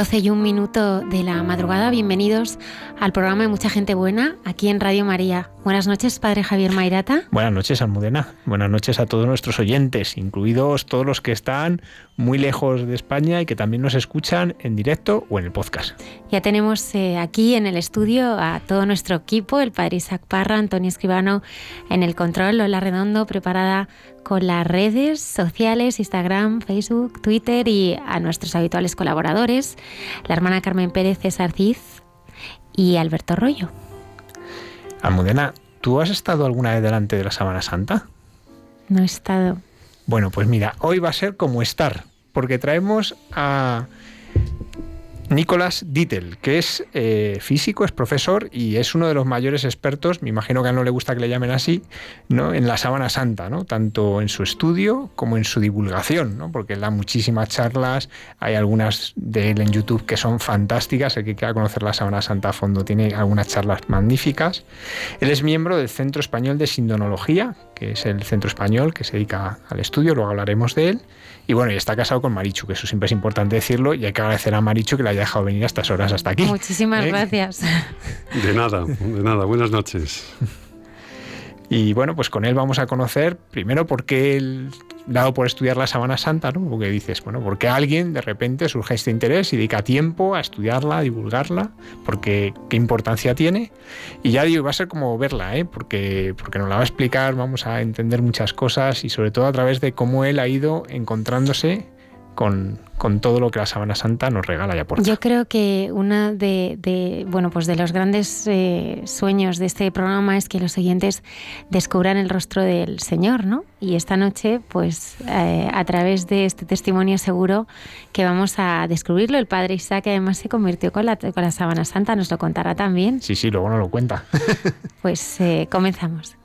Y un minuto de la madrugada. Bienvenidos al programa de Mucha Gente Buena aquí en Radio María. Buenas noches, Padre Javier Mairata. Buenas noches, Almudena. Buenas noches a todos nuestros oyentes, incluidos todos los que están muy lejos de España y que también nos escuchan en directo o en el podcast. Ya tenemos eh, aquí en el estudio a todo nuestro equipo, el Padre Isaac Parra, Antonio Escribano en el control, Lola Redondo preparada con las redes sociales, Instagram, Facebook, Twitter y a nuestros habituales colaboradores, la hermana Carmen Pérez, César Cid y Alberto Rollo. Almudena, ¿tú has estado alguna vez delante de la Sábana Santa? No he estado. Bueno, pues mira, hoy va a ser como estar, porque traemos a Nicolás Dittel, que es eh, físico, es profesor y es uno de los mayores expertos, me imagino que a él no le gusta que le llamen así, ¿no? en la sábana santa, ¿no? tanto en su estudio como en su divulgación, ¿no? porque él da muchísimas charlas, hay algunas de él en YouTube que son fantásticas, el que quiera conocer la sábana santa a fondo tiene algunas charlas magníficas. Él es miembro del Centro Español de Sindonología, que es el centro español que se dedica al estudio, luego hablaremos de él. Y bueno, y está casado con Marichu, que eso siempre es importante decirlo, y hay que agradecer a Marichu que la haya dejado venir a estas horas hasta aquí. Muchísimas ¿Eh? gracias. De nada, de nada. Buenas noches. Y bueno, pues con él vamos a conocer primero por qué él, dado por estudiar la Sabana Santa, ¿no? Porque dices, bueno, porque alguien de repente surge este interés y dedica tiempo a estudiarla, a divulgarla, porque qué importancia tiene. Y ya digo, va a ser como verla, ¿eh? Porque, porque nos la va a explicar, vamos a entender muchas cosas y sobre todo a través de cómo él ha ido encontrándose con, todo lo que la Sabana Santa nos regala ya por Yo creo que uno de, bueno, pues de los grandes eh, sueños de este programa es que los oyentes descubran el rostro del Señor, ¿no? Y esta noche, pues eh, a través de este testimonio seguro que vamos a descubrirlo. El Padre Isaac además se convirtió con la, con la Sábana Santa, nos lo contará también. Sí, sí, luego nos lo cuenta. pues eh, comenzamos.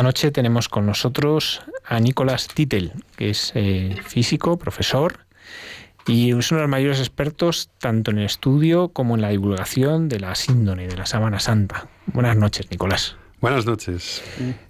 Esta noche tenemos con nosotros a Nicolás Titel, que es eh, físico, profesor, y es uno de los mayores expertos tanto en el estudio como en la divulgación de la síndone, de la sábana santa. Buenas noches, Nicolás. Buenas noches,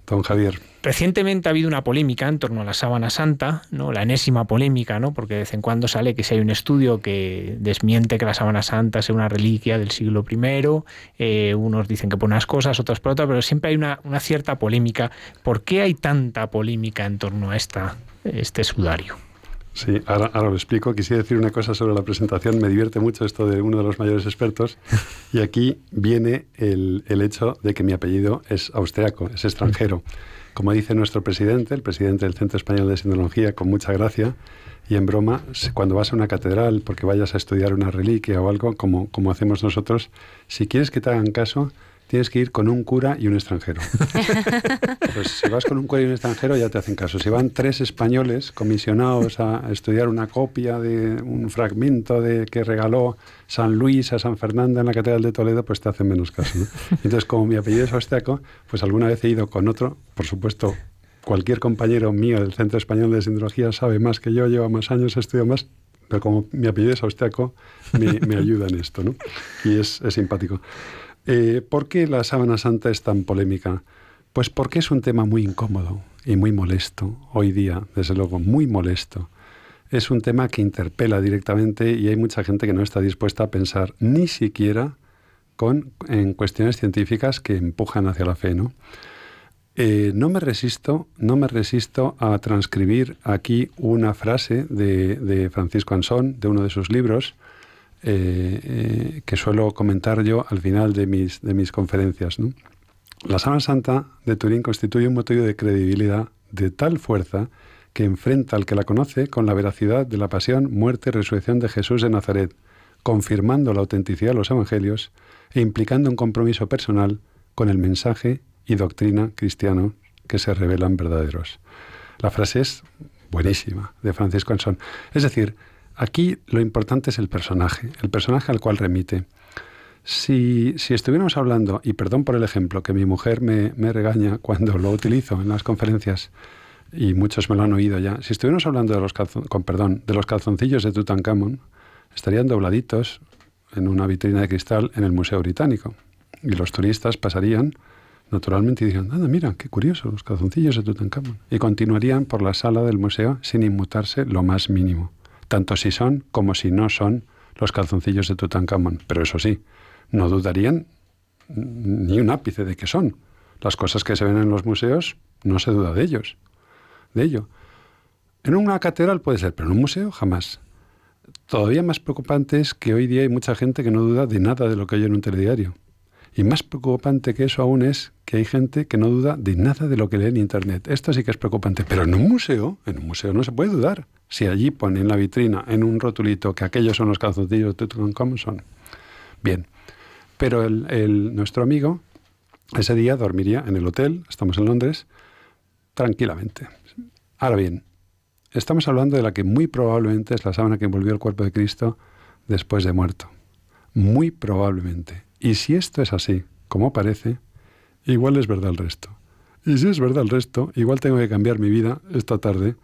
don Javier. Recientemente ha habido una polémica en torno a la sábana santa, ¿no? la enésima polémica, ¿no? porque de vez en cuando sale que si hay un estudio que desmiente que la sábana santa sea una reliquia del siglo I, eh, unos dicen que por unas cosas, otros por otras, pero siempre hay una, cierta polémica. ¿Por qué hay tanta polémica en torno a esta, este sudario? Sí, ahora, lo explico. Quisiera decir una cosa sobre la presentación. Me divierte mucho esto de uno de los mayores expertos. Y aquí viene el hecho de que mi apellido es austriaco, es extranjero. Como dice nuestro presidente, el presidente del Centro Español de Sinología, con mucha gracia y en broma, cuando vas a una catedral porque vayas a estudiar una reliquia o algo, como, como hacemos nosotros, si quieres que te hagan caso, tienes que ir con un cura y un extranjero. pues si vas con un cura y un extranjero ya te hacen caso. Si van tres españoles comisionados a estudiar una copia de un fragmento de que regaló San Luis a San Fernando en la Catedral de Toledo, pues te hacen menos caso. Entonces, como mi apellido es austriaco, pues alguna vez he ido con otro, por supuesto, cualquier compañero mío del Centro Español de Sindología sabe más que yo, lleva más años, estudio más, pero como mi apellido es austriaco, me, me ayuda en esto, ¿no? Y es, es simpático. Eh, ¿Por qué la sábana santa es tan polémica? Pues porque es un tema muy incómodo y muy molesto, hoy día, desde luego, muy molesto. Es un tema que interpela directamente y hay mucha gente que no está dispuesta a pensar ni siquiera con, en cuestiones científicas que empujan hacia la fe, ¿no? Eh, no me resisto, no me resisto a transcribir aquí una frase de, de Francisco Ansón, de uno de sus libros, eh, eh, que suelo comentar yo al final de mis, de mis conferencias. La Sábana Santa de Turín constituye un motivo de credibilidad de tal fuerza que enfrenta al que la conoce con la veracidad de la pasión, muerte y resurrección de Jesús de Nazaret, confirmando la autenticidad de los evangelios e implicando un compromiso personal con el mensaje y doctrina cristiano que se revelan verdaderos. La frase es buenísima de Francisco Ansón. Es decir, Aquí lo importante es el personaje, el personaje al cual remite. Si, estuviéramos hablando, y perdón por el ejemplo, que mi mujer me, regaña cuando lo utilizo en las conferencias, y muchos me lo han oído ya, si estuviéramos hablando de los, con, perdón, de los calzoncillos de Tutankamón, estarían dobladitos en una vitrina de cristal en el Museo Británico. Y los turistas pasarían naturalmente y dirían, nada, mira, qué curioso, los calzoncillos de Tutankamón. Y continuarían por la sala del museo sin inmutarse lo más mínimo tanto si son como si no son los calzoncillos de Tutankamón. Pero eso sí, no dudarían ni un ápice de que son. Las cosas que se ven en los museos, no se duda de ellos, de ello. En una catedral puede ser, pero en un museo jamás. Todavía más preocupante es que hoy día hay mucha gente que no duda de nada de lo que hay en un telediario. Y más preocupante que eso aún es que hay gente que no duda de nada de lo que lee en Internet. Esto sí que es preocupante. Pero en un museo, en un museo no se puede dudar. Si allí ponen en la vitrina, en un rotulito, que aquellos son los calzoncillos de Tutankamón, son. Bien. Pero el, nuestro amigo ese día dormiría en el hotel, estamos en Londres, tranquilamente. Ahora bien, estamos hablando de la que muy probablemente es la sábana que envolvió el cuerpo de Cristo después de muerto. Muy probablemente. Y si esto es así, como parece, igual es verdad el resto. Y si es verdad el resto, igual tengo que cambiar mi vida esta tarde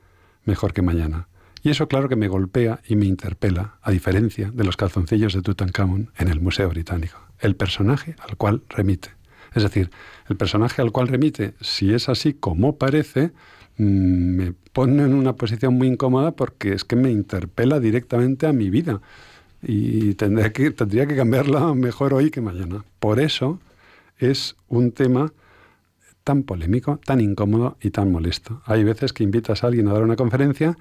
mejor que mañana. Y eso claro que me golpea y me interpela, a diferencia de los calzoncillos de Tutankamón en el Museo Británico. El personaje al cual remite. Es decir, el personaje al cual remite, si es así como parece, mm, me pone en una posición muy incómoda porque es que me interpela directamente a mi vida y tendría que, tendría que cambiarla mejor hoy que mañana. Por eso es un tema tan polémico, tan incómodo y tan molesto. Hay veces que invitas a alguien a dar una conferencia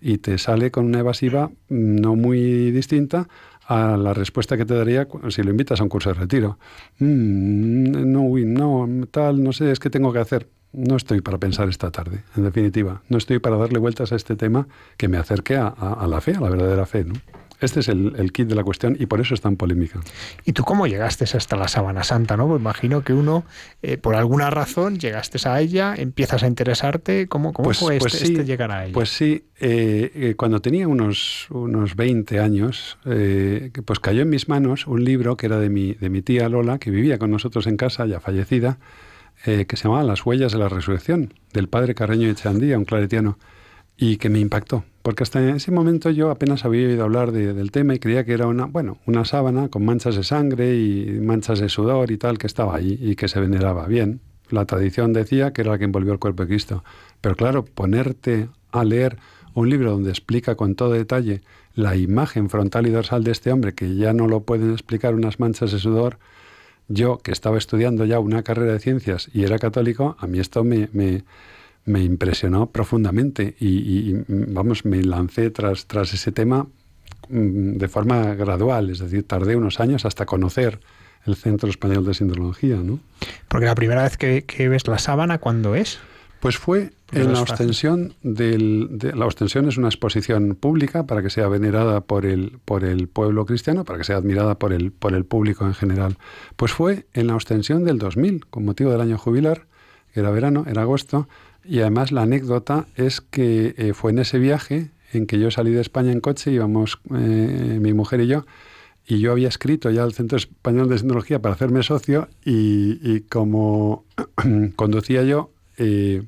y te sale con una evasiva no muy distinta a la respuesta que te daría si lo invitas a un curso de retiro. Mm, no, no, tal, no sé, es que tengo que hacer. No estoy para pensar esta tarde, en definitiva. No estoy para darle vueltas a este tema que me acerque a, a la fe, a la verdadera fe. ¿no? Este es el, kit de la cuestión y por eso es tan polémica. ¿Y tú cómo llegaste hasta la Sábana Santa? ¿no? Pues imagino que uno, eh, por alguna razón, llegaste a ella, empiezas a interesarte. ¿Cómo, cómo pues, fue pues este, este, llegar a ella? Pues sí, eh, eh, cuando tenía unos, unos 20 años, pues cayó en mis manos un libro que era de mi, de mi tía Lola, que vivía con nosotros en casa, ya fallecida, eh, que se llamaba Las huellas de la resurrección, del padre Carreño Echandía, un claretiano, y que me impactó, porque hasta ese momento yo apenas había oído hablar del tema y creía que era una, bueno, una sábana con manchas de sangre y manchas de sudor y tal que estaba ahí y que se veneraba bien. La tradición decía que era la que envolvió el cuerpo de Cristo. Pero claro, ponerte a leer un libro donde explica con todo detalle la imagen frontal y dorsal de este hombre, que ya no lo pueden explicar unas manchas de sudor, yo que estaba estudiando ya una carrera de ciencias y era católico, a mí esto me, me, me impresionó profundamente y, vamos, me lancé tras, tras ese tema mm, de forma gradual, es decir, tardé unos años hasta conocer el Centro Español de Sindología, ¿no? Porque la primera vez que, que ves la sábana, ¿cuándo es? Pues fue en la ostensión del, de, la ostensión es una exposición pública para que sea venerada por el, por el pueblo cristiano, para que sea admirada por el, por el público en general. Pues fue en la ostensión del 2000, con motivo del año jubilar, que era verano, era agosto, y además la anécdota es que eh, fue en ese viaje en que yo salí de España en coche, íbamos eh, mi mujer y yo, y yo había escrito ya al Centro Español de Sindología para hacerme socio, y, como conducía yo, eh,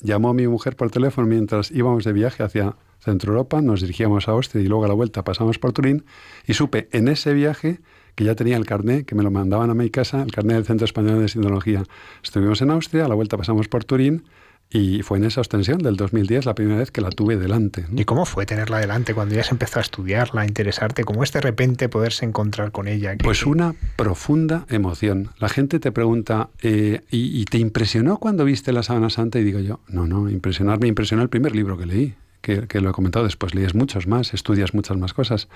llamó a mi mujer por teléfono mientras íbamos de viaje hacia Centro Europa, nos dirigíamos a Austria y luego a la vuelta pasamos por Turín y supe en ese viaje que ya tenía el carné, que me lo mandaban a mi casa, el carné del Centro Español de Sindología. Estuvimos en Austria, a la vuelta pasamos por Turín y fue en esa ostensión del 2010 la primera vez que la tuve delante. ¿Y cómo fue tenerla delante cuando ya se empezó a estudiarla, a interesarte? ¿Cómo es de repente poderse encontrar con ella? Pues una profunda emoción. La gente te pregunta, eh, ¿y, te impresionó cuando viste la Sábana Santa? Y digo yo, no, no, impresionar, me impresionó el primer libro que leí, que, que lo he comentado después, lees muchos más, estudias muchas más cosas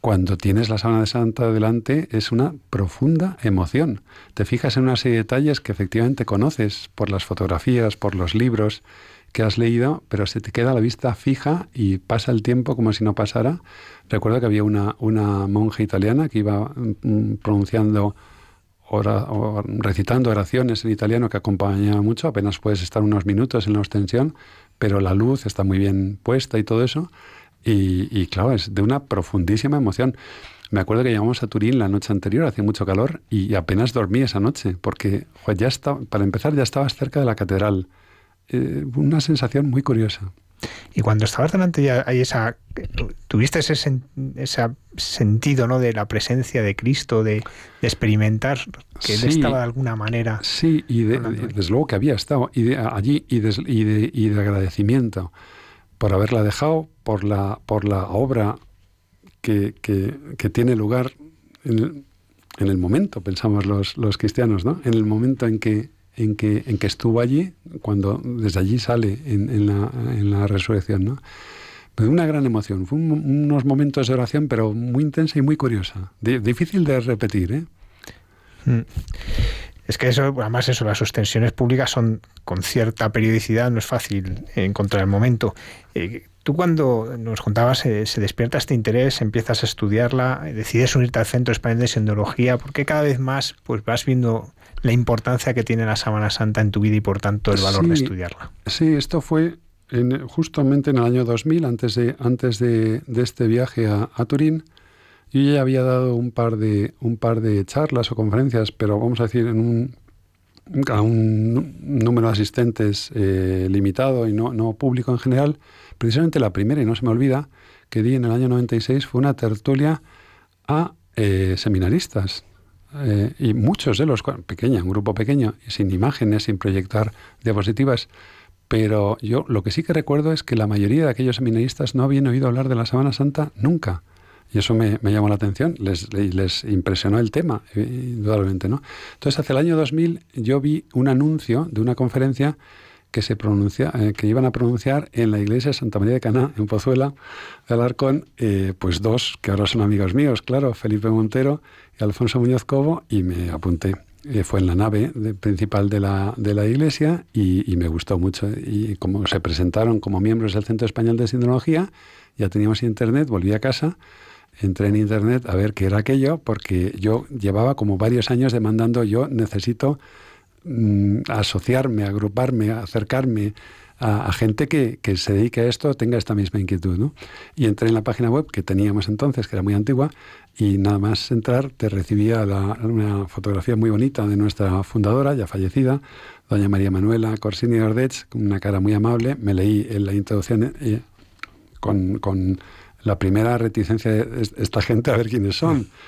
cuando tienes la sábana de Santa delante es una profunda emoción. Te fijas en una serie de detalles que efectivamente conoces por las fotografías, por los libros que has leído, pero se te queda la vista fija y pasa el tiempo como si no pasara. Recuerdo que había una, una monja italiana que iba mm, pronunciando o recitando oraciones en italiano que acompañaba mucho, apenas puedes estar unos minutos en la ostensión, pero la luz está muy bien puesta y todo eso. Y, claro, es de una profundísima emoción. Me acuerdo que llegamos a Turín la noche anterior, hacía mucho calor y apenas dormí esa noche, porque ya para empezar ya estabas cerca de la catedral. Eh, una sensación muy curiosa. Y cuando estabas delante ya hay esa tuviste ese, ese sentido ¿no? de la presencia de Cristo, de, experimentar que Él estaba de alguna manera. Sí, y, desde luego que había estado y allí y de, y de agradecimiento por haberla dejado, por la, por la obra que, que, tiene lugar en el, en el, momento, pensamos los, los cristianos, ¿no? En el momento en que, en que, en que estuvo allí, cuando desde allí sale en, la, en la, resurrección, ¿no? Una gran emoción, fue unos momentos de oración, pero muy intensa y muy curiosa, difícil de repetir, ¿eh? Mm. Es que eso, además eso, las sostensiones públicas son con cierta periodicidad, no es fácil encontrar el momento. Eh, tú cuando nos contabas, eh, se despierta este interés, empiezas a estudiarla, decides unirte al Centro Español de Sendología, porque cada vez más pues vas viendo la importancia que tiene la Sábana Santa en tu vida y por tanto el valor de estudiarla. Sí, esto fue justamente en el año 2000, antes de, antes de, este viaje a, a Turín. Yo ya había dado un par de, un par de charlas o conferencias, pero vamos a decir, en un, a un número de asistentes eh, limitado y no, no público en general. Precisamente la primera, y no se me olvida, que di en el año 96 fue una tertulia a eh, seminaristas. Eh, y muchos de los, pequeña, un grupo pequeño, sin imágenes, sin proyectar diapositivas, pero yo lo que sí que recuerdo es que la mayoría de aquellos seminaristas no habían oído hablar de la Sábana Santa nunca. Y eso me, llamó la atención, les, les impresionó el tema, indudablemente. ¿no? Entonces, hacia el año 2000 yo vi un anuncio de una conferencia que se pronuncia, eh, que iban a pronunciar en la iglesia de Santa María de Caná, en Pozuela de Alarcón, eh, pues dos que ahora son amigos míos, claro, Felipe Montero y Alfonso Muñoz Cobo, y me apunté. Eh, fue en la nave principal de la, de la iglesia y, y, me gustó mucho. Y como se presentaron como miembros del Centro Español de Sindología, ya teníamos internet, volví a casa entré en internet a ver qué era aquello, porque yo llevaba como varios años demandando, yo necesito mm, asociarme, agruparme, acercarme a, gente que, que, se dedique a esto tenga esta misma inquietud. ¿no? Y entré en la página web que teníamos entonces, que era muy antigua, y nada más entrar te recibía una fotografía muy bonita de nuestra fundadora, ya fallecida, doña María Manuela Corsini Ordech, con una cara muy amable. Me leí en la introducción eh, con, con, la primera reticencia de esta gente a ver quiénes son.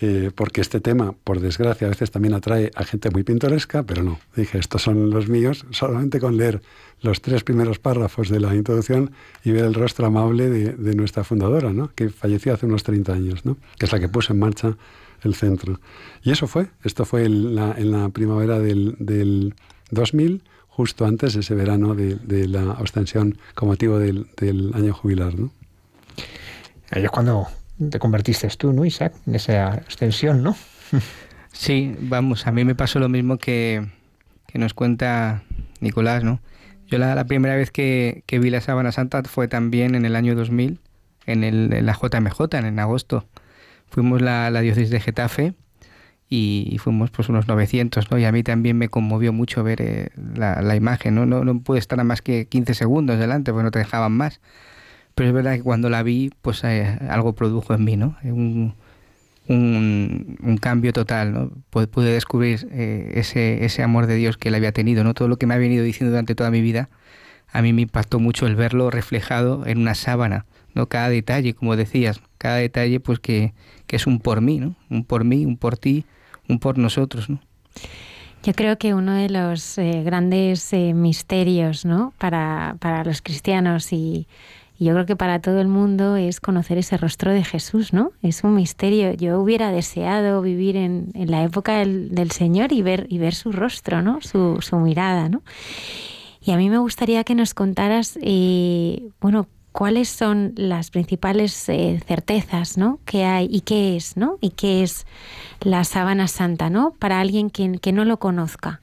Eh, porque este tema, por desgracia, a veces también atrae a gente muy pintoresca, pero no. Dije, estos son los míos, solamente con leer los tres primeros párrafos de la introducción y ver el rostro amable de, nuestra fundadora, ¿no? que falleció hace unos 30 años, ¿no? que es la que puso en marcha el centro. Y eso fue, esto fue en la, en la primavera del, del, 2000, justo antes de ese verano de, de la abstención como motivo del, del año jubilar. ¿no? Ahí es cuando te convertiste tú, ¿no, Isaac? En esa extensión, ¿no? sí, vamos, a mí me pasó lo mismo que, que nos cuenta Nicolás, ¿no? Yo la, la primera vez que, que, vi la Sábana Santa fue también en el año 2000, en, el, en la JMJ, en, agosto. Fuimos la, la diócesis de Getafe y, fuimos pues unos 900, ¿no? Y a mí también me conmovió mucho ver eh, la, la, imagen, ¿no? ¿no? No pude estar a más que 15 segundos delante, porque no te dejaban más. Pero es verdad que cuando la vi, pues eh, algo produjo en mí, ¿no? Un, un, cambio total, ¿no? Pude descubrir eh, ese, ese amor de Dios que él había tenido, ¿no? Todo lo que me ha venido diciendo durante toda mi vida, a mí me impactó mucho el verlo reflejado en una sábana, ¿no? Cada detalle, como decías, cada detalle, pues que, que es un por mí, ¿no? Un por mí, un por ti, un por nosotros, ¿no? Yo creo que uno de los eh, grandes misterios ¿no? para, para los cristianos y, y yo creo que para todo el mundo es conocer ese rostro de Jesús, ¿no? Es un misterio. Yo hubiera deseado vivir en, la época del, Señor y ver, y ver su rostro, ¿no? Su, mirada, ¿no? Y a mí me gustaría que nos contaras, eh, bueno, cuáles son las principales eh, certezas, ¿no? Que hay y qué es, ¿no? Y qué es la sábana santa, ¿no? Para alguien que, que no lo conozca.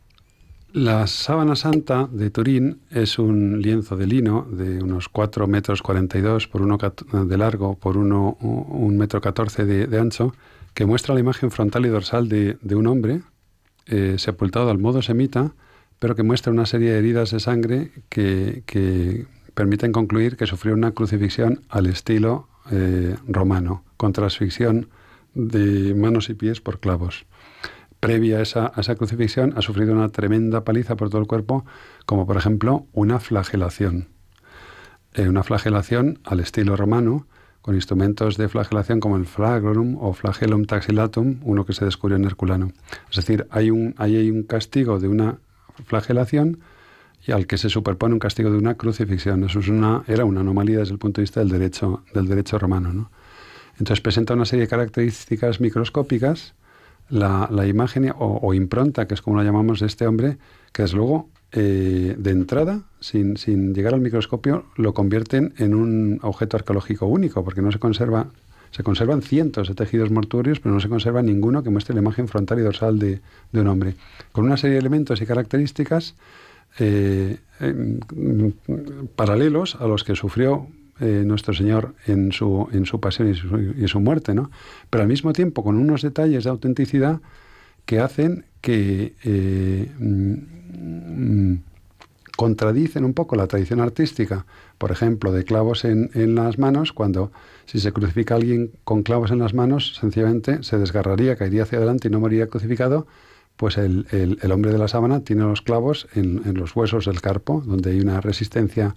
La sábana santa de Turín es un lienzo de lino de unos 4 metros 42 por uno de largo por uno, un metro 14 de, ancho, que muestra la imagen frontal y dorsal de, un hombre eh, sepultado al modo semita, pero que muestra una serie de heridas de sangre que, permiten concluir que sufrió una crucifixión al estilo eh, romano, con transfixión de manos y pies por clavos previa a esa, crucifixión, ha sufrido una tremenda paliza por todo el cuerpo, como por ejemplo una flagelación. Eh, una flagelación al estilo romano, con instrumentos de flagelación como el flagellum o flagellum taxilatum, uno que se descubrió en Herculano. Es decir, hay un, hay un castigo de una flagelación y al que se superpone un castigo de una crucifixión. Eso es una, era una anomalía desde el punto de vista del derecho, del derecho romano. Entonces presenta una serie de características microscópicas la, imagen o, impronta, que es como la llamamos de este hombre, que desde luego eh, de entrada, sin, sin, llegar al microscopio, lo convierten en un objeto arqueológico único, porque no se conserva, se conservan cientos de tejidos mortuorios, pero no se conserva ninguno que muestre la imagen frontal y dorsal de, un hombre, con una serie de elementos y características eh, em, paralelos a los que sufrió eh, nuestro Señor en su, en su pasión y su, y su, muerte, ¿no? Pero al mismo tiempo con unos detalles de autenticidad que hacen que eh, mm, contradicen un poco la tradición artística, por ejemplo, de clavos en, en, las manos, cuando si se crucifica a alguien con clavos en las manos, sencillamente se desgarraría, caería hacia adelante y no moriría crucificado, pues el, el, el hombre de la sábana tiene los clavos en, en, los huesos del carpo, donde hay una resistencia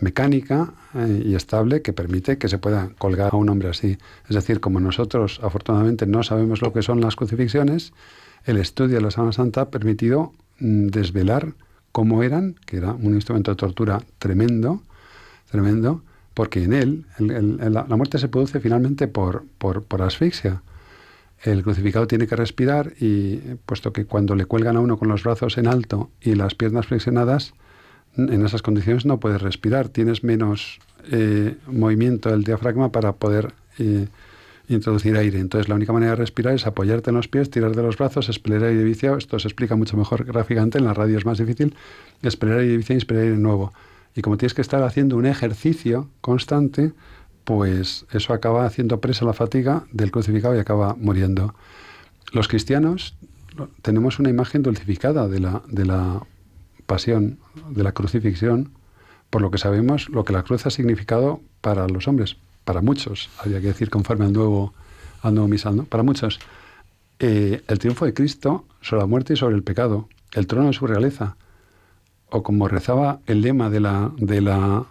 mecánica eh, y estable que permite que se pueda colgar a un hombre así. Es decir, como nosotros afortunadamente no sabemos lo que son las crucifixiones, el estudio de la Sábana Santa ha permitido mm, desvelar cómo eran, que era un instrumento de tortura tremendo, tremendo, porque en él la, muerte se produce finalmente por, por, por asfixia. El crucificado tiene que respirar y puesto que cuando le cuelgan a uno con los brazos en alto y las piernas flexionadas, en esas condiciones no puedes respirar, tienes menos eh, movimiento del diafragma para poder eh, introducir aire. Entonces la única manera de respirar es apoyarte en los pies, tirar de los brazos, expeler aire viciado. Esto se explica mucho mejor gráficamente, en la radio es más difícil. Expeler aire viciado y expeler aire nuevo. Y como tienes que estar haciendo un ejercicio constante, pues eso acaba haciendo presa la fatiga del crucificado y acaba muriendo. Los cristianos tenemos una imagen dulcificada de la pasión, de la crucifixión, por lo que sabemos lo que la cruz ha significado para los hombres, para muchos, había que decir conforme al nuevo, al nuevo misal, para muchos. Eh, el triunfo de Cristo sobre la muerte y sobre el pecado, el trono de su realeza, o como rezaba el lema de la, de la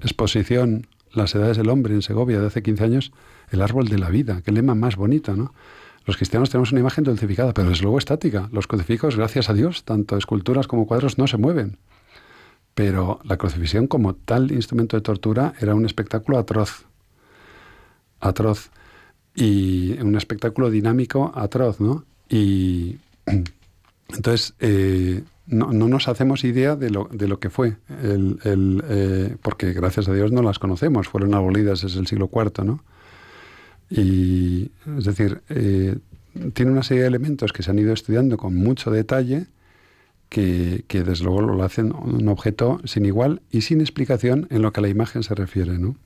exposición Las edades del hombre en Segovia de hace 15 años, el árbol de la vida, qué lema más bonito, ¿no? Los cristianos tenemos una imagen dulcificada, pero desde luego estática. Los crucifijos, gracias a Dios, tanto esculturas como cuadros no se mueven. Pero la crucifixión como tal instrumento de tortura era un espectáculo atroz. Atroz. Y un espectáculo dinámico atroz, ¿no? Y entonces eh, no, nos hacemos idea de lo, de lo que fue, eh, porque gracias a Dios no las conocemos, fueron abolidas desde el siglo IV, ¿no? Y, es decir, eh, tiene una serie de elementos que se han ido estudiando con mucho detalle, que, que, desde luego lo hacen un objeto sin igual y sin explicación en lo que a la imagen se refiere, ¿no?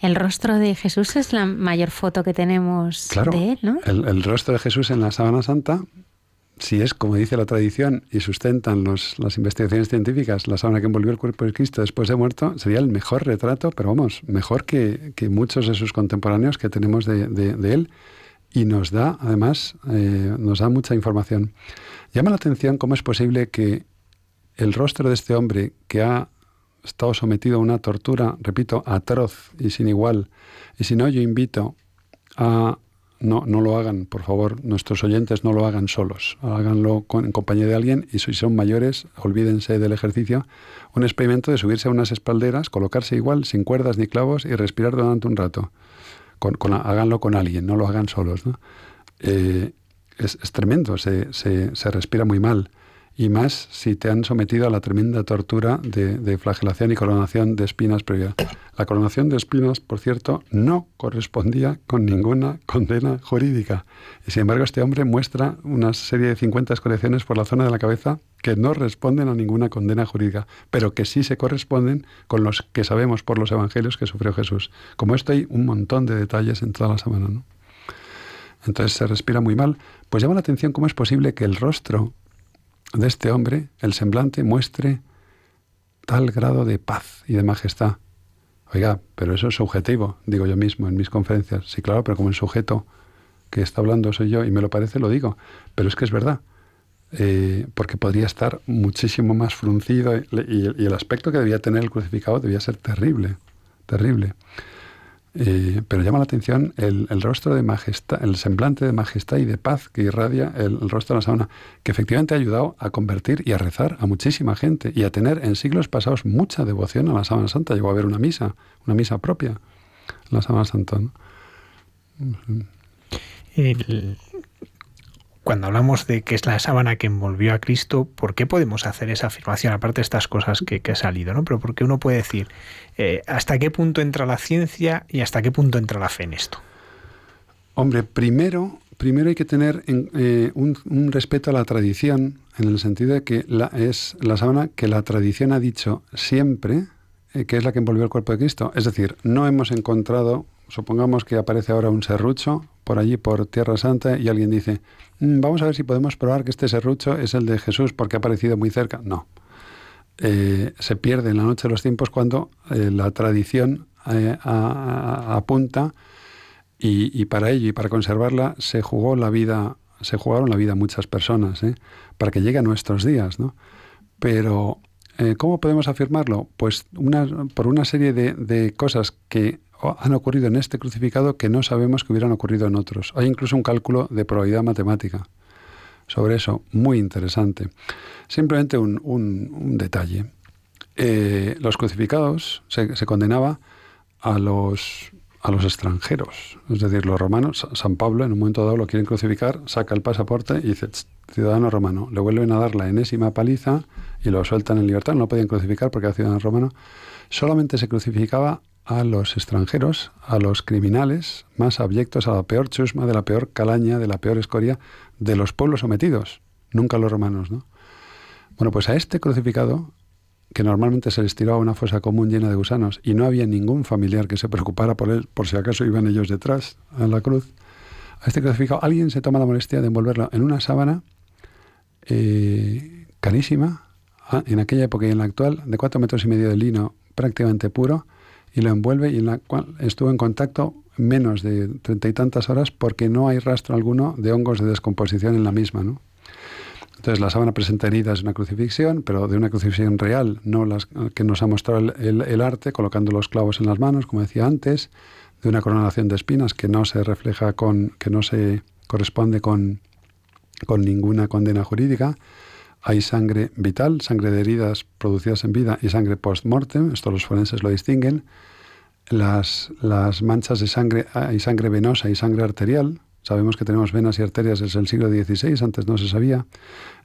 El rostro de Jesús es la mayor foto que tenemos de él, ¿no? El, el, rostro de Jesús en la sábana santa si es como dice la tradición y sustentan los, las investigaciones científicas, la sábana que envolvió el cuerpo de Cristo después de muerto, sería el mejor retrato, pero vamos, mejor que, muchos de sus contemporáneos que tenemos de, él y nos da, además, eh, nos da mucha información. Llama la atención cómo es posible que el rostro de este hombre que ha estado sometido a una tortura, repito, atroz y sin igual, y si no, yo invito a no, no lo hagan, por favor, nuestros oyentes no lo hagan solos, háganlo en compañía de alguien y si son mayores, olvídense del ejercicio, un experimento de subirse a unas espalderas, colocarse igual, sin cuerdas ni clavos y respirar durante un rato. Con, háganlo con alguien, no lo hagan solos. Eh, es, tremendo, se, se, se respira muy mal y más si te han sometido a la tremenda tortura de, flagelación y coronación de espinas previa. La coronación de espinas, por cierto, no correspondía con ninguna condena jurídica. Y sin embargo, este hombre muestra una serie de 50 escolecciones por la zona de la cabeza que no responden a ninguna condena jurídica, pero que sí se corresponden con los que sabemos por los evangelios que sufrió Jesús. Como esto hay un montón de detalles en toda la semana. Entonces se respira muy mal. Pues llama la atención cómo es posible que el rostro de este hombre, el semblante, muestre tal grado de paz y de majestad. Oiga, pero eso es subjetivo, digo yo mismo en mis conferencias. Sí, claro, pero como el sujeto que está hablando soy yo y me lo parece, lo digo. Pero es que es verdad. Eh, porque podría estar muchísimo más fruncido y, y, el aspecto que debía tener el crucificado debía ser terrible, terrible. Eh, pero llama la atención el, rostro de majestad, el semblante de majestad y de paz que irradia el, rostro de la sábana, que efectivamente ha ayudado a convertir y a rezar a muchísima gente y a tener en siglos pasados mucha devoción a la sábana santa. Llegó a haber una misa, una misa propia, la sábana santa. El, cuando hablamos de que es la sábana que envolvió a Cristo, ¿por qué podemos hacer esa afirmación? Aparte de estas cosas que, ha salido, ¿no? Pero porque uno puede decir, eh, ¿hasta qué punto entra la ciencia y hasta qué punto entra la fe en esto? Hombre, primero, primero hay que tener eh, un, respeto a la tradición, en el sentido de que es la sábana que la tradición ha dicho siempre eh, que es la que envolvió el cuerpo de Cristo. Es decir, no hemos encontrado, supongamos que aparece ahora un serrucho por allí, por Tierra Santa, y alguien dice, mm, vamos a ver si podemos probar que este serrucho es el de Jesús porque ha aparecido muy cerca. No. Eh, se pierde en la noche de los tiempos cuando eh, la tradición eh, apunta y, para ello y para conservarla se jugó la vida, se jugaron la vida muchas personas, para que llegue a nuestros días, ¿no? Pero ¿cómo podemos afirmarlo? Pues por una serie de, cosas que han ocurrido en este crucificado que no sabemos que hubieran ocurrido en otros. Hay incluso un cálculo de probabilidad matemática sobre eso, muy interesante. Simplemente un, detalle. Eh, los crucificados se, condenaba a los, a los extranjeros, es decir, los romanos. San Pablo en un momento dado lo quieren crucificar, saca el pasaporte y dice, ciudadano romano. Le vuelven a dar la enésima paliza y lo sueltan en libertad. No lo podían crucificar porque era ciudadano romano. Solamente se crucificaba a los extranjeros, a los criminales más abyectos, a la peor chusma, de la peor calaña, de la peor escoria de los pueblos sometidos, nunca a los romanos, ¿no? Bueno, pues a este crucificado, que normalmente se les tiraba a una fosa común llena de gusanos y no había ningún familiar que se preocupara por él, por si acaso iban ellos detrás a la cruz, a este crucificado alguien se toma la molestia de envolverlo en una sábana eh, carísima, en aquella época y en la actual de cuatro metros y medio de lino prácticamente puro y lo envuelve y en la cual estuvo en contacto menos de treinta y tantas horas porque no hay rastro alguno de hongos de descomposición en la misma. ¿no? Entonces la sábana presenta heridas de una crucifixión, pero de una crucifixión real, no las que nos ha mostrado el, arte, colocando los clavos en las manos, como decía antes, de una coronación de espinas que no se refleja con, que no se corresponde con, con ninguna condena jurídica. Hay sangre vital, sangre de heridas producidas en vida y sangre post-mortem, esto los forenses lo distinguen. Las, las manchas de sangre, hay sangre venosa y sangre arterial, Sabemos que tenemos venas y arterias desde el siglo XVI, antes no se sabía.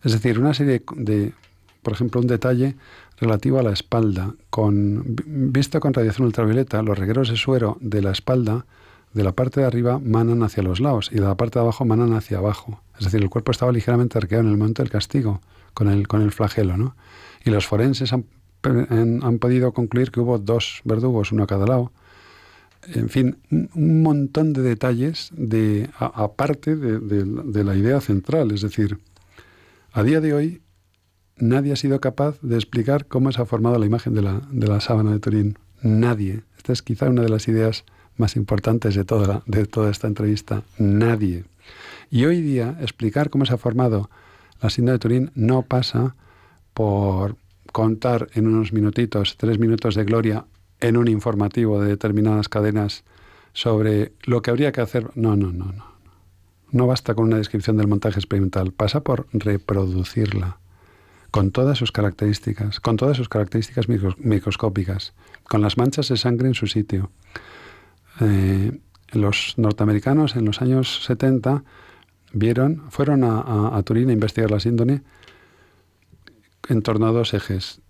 Es decir, una serie de, por ejemplo, un detalle relativo a la espalda. Con, visto con radiación ultravioleta, los regueros de suero de la espalda, de la parte de arriba, manan hacia los lados y de la parte de abajo manan hacia abajo. Es decir, el cuerpo estaba ligeramente arqueado en el momento del castigo, con el, con el flagelo. ¿no? Y los forenses han, han podido concluir que hubo dos verdugos, uno a cada lado, en fin, un montón de detalles de, aparte de, la idea central. Es decir, a día de hoy nadie ha sido capaz de explicar cómo se ha formado la imagen de la, de la sábana de Turín. Nadie. Esta es quizá una de las ideas más importantes de toda, de toda esta entrevista. Nadie. Y hoy día explicar cómo se ha formado la sábana de Turín no pasa por contar en unos minutitos, tres minutos de gloria, en un informativo de determinadas cadenas sobre lo que habría que hacer. No, no, no, no. No basta con una descripción del montaje experimental, pasa por reproducirla con todas sus características, con todas sus características microscópicas, con las manchas de sangre en su sitio. Eh, los norteamericanos en los años 70 vieron, fueron a, a Turín a investigar la síndrome en torno a dos ejes.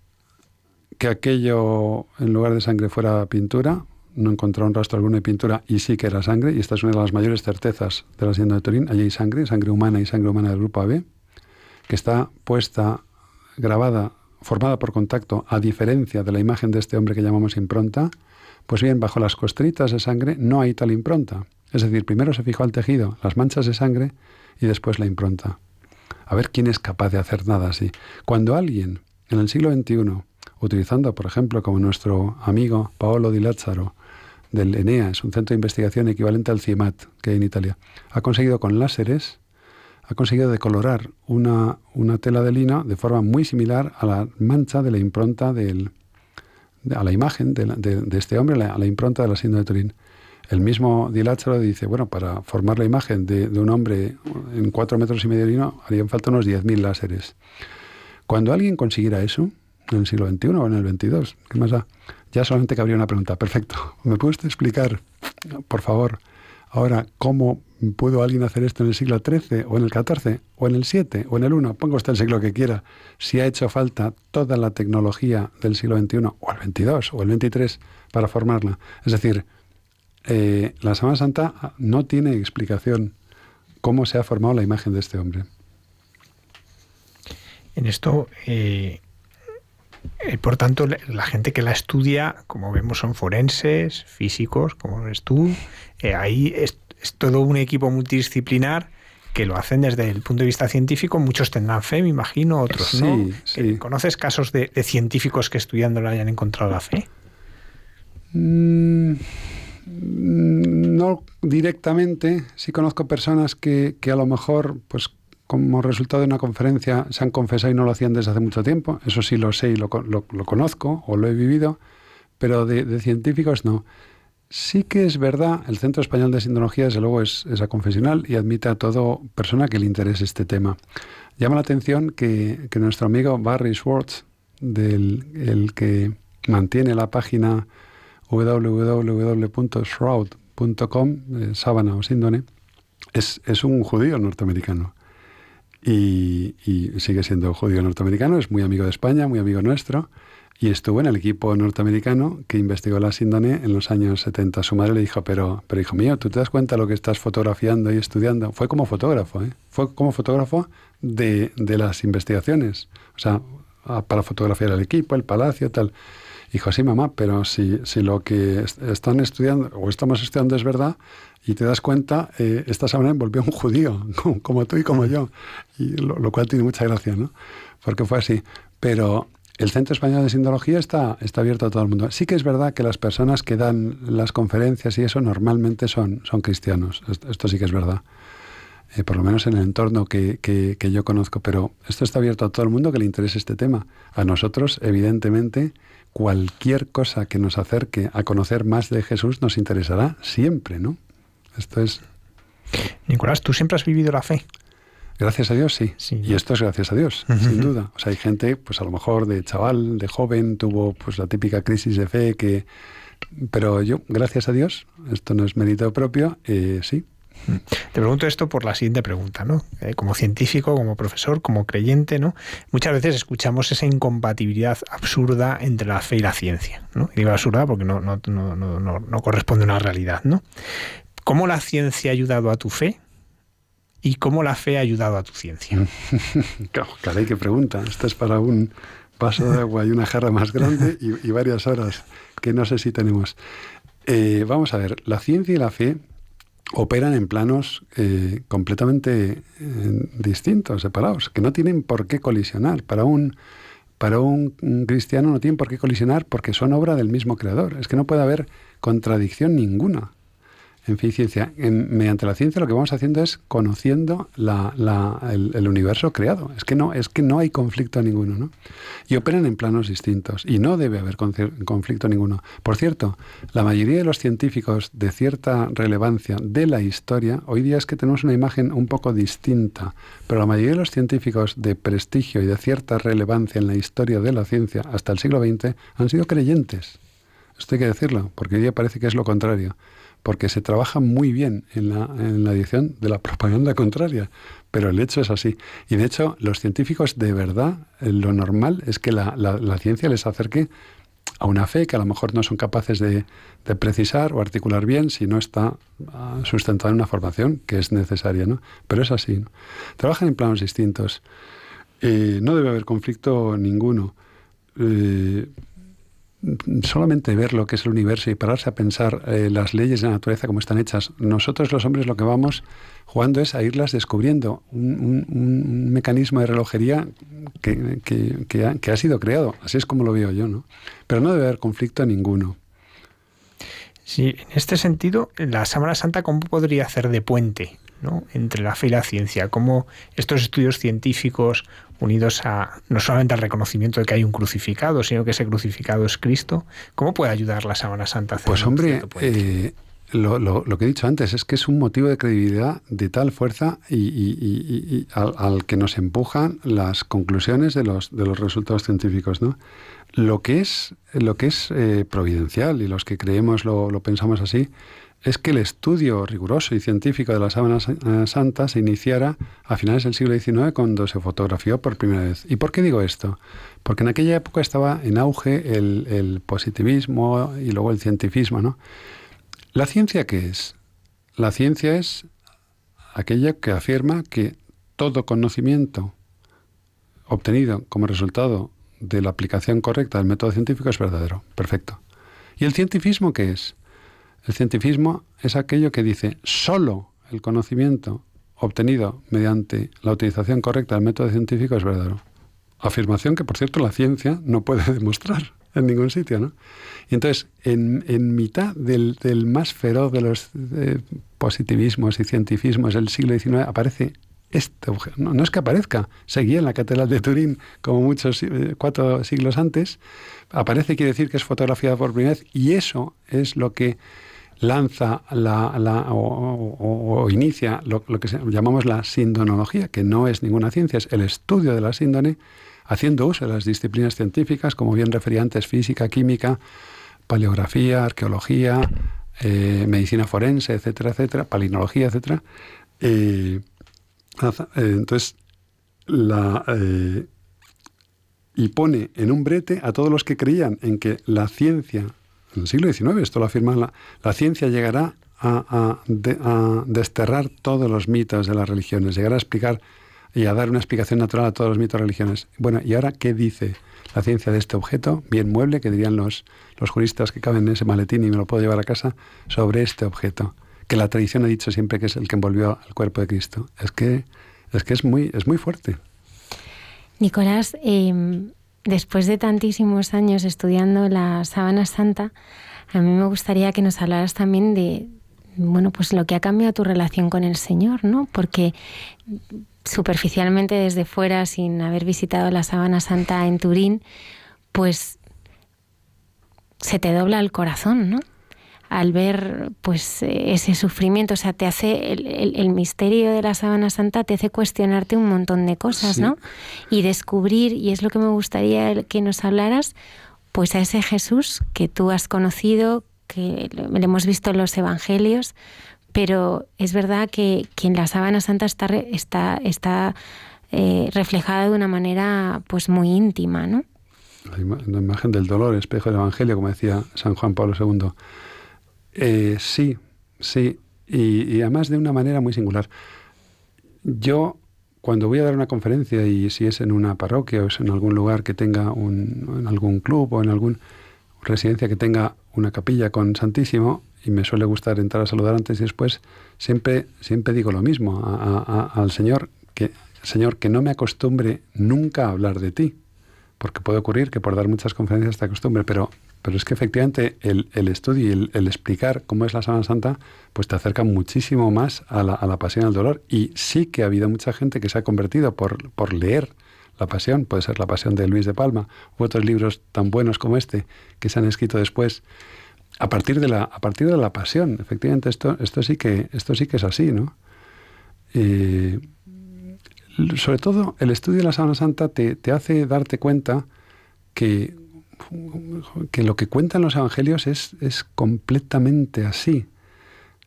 Que aquello en lugar de sangre fuera pintura, no encontraron rastro alguno de pintura y sí que era sangre, y esta es una de las mayores certezas de la hacienda de Turín, allí hay sangre, sangre humana y sangre humana del grupo AB, que está puesta, grabada, formada por contacto, a diferencia de la imagen de este hombre que llamamos impronta, pues bien, bajo las costritas de sangre no hay tal impronta. Es decir, primero se fijó al tejido, las manchas de sangre y después la impronta. A ver quién es capaz de hacer nada así. Cuando alguien en el siglo XXI utilizando, por ejemplo, como nuestro amigo Paolo Di Lazzaro del ENEA, es un centro de investigación equivalente al CIEMAT que hay en Italia, ha conseguido con láseres, ha conseguido decolorar una, una tela de lino de forma muy similar a la mancha de la impronta del, a la imagen de, este hombre, a la impronta de la síndrome de Turín. El mismo Di dice, bueno, para formar la imagen de, un hombre en cuatro metros y medio de lino harían falta unos 10.000 láseres. Cuando alguien consiguiera eso, en el siglo XXI o en el XXII. ¿Qué más da? Ya solamente cabría una pregunta. Perfecto. ¿Me puedes explicar, por favor, ahora cómo pudo alguien hacer esto en el siglo XIII o en el XIV o en el VII o en el I? Ponga usted el siglo que quiera. Si ha hecho falta toda la tecnología del siglo XXI o el XXII o el XXIII para formarla. Es decir, eh, la Semana Santa no tiene explicación cómo se ha formado la imagen de este hombre. En esto, eh, eh, por tanto, la gente que la estudia, como vemos, son forenses, físicos, como eres tú. Eh, ahí es, todo un equipo multidisciplinar que lo hacen desde el punto de vista científico. Muchos tendrán fe, me imagino, otros no. Sí. ¿Conoces casos de, científicos que estudiándolo hayan encontrado la fe? Mm, no directamente. Sí conozco personas que, que a lo mejor, pues como resultado de una conferencia se han confesado y no lo hacían desde hace mucho tiempo. Eso sí lo sé y lo, conozco o lo he vivido, pero de, científicos no. Sí que es verdad, el Centro Español de Sindología desde luego es, es confesional y admite a todo persona que le interese este tema. Llama la atención que, nuestro amigo Barry Schwartz, del, el que mantiene la página www.shroud.com, eh, sábana o síndone, es, es un judío norteamericano y, sigue siendo judío norteamericano, es muy amigo de España, muy amigo nuestro, y estuvo en el equipo norteamericano que investigó la síndrome en los años 70. Su madre le dijo, pero, pero hijo mío, ¿tú te das cuenta lo que estás fotografiando y estudiando? Fue como fotógrafo, ¿eh? Fue como fotógrafo de, de las investigaciones, o sea, para fotografiar el equipo, el palacio, tal. Dijo, sí, mamá, pero si, si lo que están estudiando o estamos estudiando es verdad y te das cuenta, eh, esta semana envolvió un judío, como, tú y como yo, y lo, cual tiene mucha gracia, ¿no? Porque fue así. Pero el Centro Español de Sindología está, está abierto a todo el mundo. Sí que es verdad que las personas que dan las conferencias y eso normalmente son, son cristianos. Esto, sí que es verdad. Eh, por lo menos en el entorno que, que, que, yo conozco. Pero esto está abierto a todo el mundo que le interese este tema. A nosotros, evidentemente, cualquier cosa que nos acerque a conocer más de Jesús nos interesará siempre, ¿no? Esto es... Nicolás, ¿tú siempre has vivido la fe? Gracias a Dios, sí. Y esto es gracias a Dios, sin duda. O sea, hay gente, pues a lo mejor de chaval, de joven, tuvo pues la típica crisis de fe que... Pero yo, gracias a Dios, esto no es mérito propio, eh, sí, te pregunto esto por la siguiente pregunta, ¿no? Eh, como científico, como profesor, como creyente, ¿no? Muchas veces escuchamos esa incompatibilidad absurda entre la fe y la ciencia, ¿no? Y digo absurda porque no, no, no, no, corresponde a una realidad, ¿no? ¿Cómo la ciencia ha ayudado a tu fe? ¿Y cómo la fe ha ayudado a tu ciencia? caray, qué pregunta. Esto es para un vaso de agua y una jarra más grande y, varias horas que no sé si tenemos. Eh, vamos a ver, la ciencia y la fe operan en planos eh, completamente eh, distintos, separados, que no tienen por qué colisionar. Para un, para un cristiano no tienen por qué colisionar porque son obra del mismo creador. Es que no puede haber contradicción ninguna en fin, ciencia. mediante la ciencia lo que vamos haciendo es conociendo el, universo creado. Es que no, es que no hay conflicto ninguno, ¿no? Y operan en planos distintos. Y no debe haber conflicto ninguno. Por cierto, la mayoría de los científicos de cierta relevancia de la historia, hoy día es que tenemos una imagen un poco distinta, pero la mayoría de los científicos de prestigio y de cierta relevancia en la historia de la ciencia hasta el siglo XX han sido creyentes. Esto hay que decirlo, porque hoy día parece que es lo contrario porque se trabaja muy bien en la, en la edición de la propaganda contraria, pero el hecho es así. Y de hecho, los científicos de verdad, eh, lo normal es que la, la, ciencia les acerque a una fe que a lo mejor no son capaces de, de precisar o articular bien si no está ah, sustentada en una formación que es necesaria, ¿no? Pero es así. Trabajan en planos distintos. Eh, no debe haber conflicto ninguno. Eh, solamente ver lo que es el universo y pararse a pensar eh, las leyes de la naturaleza como están hechas, nosotros los hombres lo que vamos jugando es a irlas descubriendo, un, mecanismo de relojería que, que, ha, sido creado, así es como lo veo yo, ¿no? Pero no debe haber conflicto ninguno. Sí, en este sentido, la Semana Santa, ¿cómo podría hacer de puente ¿no? entre la fe y la ciencia? ¿Cómo estos estudios científicos unidos a no solamente al reconocimiento de que hay un crucificado, sino que ese crucificado es Cristo, ¿cómo puede ayudar la Sábana Santa a hacer Pues hombre, eh, lo, lo, que he dicho antes es que es un motivo de credibilidad de tal fuerza y, al, que nos empujan las conclusiones de los, de los resultados científicos, ¿no? Lo que es, lo que es eh, providencial y los que creemos lo, lo pensamos así, es que el estudio riguroso y científico de la sábana eh, santa se iniciara a finales del siglo XIX cuando se fotografió por primera vez. ¿Y por qué digo esto? Porque en aquella época estaba en auge el, positivismo y luego el cientifismo. ¿no? ¿La ciencia qué es? La ciencia es aquella que afirma que todo conocimiento obtenido como resultado de la aplicación correcta del método científico es verdadero. Perfecto. ¿Y el cientifismo qué es? El cientifismo es aquello que dice solo el conocimiento obtenido mediante la utilización correcta del método científico es verdadero. Afirmación que, por cierto, la ciencia no puede demostrar en ningún sitio, ¿no? Y entonces, en, mitad del, más feroz de los eh, positivismos y cientifismos del siglo XIX aparece este no, no, es que aparezca, seguía en la Catedral de Turín como muchos eh, cuatro siglos antes, aparece quiere decir que es fotografiada por primera vez y eso es lo que lanza la, o, inicia lo, que llamamos la sindonología, que no es ninguna ciencia, es el estudio de la síndone, haciendo uso de las disciplinas científicas, como bien refería antes, física, química, paleografía, arqueología, eh, medicina forense, etcétera, etcétera, palinología, etcétera. Eh, eh, entonces, la, y pone en un brete a todos los que creían en que la ciencia en el siglo XIX, esto lo afirma la, ciencia llegará a, desterrar todos los mitos de las religiones, llegará a explicar y a dar una explicación natural a todos los mitos religiones. Bueno, ¿y ahora qué dice la ciencia de este objeto, bien mueble, que dirían los, los juristas que caben en ese maletín y me lo puedo llevar a casa, sobre este objeto? Que la tradición ha dicho siempre que es el que envolvió al cuerpo de Cristo. Es que es, que es, muy, es muy fuerte. Nicolás, em, después de tantísimos años estudiando la sábana santa, a mí me gustaría que nos hablaras también de, bueno, pues lo que ha cambiado tu relación con el Señor, ¿no? Porque superficialmente desde fuera, sin haber visitado la Sábana Santa en Turín, pues se te dobla el corazón, ¿no? Al ver pues ese sufrimiento, o sea, te hace el, misterio de la Sábana Santa te hace cuestionarte un montón de cosas, ¿no? Y descubrir, y es lo que me gustaría que nos hablaras, pues a ese Jesús que tú has conocido, que le hemos visto en los evangelios, pero es verdad que, en la sábana santa está, está, está eh, reflejada de una manera pues muy íntima, ¿no? La, imagen del dolor, espejo del Evangelio, como decía San Juan Pablo II. Eh, sí, sí, y, además de una manera muy singular. Yo, cuando voy a dar una conferencia, y si es en una parroquia o es en algún lugar que tenga un, algún club o en alguna residencia que tenga una capilla con Santísimo, y me suele gustar entrar a saludar antes y después, siempre, siempre digo lo mismo al Señor, que Señor, que no me acostumbre nunca a hablar de ti, porque puede ocurrir que por dar muchas conferencias te acostumbre, pero, pero es que efectivamente el, estudio y el, explicar cómo es la Sábana Santa, pues te acerca muchísimo más a la, a la pasión al dolor. Y sí que ha habido mucha gente que se ha convertido por, por leer la pasión, puede ser la pasión de Luis de Palma, u otros libros tan buenos como este, que se han escrito después, a partir de la, a partir de la pasión. Efectivamente, esto, esto, sí, que, esto sí que es así, ¿no? sobre todo, el estudio de la Sábana Santa te, hace darte cuenta que, que lo que cuentan los evangelios es, es completamente así.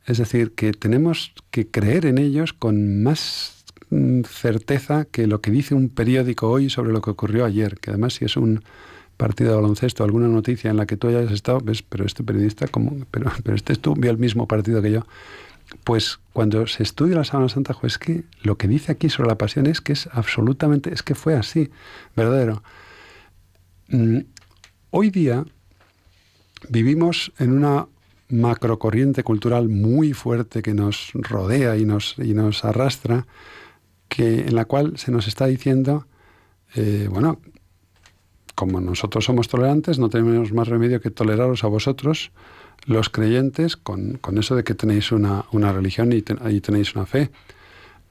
Es decir, que tenemos que creer en ellos con más certeza que lo que dice un periódico hoy sobre lo que ocurrió ayer, que además si es un partido de baloncesto, alguna noticia en la que tú hayas estado, ves, pero este periodista, como, pero, pero este tú vio el mismo partido que yo. Pues cuando se estudia la Sábana Santa, es que lo que dice aquí sobre la pasión es que es absolutamente, es que fue así, verdadero. Mm, hoy día vivimos en una macrocorriente cultural muy fuerte que nos rodea y nos, y nos arrastra, que, en la cual se nos está diciendo, eh, bueno, como nosotros somos tolerantes, no tenemos más remedio que toleraros a vosotros, los creyentes, con, eso de que tenéis una, religión y, tenéis una fe.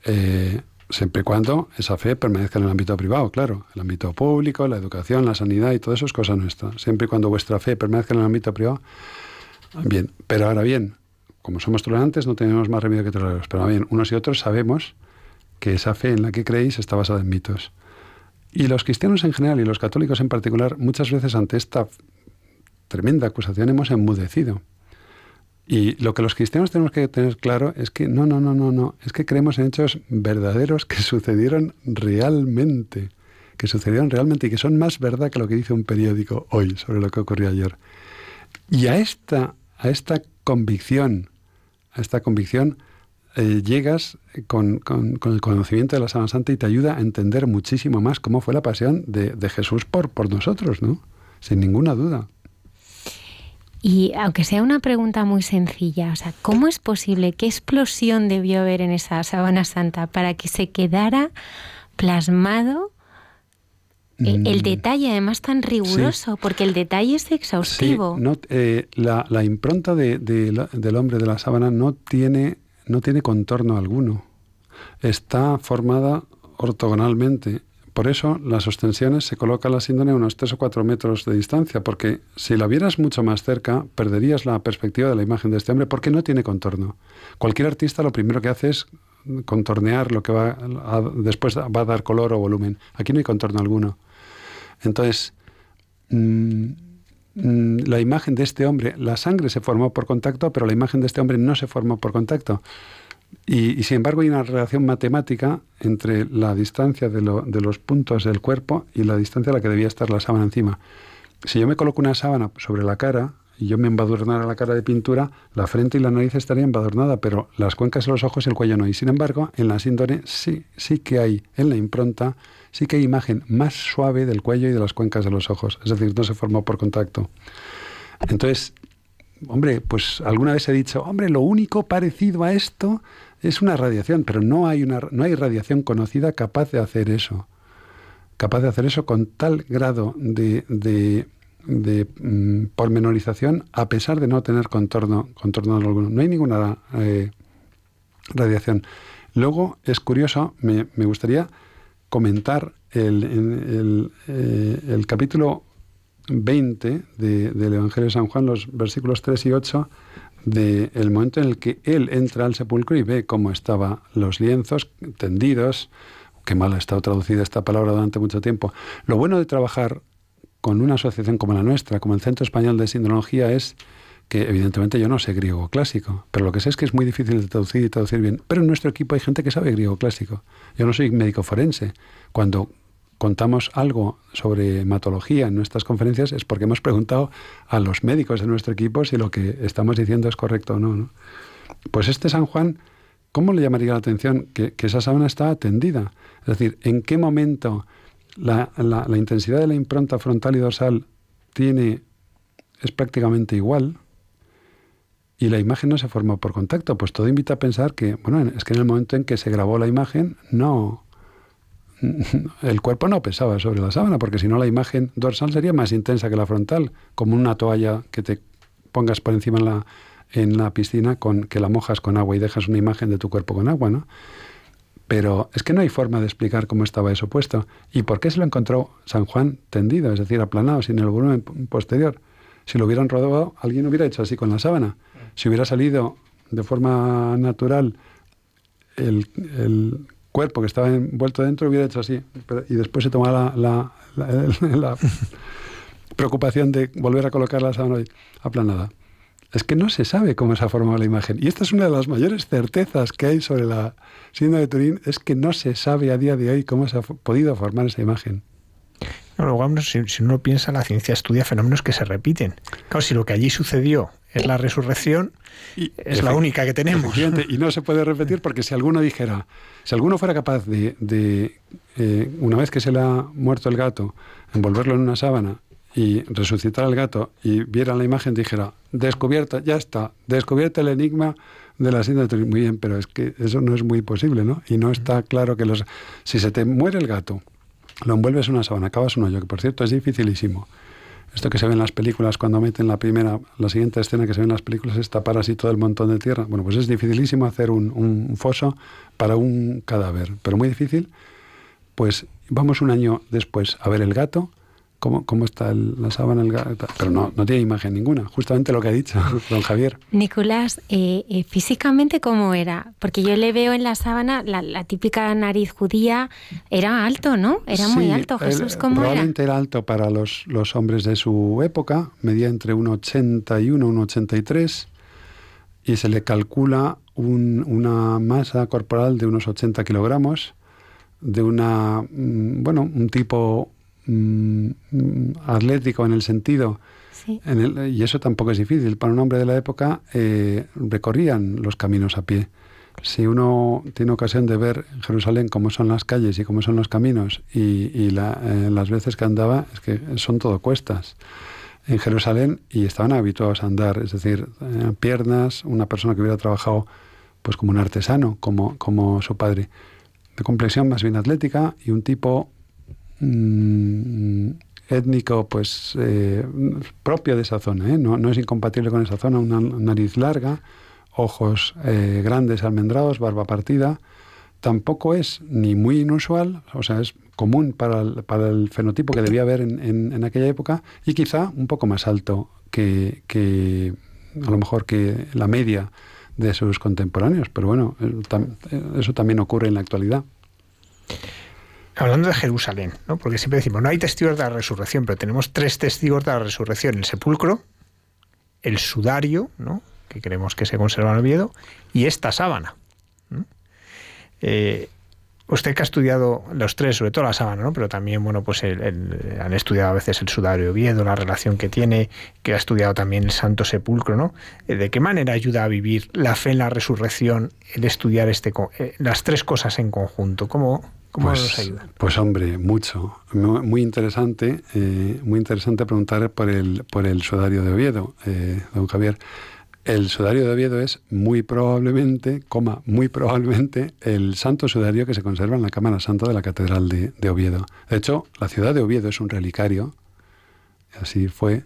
Eh, siempre y cuando esa fe permanezca en el ámbito privado, claro, el ámbito público, la educación, la sanidad y todo eso es cosa nuestra. Siempre y cuando vuestra fe permanezca en el ámbito privado, bien. Pero ahora bien, como somos tolerantes, no tenemos más remedio que toleraros. Pero bien, unos y otros sabemos que esa fe en la que creéis está basada en mitos. Y los cristianos en general y los católicos en particular, muchas veces ante esta tremenda acusación hemos enmudecido. Y lo que los cristianos tenemos que tener claro es que no, no, no, no, no, es que creemos en hechos verdaderos que sucedieron realmente, que sucedieron realmente y que son más verdad que lo que dice un periódico hoy sobre lo que ocurrió ayer. Y a esta, a esta convicción, a esta convicción, eh, llegas con, el conocimiento de la Sábana Santa y te ayuda a entender muchísimo más cómo fue la pasión de, Jesús por, por nosotros, ¿no? Sin ninguna duda. Y aunque sea una pregunta muy sencilla, o sea, ¿cómo es posible, qué explosión debió haber en esa sábana santa para que se quedara plasmado eh, el mm. detalle, además tan riguroso, porque el detalle es exhaustivo? no, eh, la, impronta del hombre de la sábana no tiene no tiene contorno alguno. Está formada ortogonalmente. Por eso las ostensiones se coloca la síndrome a unos 3 o 4 metros de distancia, porque si la vieras mucho más cerca, perderías la perspectiva de la imagen de este hombre, porque no tiene contorno. Cualquier artista lo primero que hace es contornear lo que va después va a dar color o volumen. Aquí no hay contorno alguno. Entonces, mm, Mm, la imagen de este hombre, la sangre se formó por contacto, pero la imagen de este hombre no se formó por contacto. Y, sin embargo hay una relación matemática entre la distancia de, los puntos del cuerpo y la distancia a la que debía estar la sábana encima. Si yo me coloco una sábana sobre la cara, y yo me embadurnara la cara de pintura, la frente y la nariz estarían embadurnada, pero las cuencas de los ojos y el cuello no. Y sin embargo, en la síndrome sí, sí que hay, en la impronta, sí que hay imagen más suave del cuello y de las cuencas de los ojos. Es decir, no se formó por contacto. Entonces, hombre, pues alguna vez he dicho, hombre, lo único parecido a esto es una radiación, pero no hay, una, no hay radiación conocida capaz de hacer eso. Capaz de hacer eso con tal grado de, de, de mm, pormenorización a pesar de no tener contorno, contorno alguno. No hay ninguna eh, radiación. Luego, es curioso, me, me gustaría comentar el, eh, el capítulo 20 del Evangelio de San Juan, los versículos 3 y 8, del momento en el que él entra al sepulcro y ve cómo estaban los lienzos tendidos. Qué mal ha estado traducida esta palabra durante mucho tiempo. Lo bueno de trabajar con una asociación como la nuestra, como el Centro Español de Sinología, es que evidentemente yo no sé griego clásico, pero lo que sé es que es muy difícil de traducir y traducir bien. Pero en nuestro equipo hay gente que sabe griego clásico. Yo no soy médico forense. Cuando contamos algo sobre hematología en nuestras conferencias es porque hemos preguntado a los médicos de nuestro equipo si lo que estamos diciendo es correcto o no. Pues este San Juan, ¿cómo le llamaría la atención que, esa sábana está atendida? Es decir, ¿en qué momento la, la, intensidad de la impronta frontal y dorsal tiene, es prácticamente igual? y la imagen no se formó por contacto. Pues todo invita a pensar que, bueno, es que en el momento en que se grabó la imagen, no, el cuerpo no pesaba sobre la sábana, porque si no la imagen dorsal sería más intensa que la frontal, como una toalla que te pongas por encima en la, en la piscina, con, que la mojas con agua y dejas una imagen de tu cuerpo con agua, ¿no? Pero es que no hay forma de explicar cómo estaba eso puesto. ¿Y por qué se lo encontró San Juan tendido, es decir, aplanado, sin el volumen posterior? Si lo hubieran rodado, alguien hubiera hecho así con la sábana. Si hubiera salido de forma natural el, el cuerpo que estaba envuelto dentro hubiera hecho así. y después se tomaba la, la, preocupación de volver a colocar la sábana aplanada. Es que no se sabe cómo se ha formado la imagen. Y esta es una de las mayores certezas que hay sobre la síndrome de Turín, es que no se sabe a día de hoy cómo se ha podido formar esa imagen. si, uno piensa, la ciencia estudia fenómenos que se repiten. Claro, si lo que allí sucedió es la resurrección, y es la única que tenemos. Y no se puede repetir porque si alguno dijera, si alguno fuera capaz de, eh, una vez que se le ha muerto el gato, envolverlo en una sábana y resucitar al gato y viera la imagen, dijera, descubierta, ya está, descubierta el enigma de la síndrome Muy bien, pero es que eso no es muy posible, ¿no? Y no está claro que los... Si se te muere el gato, lo envuelves en una sábana, acabas un hoyo, que por cierto es dificilísimo esto que se ve en las películas cuando meten la primera, la siguiente escena que se ve en las películas es tapar así todo el montón de tierra. Bueno, pues es dificilísimo hacer un, un foso para un cadáver, pero muy difícil. Pues vamos un año después a ver el gato cómo, está la sábana, el gato, pero no, no tiene imagen ninguna, justamente lo que ha dicho don Javier. Nicolás, eh, eh, físicamente cómo era, porque yo le veo en la sábana la, típica nariz judía, era alto, ¿no? Era muy alto, Jesús, ¿cómo probablemente era? alto para los, los hombres de su época, medía entre 1,81 y 1,83 y se le calcula una masa corporal de unos 80 kilogramos, de una, mm, bueno, un tipo Mm, atlético en el sentido, y eso tampoco es difícil. Para un hombre de la época eh, recorrían los caminos a pie. Si uno tiene ocasión de ver en Jerusalén cómo son las calles y cómo son los caminos, y, eh, las veces que andaba, es que son todo cuestas en Jerusalén y estaban habituados a andar, es decir, eh, piernas, una persona que hubiera trabajado pues como un artesano, como, como su padre, de complexión más bien atlética y un tipo Mm, étnico pues eh, propio de esa zona, ¿eh? no, es incompatible con esa zona, una nariz larga, ojos eh, grandes almendrados, barba partida, tampoco es ni muy inusual, o sea, es común para el, fenotipo que debía haber en, aquella época y quizá un poco más alto que, que, a lo mejor que la media de sus contemporáneos, pero bueno, eso también ocurre en la actualidad hablando de Jerusalén, ¿no? porque siempre decimos, no hay testigos de la resurrección, pero tenemos tres testigos de la resurrección, el sepulcro, el sudario, ¿no? que creemos que se conserva en Oviedo, y esta sábana. Eh, usted que ha estudiado los tres, sobre todo la sábana, ¿no? pero también, bueno, pues han estudiado a veces el sudario Oviedo, la relación que tiene, que ha estudiado también el Santo Sepulcro, ¿no? Eh, ¿De qué manera ayuda a vivir la fe en la resurrección el estudiar este, eh, las tres cosas en conjunto? ¿Cómo, cómo pues, nos ayuda? Pues hombre, mucho. Muy interesante, eh, muy interesante preguntar por el, por el sudario de Oviedo, don Javier. El sudario de Oviedo es muy probablemente, coma, muy probablemente el santo sudario que se conserva en la Cámara Santa de la Catedral de, Oviedo. De hecho, la ciudad de Oviedo es un relicario, así fue,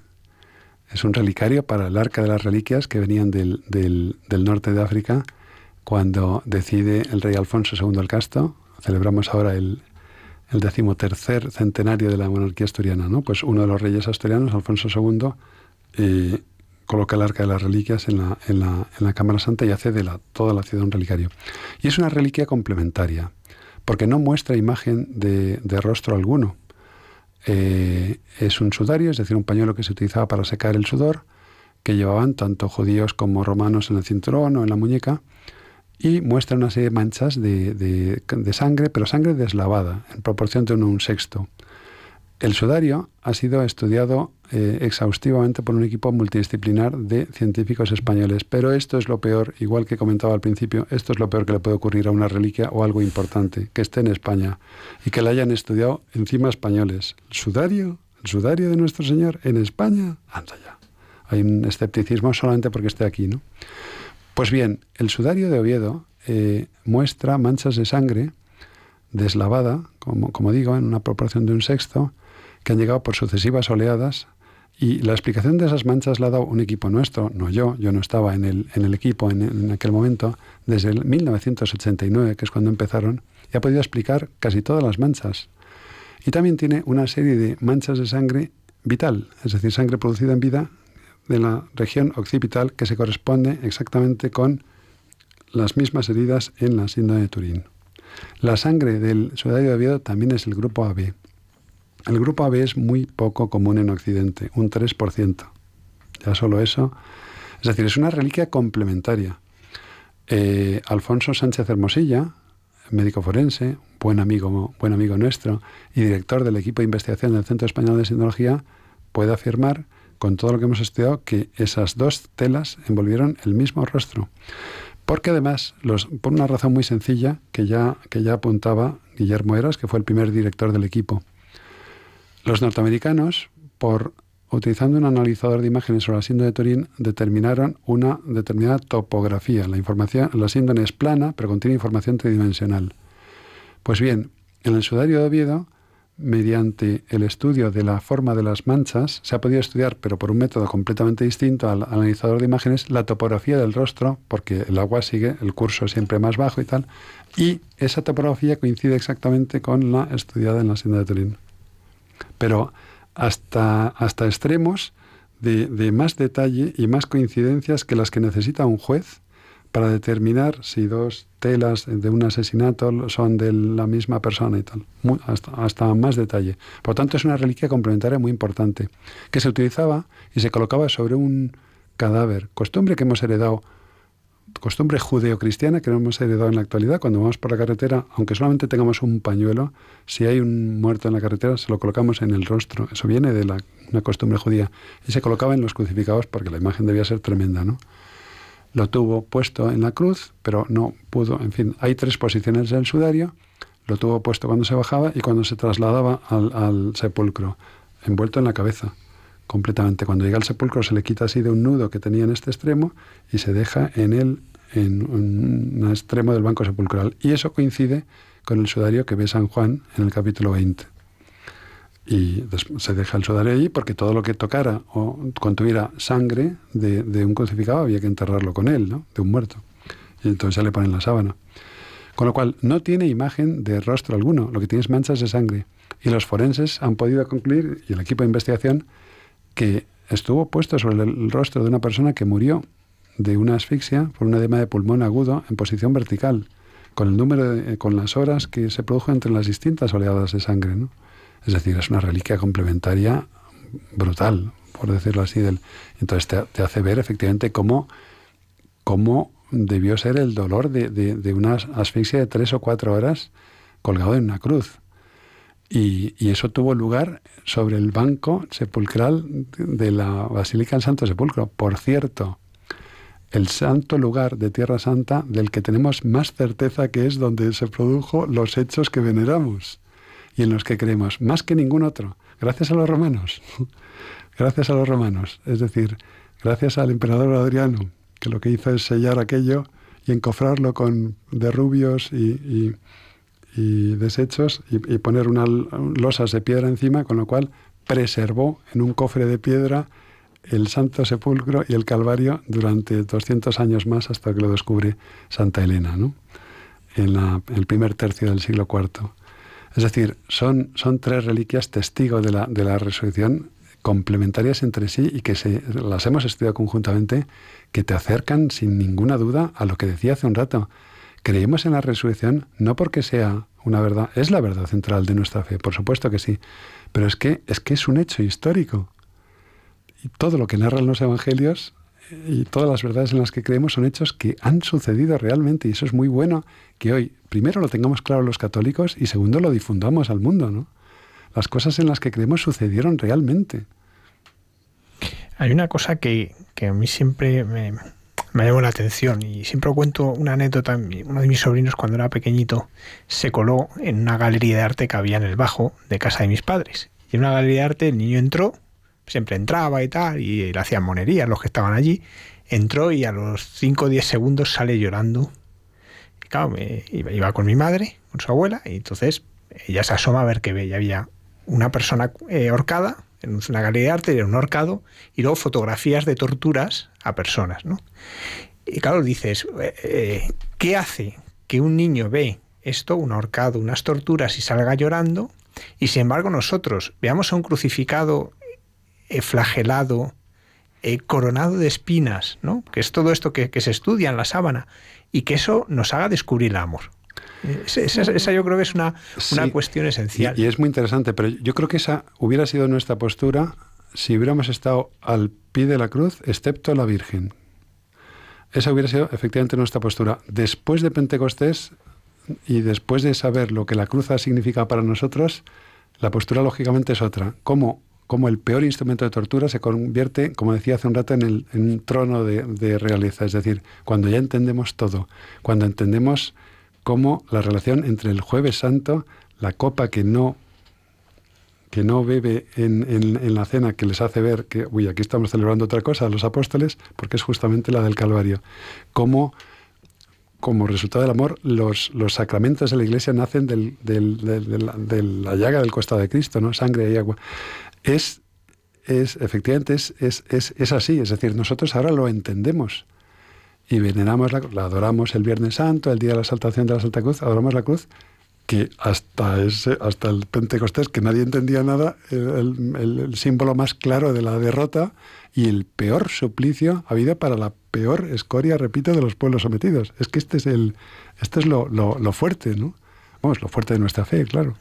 es un relicario para el arca de las reliquias que venían del, norte de África cuando decide el rey Alfonso II el Casto, celebramos ahora el, decimotercer centenario de la monarquía asturiana, ¿no? Pues uno de los reyes asturianos, Alfonso II, eh, coloca el arca de las reliquias en la, la Cámara Santa y hace de la, toda la ciudad un relicario. Y es una reliquia complementaria, porque no muestra imagen de, rostro alguno. Eh, es un sudario, es decir, un pañuelo que se utilizaba para secar el sudor, que llevaban tanto judíos como romanos en el cinturón o en la muñeca, y muestra una serie de manchas de, de sangre, pero sangre deslavada, en proporción de uno a un sexto. El sudario ha sido estudiado eh, exhaustivamente por un equipo multidisciplinar de científicos españoles, pero esto es lo peor, igual que comentaba al principio, esto es lo peor que le puede ocurrir a una reliquia o algo importante, que esté en España y que la hayan estudiado encima españoles. ¿El sudario? ¿El sudario de nuestro Señor en España? Anda ya. Hay un escepticismo solamente porque esté aquí, ¿no? Pues bien, el sudario de Oviedo eh, muestra manchas de sangre deslavada, como, digo, en una proporción de un sexto, que han llegado por sucesivas oleadas y la explicación de esas manchas la ha dado un equipo nuestro, no yo, yo no estaba en el, en el equipo en, aquel momento, desde el 1989, que es cuando empezaron, y ha podido explicar casi todas las manchas. Y también tiene una serie de manchas de sangre vital, es decir, sangre producida en vida de la región occipital que se corresponde exactamente con las mismas heridas en la síndrome de Turín. La sangre del sudario de Oviedo también es el grupo AB. El grupo AB es muy poco común en Occidente, un 3%. Ya solo eso. Es decir, es una reliquia complementaria. Eh, Alfonso Sánchez Hermosilla, médico forense, buen amigo, buen amigo nuestro y director del equipo de investigación del Centro Español de Sindología, puede afirmar, con todo lo que hemos estudiado, que esas dos telas envolvieron el mismo rostro. Porque además, los, por una razón muy sencilla que ya, que ya apuntaba Guillermo Eras, que fue el primer director del equipo, los norteamericanos, por utilizando un analizador de imágenes sobre la síndrome de Turín, determinaron una determinada topografía. La, información, la síndrome es plana, pero contiene información tridimensional. Pues bien, en el sudario de Oviedo, mediante el estudio de la forma de las manchas, se ha podido estudiar, pero por un método completamente distinto al analizador de imágenes, la topografía del rostro, porque el agua sigue el curso siempre más bajo y tal, y esa topografía coincide exactamente con la estudiada en la síndrome de Turín pero hasta, hasta extremos de, más detalle y más coincidencias que las que necesita un juez para determinar si dos telas de un asesinato son de la misma persona y tal, hasta, más detalle. Por tanto, es una reliquia complementaria muy importante, que se utilizaba y se colocaba sobre un cadáver, costumbre que hemos heredado costumbre judeocristiana que hemos heredado en la actualidad. Cuando vamos por la carretera, aunque solamente tengamos un pañuelo, si hay un muerto en la carretera, se lo colocamos en el rostro. Eso viene de la, una costumbre judía. Y se colocaba en los crucificados porque la imagen debía ser tremenda, ¿no? Lo tuvo puesto en la cruz, pero no pudo. En fin, hay tres posiciones del sudario. Lo tuvo puesto cuando se bajaba y cuando se trasladaba al, sepulcro, envuelto en la cabeza completamente. Cuando llega al sepulcro se le quita así de un nudo que tenía en este extremo y se deja en el en un extremo del banco sepulcral. Y eso coincide con el sudario que ve San Juan en el capítulo 20. Y se deja el sudario allí porque todo lo que tocara o contuviera sangre de, de, un crucificado había que enterrarlo con él, ¿no? de un muerto. Y entonces ya le ponen la sábana. Con lo cual no tiene imagen de rostro alguno, lo que tiene es manchas de sangre. Y los forenses han podido concluir, y el equipo de investigación, que estuvo puesto sobre el rostro de una persona que murió de una asfixia por un edema de pulmón agudo en posición vertical, con el número eh, con las horas que se produjo entre las distintas oleadas de sangre, ¿no? Es decir, es una reliquia complementaria brutal, por decirlo así. Del, entonces te, hace ver efectivamente cómo, cómo debió ser el dolor de, una asfixia de tres o cuatro horas colgado en una cruz. Y, y, eso tuvo lugar sobre el banco sepulcral de la Basílica del Santo Sepulcro. Por cierto, el santo lugar de Tierra Santa del que tenemos más certeza que es donde se produjo los hechos que veneramos y en los que creemos, más que ningún otro, gracias a los romanos, gracias a los romanos, es decir, gracias al emperador Adriano, que lo que hizo es sellar aquello y encofrarlo con derrubios y, y, desechos y, y poner unas losas de piedra encima, con lo cual preservó en un cofre de piedra el Santo Sepulcro y el Calvario durante 200 años más hasta que lo descubre Santa Elena, ¿no? en el primer tercio del siglo IV. Es decir, son, son tres reliquias testigos de la, de la resurrección complementarias entre sí y que se, las hemos estudiado conjuntamente, que te acercan sin ninguna duda a lo que decía hace un rato. Creemos en la resurrección no porque sea una verdad, es la verdad central de nuestra fe, por supuesto que sí, pero es que es, que es un hecho histórico. Y todo lo que narran los evangelios y todas las verdades en las que creemos son hechos que han sucedido realmente y eso es muy bueno que hoy primero lo tengamos claro los católicos y segundo lo difundamos al mundo, ¿no? Las cosas en las que creemos sucedieron realmente. Hay una cosa que, que a mí siempre me, me llamó la atención y siempre cuento una anécdota. Uno de mis sobrinos cuando era pequeñito se coló en una galería de arte que había en el bajo de casa de mis padres. Y en una galería de arte el niño entró siempre entraba y tal, y le hacían monerías los que estaban allí. Entró y a los 5 o 10 segundos sale llorando. Y claro, iba, con mi madre, con su abuela, y entonces ella se asoma a ver que ve, y había una persona eh, en una galería de arte, era un ahorcado, y luego fotografías de torturas a personas, ¿no? Y claro, dices, eh, eh, ¿qué hace que un niño ve esto, un ahorcado, unas torturas, y salga llorando? Y sin embargo nosotros veamos a un crucificado flagelado, eh, coronado de espinas, ¿no? que es todo esto que, se estudia en la sábana, y que eso nos haga descubrir el amor. Esa, yo creo que es una, una cuestión esencial. Y, es muy interesante, pero yo creo que esa hubiera sido nuestra postura si hubiéramos estado al pie de la cruz, excepto la Virgen. Esa hubiera sido efectivamente nuestra postura. Después de Pentecostés y después de saber lo que la cruz significa para nosotros, la postura lógicamente es otra. ¿Cómo como el peor instrumento de tortura se convierte, como decía hace un rato, en, el, un trono de, realeza. Es decir, cuando ya entendemos todo, cuando entendemos cómo la relación entre el jueves santo, la copa que no que no bebe en, en, la cena, que les hace ver que, uy, aquí estamos celebrando otra cosa los apóstoles, porque es justamente la del Calvario. Cómo como resultado del amor, los, los sacramentos de la Iglesia nacen del, de la llaga del costado de Cristo, ¿no? Sangre y agua es, es efectivamente, es, es, es, así. Es decir, nosotros ahora lo entendemos y veneramos, la, la, adoramos el Viernes Santo, el día de la exaltación de la Santa Cruz, adoramos la cruz, que hasta, ese, hasta el Pentecostés, que nadie entendía nada, el, el, símbolo más claro de la derrota y el peor suplicio ha habido para la peor escoria, repito, de los pueblos sometidos. Es que este es, el, este es lo, lo, lo fuerte, ¿no? Vamos, lo fuerte de nuestra fe, claro.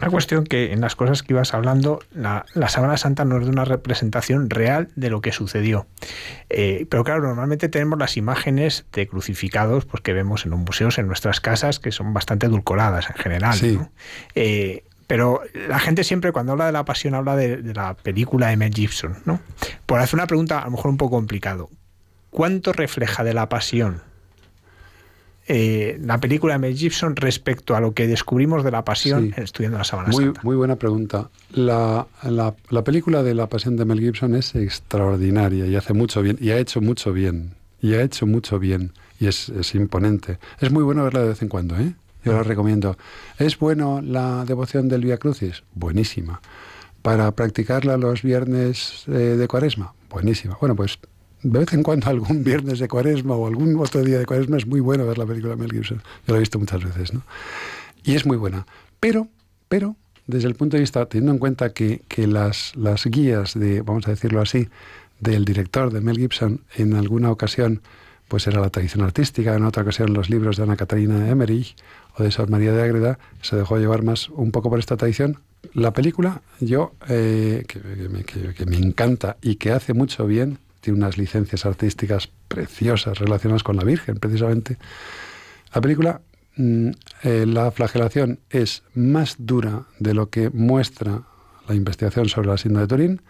Una cuestión que en las cosas que ibas hablando, la, la Sábana Santa no es una representación real de lo que sucedió. Eh, pero claro, normalmente tenemos las imágenes de crucificados pues, que vemos en los museos, en nuestras casas, que son bastante edulcoradas en general. Eh, pero la gente siempre cuando habla de la pasión habla de, de, la película de Mel Gibson, ¿no? Por hacer una pregunta a lo mejor un poco complicado. ¿Cuánto refleja de la pasión eh, la película de Mel Gibson respecto a lo que descubrimos de la pasión estudiando la Sábana muy, Santa? Muy buena pregunta. La, la, película de la pasión de Mel Gibson es extraordinaria y hace mucho bien, y ha hecho mucho bien, y ha hecho mucho bien, y es, es imponente. Es muy bueno verla de vez en cuando, ¿eh? Yo la recomiendo. ¿Es bueno la devoción del Via Crucis? Buenísima. ¿Para practicarla los viernes eh, de cuaresma? Buenísima. Bueno, pues de vez en cuando algún viernes de cuaresma o algún otro día de cuaresma es muy bueno ver la película de Mel Gibson. Yo la he visto muchas veces, ¿no? Y es muy buena. Pero, pero, desde el punto de vista, teniendo en cuenta que, que las, las guías de, vamos a decirlo así, del director de Mel Gibson en alguna ocasión pues era la tradición artística, en otra ocasión los libros de Ana Catarina Emmerich o de Sor María de Ágreda, se dejó llevar más un poco por esta tradición. La película, yo, eh, que, que, que, me encanta y que hace mucho bien, tiene unas licencias artísticas preciosas relacionadas con la Virgen, precisamente. La película mm, eh, la flagelación es más dura de lo que muestra la investigación sobre la síndrome de Turín,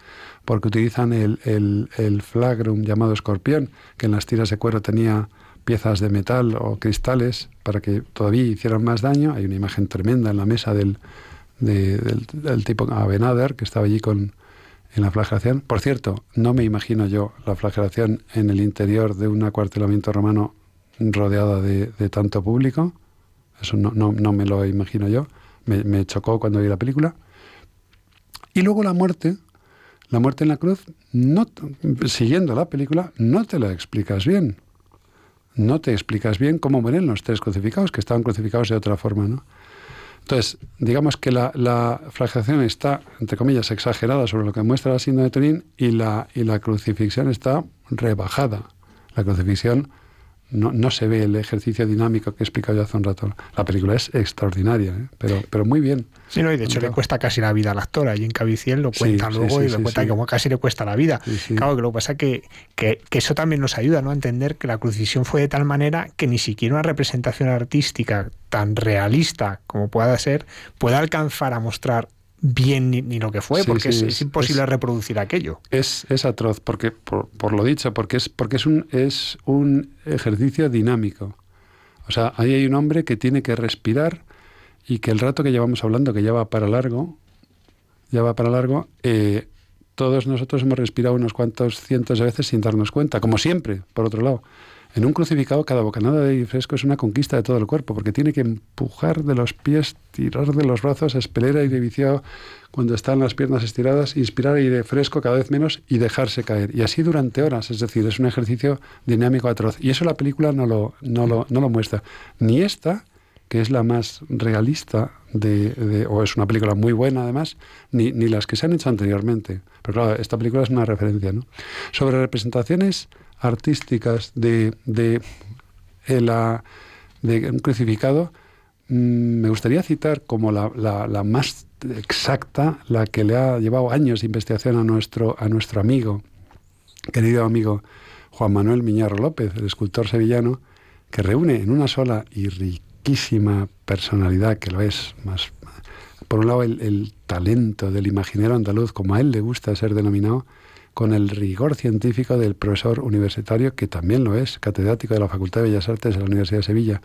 porque utilizan el, el, flagrum llamado escorpión, que en las tiras de cuero tenía piezas de metal o cristales para que todavía hicieran más daño. Hay una imagen tremenda en la mesa del, del, tipo Abenader, que estaba allí con, en la flagelación. Por cierto, no me imagino yo la flagelación en el interior de un acuartelamiento romano rodeada de, tanto público. Eso no, no, me lo imagino yo. Me, me, chocó cuando vi la película. Y luego la muerte, la muerte en la cruz, no, siguiendo la película, no te la explicas bien. No te explicas bien cómo mueren los tres crucificados, que estaban crucificados de otra forma, ¿no? Entonces, digamos que la, la, flagelación está, entre comillas, exagerada sobre lo que muestra la síndrome de Turín y la, y la crucifixión está rebajada. La crucifixión no, no, se ve el ejercicio dinámico que he explicado ya hace un rato. La película es extraordinaria, ¿eh? pero, pero muy bien. Sí, no, y de hecho le cuesta casi la vida al actor. Allí en Cabiciel lo cuenta luego y lo cuenta como casi le cuesta la vida. Claro, que lo que pasa es que, que, que, eso también nos ayuda ¿no? a entender que la crucifixión fue de tal manera que ni siquiera una representación artística tan realista como pueda ser puede alcanzar a mostrar bien ni, lo que fue, porque es, imposible reproducir aquello. Es, es atroz, porque, por, por, lo dicho, porque es, porque es un, es un ejercicio dinámico. O sea, ahí hay un hombre que tiene que respirar y que el rato que llevamos hablando, que ya va para largo, ya va para largo, eh, todos nosotros hemos respirado unos cuantos cientos de veces sin darnos cuenta, como siempre, por otro lado. En un crucificado cada bocanada de fresco es una conquista de todo el cuerpo, porque tiene que empujar de los pies, tirar de los brazos, expeler aire viciado cuando están las piernas estiradas, inspirar aire fresco cada vez menos y dejarse caer. Y así durante horas, es decir, es un ejercicio dinámico atroz. Y eso la película no lo, no lo, no lo muestra. Ni esta, que es la más realista de, o es una película muy buena además, ni, ni las que se han hecho anteriormente. Pero claro, esta película es una referencia. ¿no? Sobre representaciones artísticas de, de, la, de un crucificado, mm, me gustaría citar como la, la, más exacta, la que le ha llevado años de investigación a nuestro, a nuestro amigo, querido amigo Juan Manuel Miñarro López, el escultor sevillano, que reúne en una sola y riquísima personalidad, que lo es más, por un lado el, el talento del imaginero andaluz, como a él le gusta ser denominado, con el rigor científico del profesor universitario, que también lo es, catedrático de la Facultad de Bellas Artes de la Universidad de Sevilla,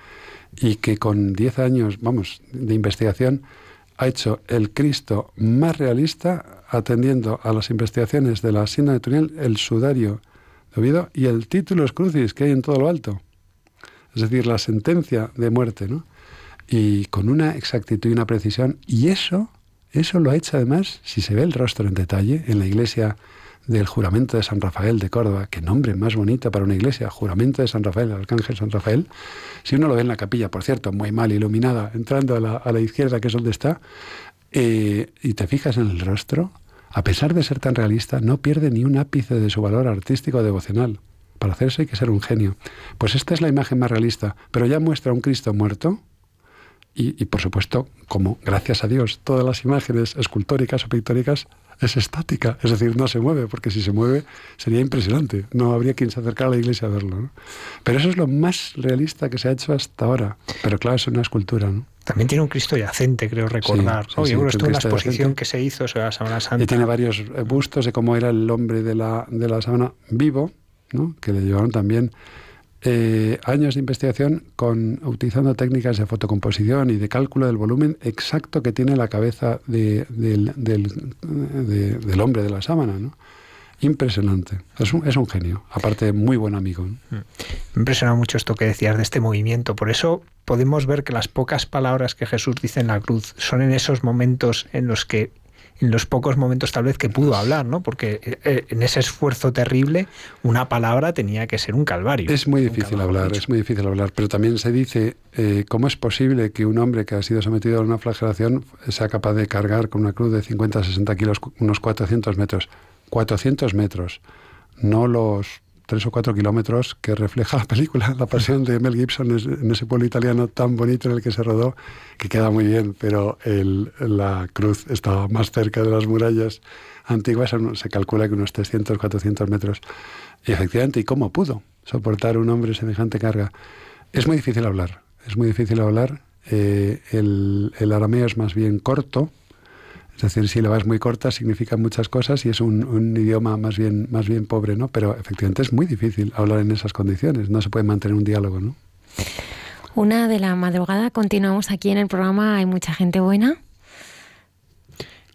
y que con 10 años, vamos, de investigación, ha hecho el Cristo más realista, atendiendo a las investigaciones de la Síndrome de Tuniel, el sudario de Oviedo y el título crucis que hay en todo lo alto. Es decir, la sentencia de muerte, ¿no? Y con una exactitud y una precisión. Y eso, eso lo ha hecho además, si se ve el rostro en detalle, en la iglesia del juramento de San Rafael de Córdoba, qué nombre más bonito para una iglesia, juramento de San Rafael, el arcángel San Rafael, si uno lo ve en la capilla, por cierto, muy mal iluminada, entrando a la, izquierda, que es donde está, eh, y te fijas en el rostro, a pesar de ser tan realista, no pierde ni un ápice de su valor artístico devocional. Para hacerse hay que ser un genio. Pues esta es la imagen más realista, pero ya muestra un Cristo muerto, y, por supuesto, como gracias a Dios todas las imágenes escultóricas o pictóricas es estática, es decir, no se mueve, porque si se mueve sería impresionante, no habría quien se acercara a la iglesia a verlo. Pero eso es lo más realista que se ha hecho hasta ahora, pero claro, es una escultura. ¿no? También tiene un Cristo yacente, creo recordar. Sí, sí, estuvo en la exposición que se hizo sobre la Sábana Santa. Y tiene varios bustos de cómo era el hombre de la, de la Sábana vivo, ¿no? que le llevaron también eh, años de investigación con, utilizando técnicas de fotocomposición y de cálculo del volumen exacto que tiene la cabeza del, hombre de la sábana. Impresionante. Es un, es genio, aparte muy buen amigo. Mm. Me impresiona mucho esto que decías de este movimiento. Por eso podemos ver que las pocas palabras que Jesús dice en la cruz son en esos momentos en los que en los pocos momentos tal vez que pudo hablar, ¿no? Porque eh, en ese esfuerzo terrible una palabra tenía que ser un calvario. Es muy difícil hablar, es muy difícil hablar, pero también se dice eh, cómo es posible que un hombre que ha sido sometido a una flagelación sea capaz de cargar con una cruz de 50 60 kilos unos 400 metros. 400 metros, no los tres o cuatro kilómetros que refleja la película, la pasión de Mel Gibson en ese pueblo italiano tan bonito en el que se rodó, que queda muy bien, pero la cruz estaba más cerca de las murallas antiguas, se calcula que unos 300, 400 metros. Y efectivamente, ¿y cómo pudo soportar un hombre semejante carga? Es muy difícil hablar, es muy difícil hablar. Eh, el, arameo es más bien corto, es decir, si la es muy corta significa muchas cosas y es un, un, idioma más bien, más bien pobre, ¿no? Pero efectivamente es muy difícil hablar en esas condiciones, no se puede mantener un diálogo, ¿no? Una de la madrugada, continuamos aquí en el programa Hay mucha gente buena.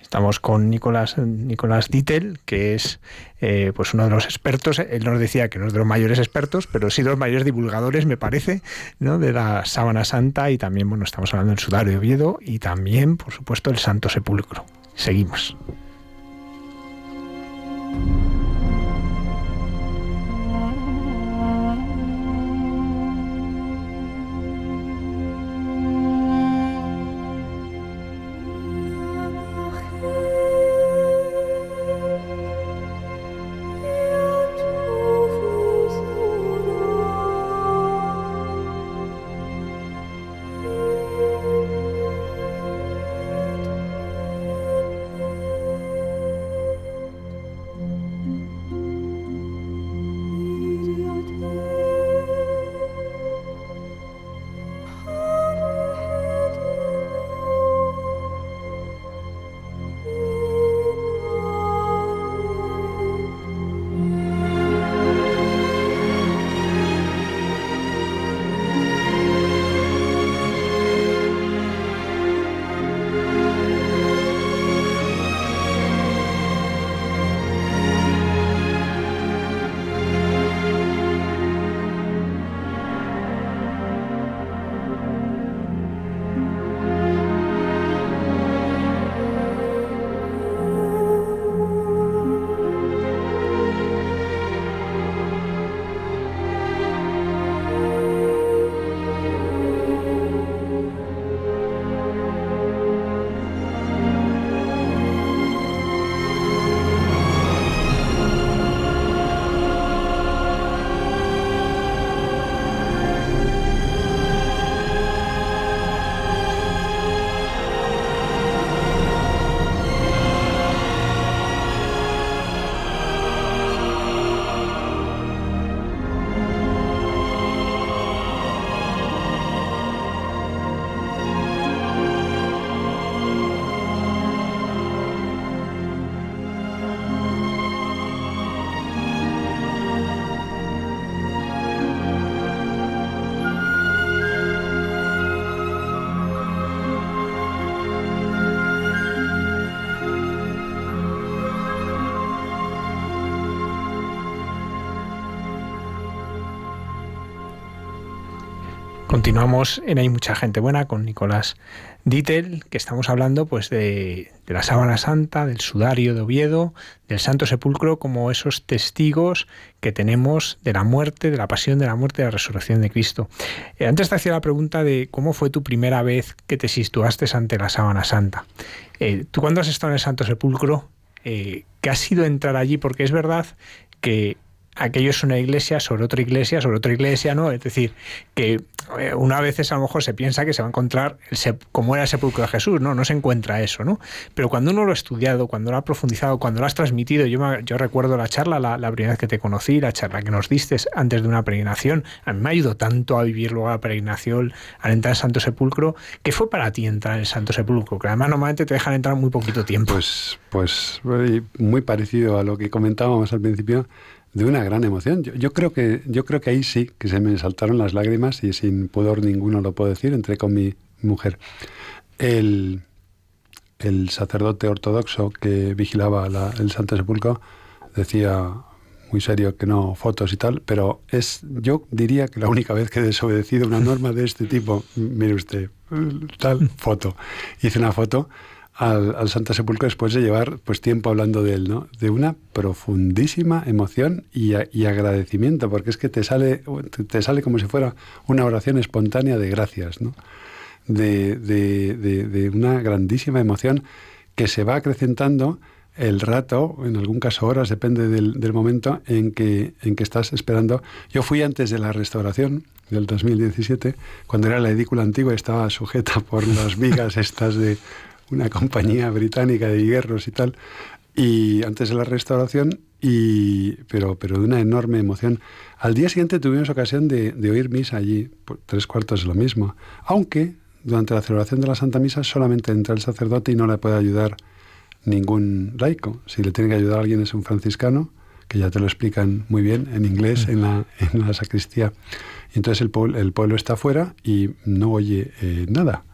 Estamos con Nicolás, Nicolás Dittel, que es eh, pues uno de los expertos. Él nos decía que no es de los mayores expertos, pero sí de los mayores divulgadores, me parece, ¿no? de la sábana santa y también, bueno, estamos hablando del sudario de Oviedo y también, por supuesto, el Santo Sepulcro. Seguimos. Continuamos en Hay mucha gente buena con Nicolás Dittel, que estamos hablando pues de, la sábana santa, del sudario de Oviedo, del Santo Sepulcro como esos testigos que tenemos de la muerte, de la pasión, de la muerte, de la resurrección de Cristo. Eh, antes te hacía la pregunta de cómo fue tu primera vez que te situaste ante la sábana santa. Eh, ¿Tú cuando has estado en el Santo Sepulcro, eh, qué ha sido entrar allí? Porque es verdad que aquello es una iglesia sobre otra iglesia, sobre otra iglesia, ¿no? Es decir, que eh, una vez a lo mejor se piensa que se va a encontrar el como era el sepulcro de Jesús, ¿no? No se encuentra eso, ¿no? Pero cuando uno lo ha estudiado, cuando lo ha profundizado, cuando lo has transmitido, yo, recuerdo la charla, la, primera vez que te conocí, la charla que nos diste antes de una peregrinación, a mí me ayudó tanto a vivir luego la peregrinación, al entrar al Santo Sepulcro, ¿qué fue para ti entrar en el Santo Sepulcro? Que además normalmente te dejan entrar muy poquito tiempo. Pues, pues muy parecido a lo que comentábamos al principio de una gran emoción. Yo, creo que, yo creo que ahí sí, que se me saltaron las lágrimas y sin pudor ninguno lo puedo decir, entré con mi mujer. El, el sacerdote ortodoxo que vigilaba el Santo Sepulcro decía muy serio que no fotos y tal, pero es yo diría que la única vez que he desobedecido una norma de este tipo, mire usted, tal foto. Hice una foto al, al Santo Sepulcro después de llevar pues tiempo hablando de él, ¿no? De una profundísima emoción y, agradecimiento, porque es que te sale, te sale como si fuera una oración espontánea de gracias, ¿no? De, de, una grandísima emoción que se va acrecentando el rato, en algún caso horas, depende del, del, momento en que, en que estás esperando. Yo fui antes de la restauración del 2017, cuando era la edícula antigua y estaba sujeta por las vigas estas de una compañía británica de hierros y tal, y antes de la restauración, y, pero, pero de una enorme emoción. Al día siguiente tuvimos ocasión de, oír misa allí, tres cuartos de lo mismo, aunque durante la celebración de la Santa Misa solamente entra el sacerdote y no le puede ayudar ningún laico. Si le tiene que ayudar a alguien es un franciscano, que ya te lo explican muy bien en inglés en la, en la sacristía. Y entonces el pueblo, el pueblo está afuera y no oye eh, nada.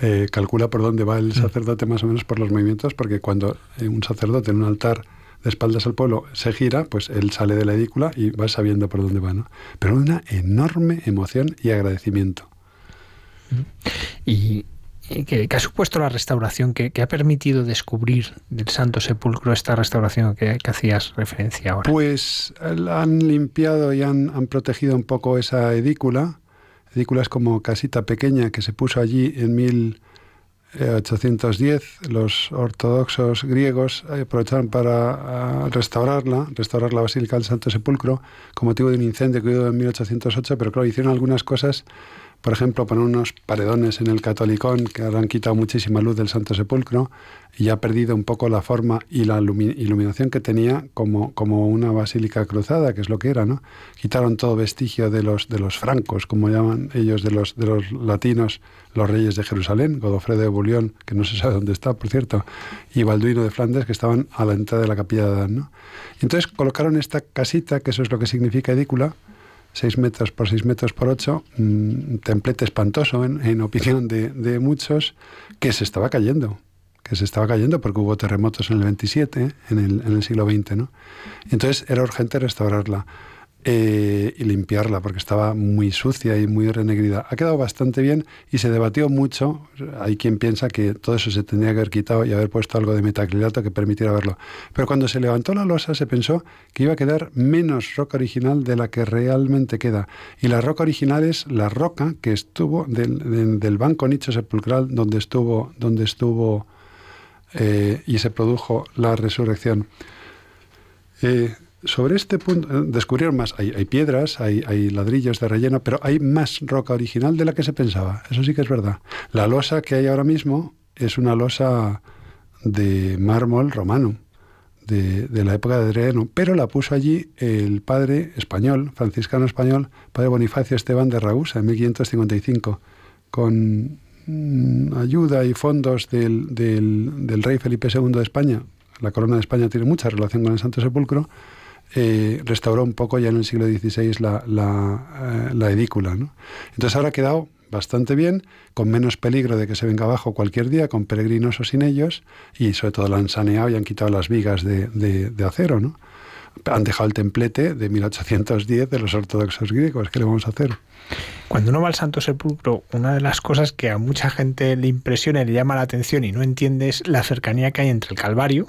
Eh, calcula por dónde va el mm. sacerdote más o menos por los movimientos, porque cuando eh, un sacerdote en un altar de espaldas al pueblo se gira, pues él sale de la edícula y va sabiendo por dónde va, ¿no? Pero una enorme emoción y agradecimiento. Y ¿Qué, ha supuesto la restauración? ¿Qué, ha permitido descubrir del Santo Sepulcro esta restauración que, hacías referencia ahora? Pues han limpiado y han, han, protegido un poco esa edícula. Edícula es como casita pequeña que se puso allí en 1810. Los ortodoxos griegos aprovecharon para restaurarla, restaurar la Basílica del Santo Sepulcro con motivo de un incendio que hubo en 1808, pero claro, hicieron algunas cosas por ejemplo, poner unos paredones en el catolicón que han quitado muchísima luz del Santo Sepulcro y ha perdido un poco la forma y la iluminación que tenía como, como una basílica cruzada, que es lo que era, ¿no? Quitaron todo vestigio de los, de los francos, como llaman ellos, de los, de los latinos, los reyes de Jerusalén, Godofredo de Bulión, que no se sabe dónde está, por cierto, y Balduino de Flandes, que estaban a la entrada de la capilla de Adán, ¿no? Entonces colocaron esta casita, que eso es lo que significa edícula, 6 metros por 6 metros por 8, un templete espantoso en, opinión de, muchos, que se estaba cayendo, que se estaba cayendo porque hubo terremotos en el 27, en el, en el siglo XX, ¿no? Entonces era urgente restaurarla. Eh, y limpiarla porque estaba muy sucia y muy renegrida. Ha quedado bastante bien y se debatió mucho. Hay quien piensa que todo eso se tendría que haber quitado y haber puesto algo de metacrilato que permitiera verlo. Pero cuando se levantó la losa se pensó que iba a quedar menos roca original de la que realmente queda. Y la roca original es la roca que estuvo del, banco nicho sepulcral donde estuvo, donde estuvo eh, y se produjo la resurrección. Eh, sobre este punto eh, descubrieron más. Hay, piedras, hay, ladrillos de relleno, pero hay más roca original de la que se pensaba. Eso sí que es verdad. La losa que hay ahora mismo es una losa de mármol romano, de, la época de Adriano, pero la puso allí el padre español, franciscano español, padre Bonifacio Esteban de Ragusa, en 1555, con mm, ayuda y fondos del, del rey Felipe II de España. La corona de España tiene mucha relación con el Santo Sepulcro eh, restauró un poco ya en el siglo XVI la, la, eh, edícula. Entonces ahora ha quedado bastante bien, con menos peligro de que se venga abajo cualquier día, con peregrinos o sin ellos, y sobre todo la han saneado y han quitado las vigas de, de, acero. ¿no? Han dejado el templete de 1810 de los ortodoxos griegos. ¿Qué le vamos a hacer? Cuando uno va al Santo Sepulcro, una de las cosas que a mucha gente le impresiona y le llama la atención y no entiende es la cercanía que hay entre el Calvario,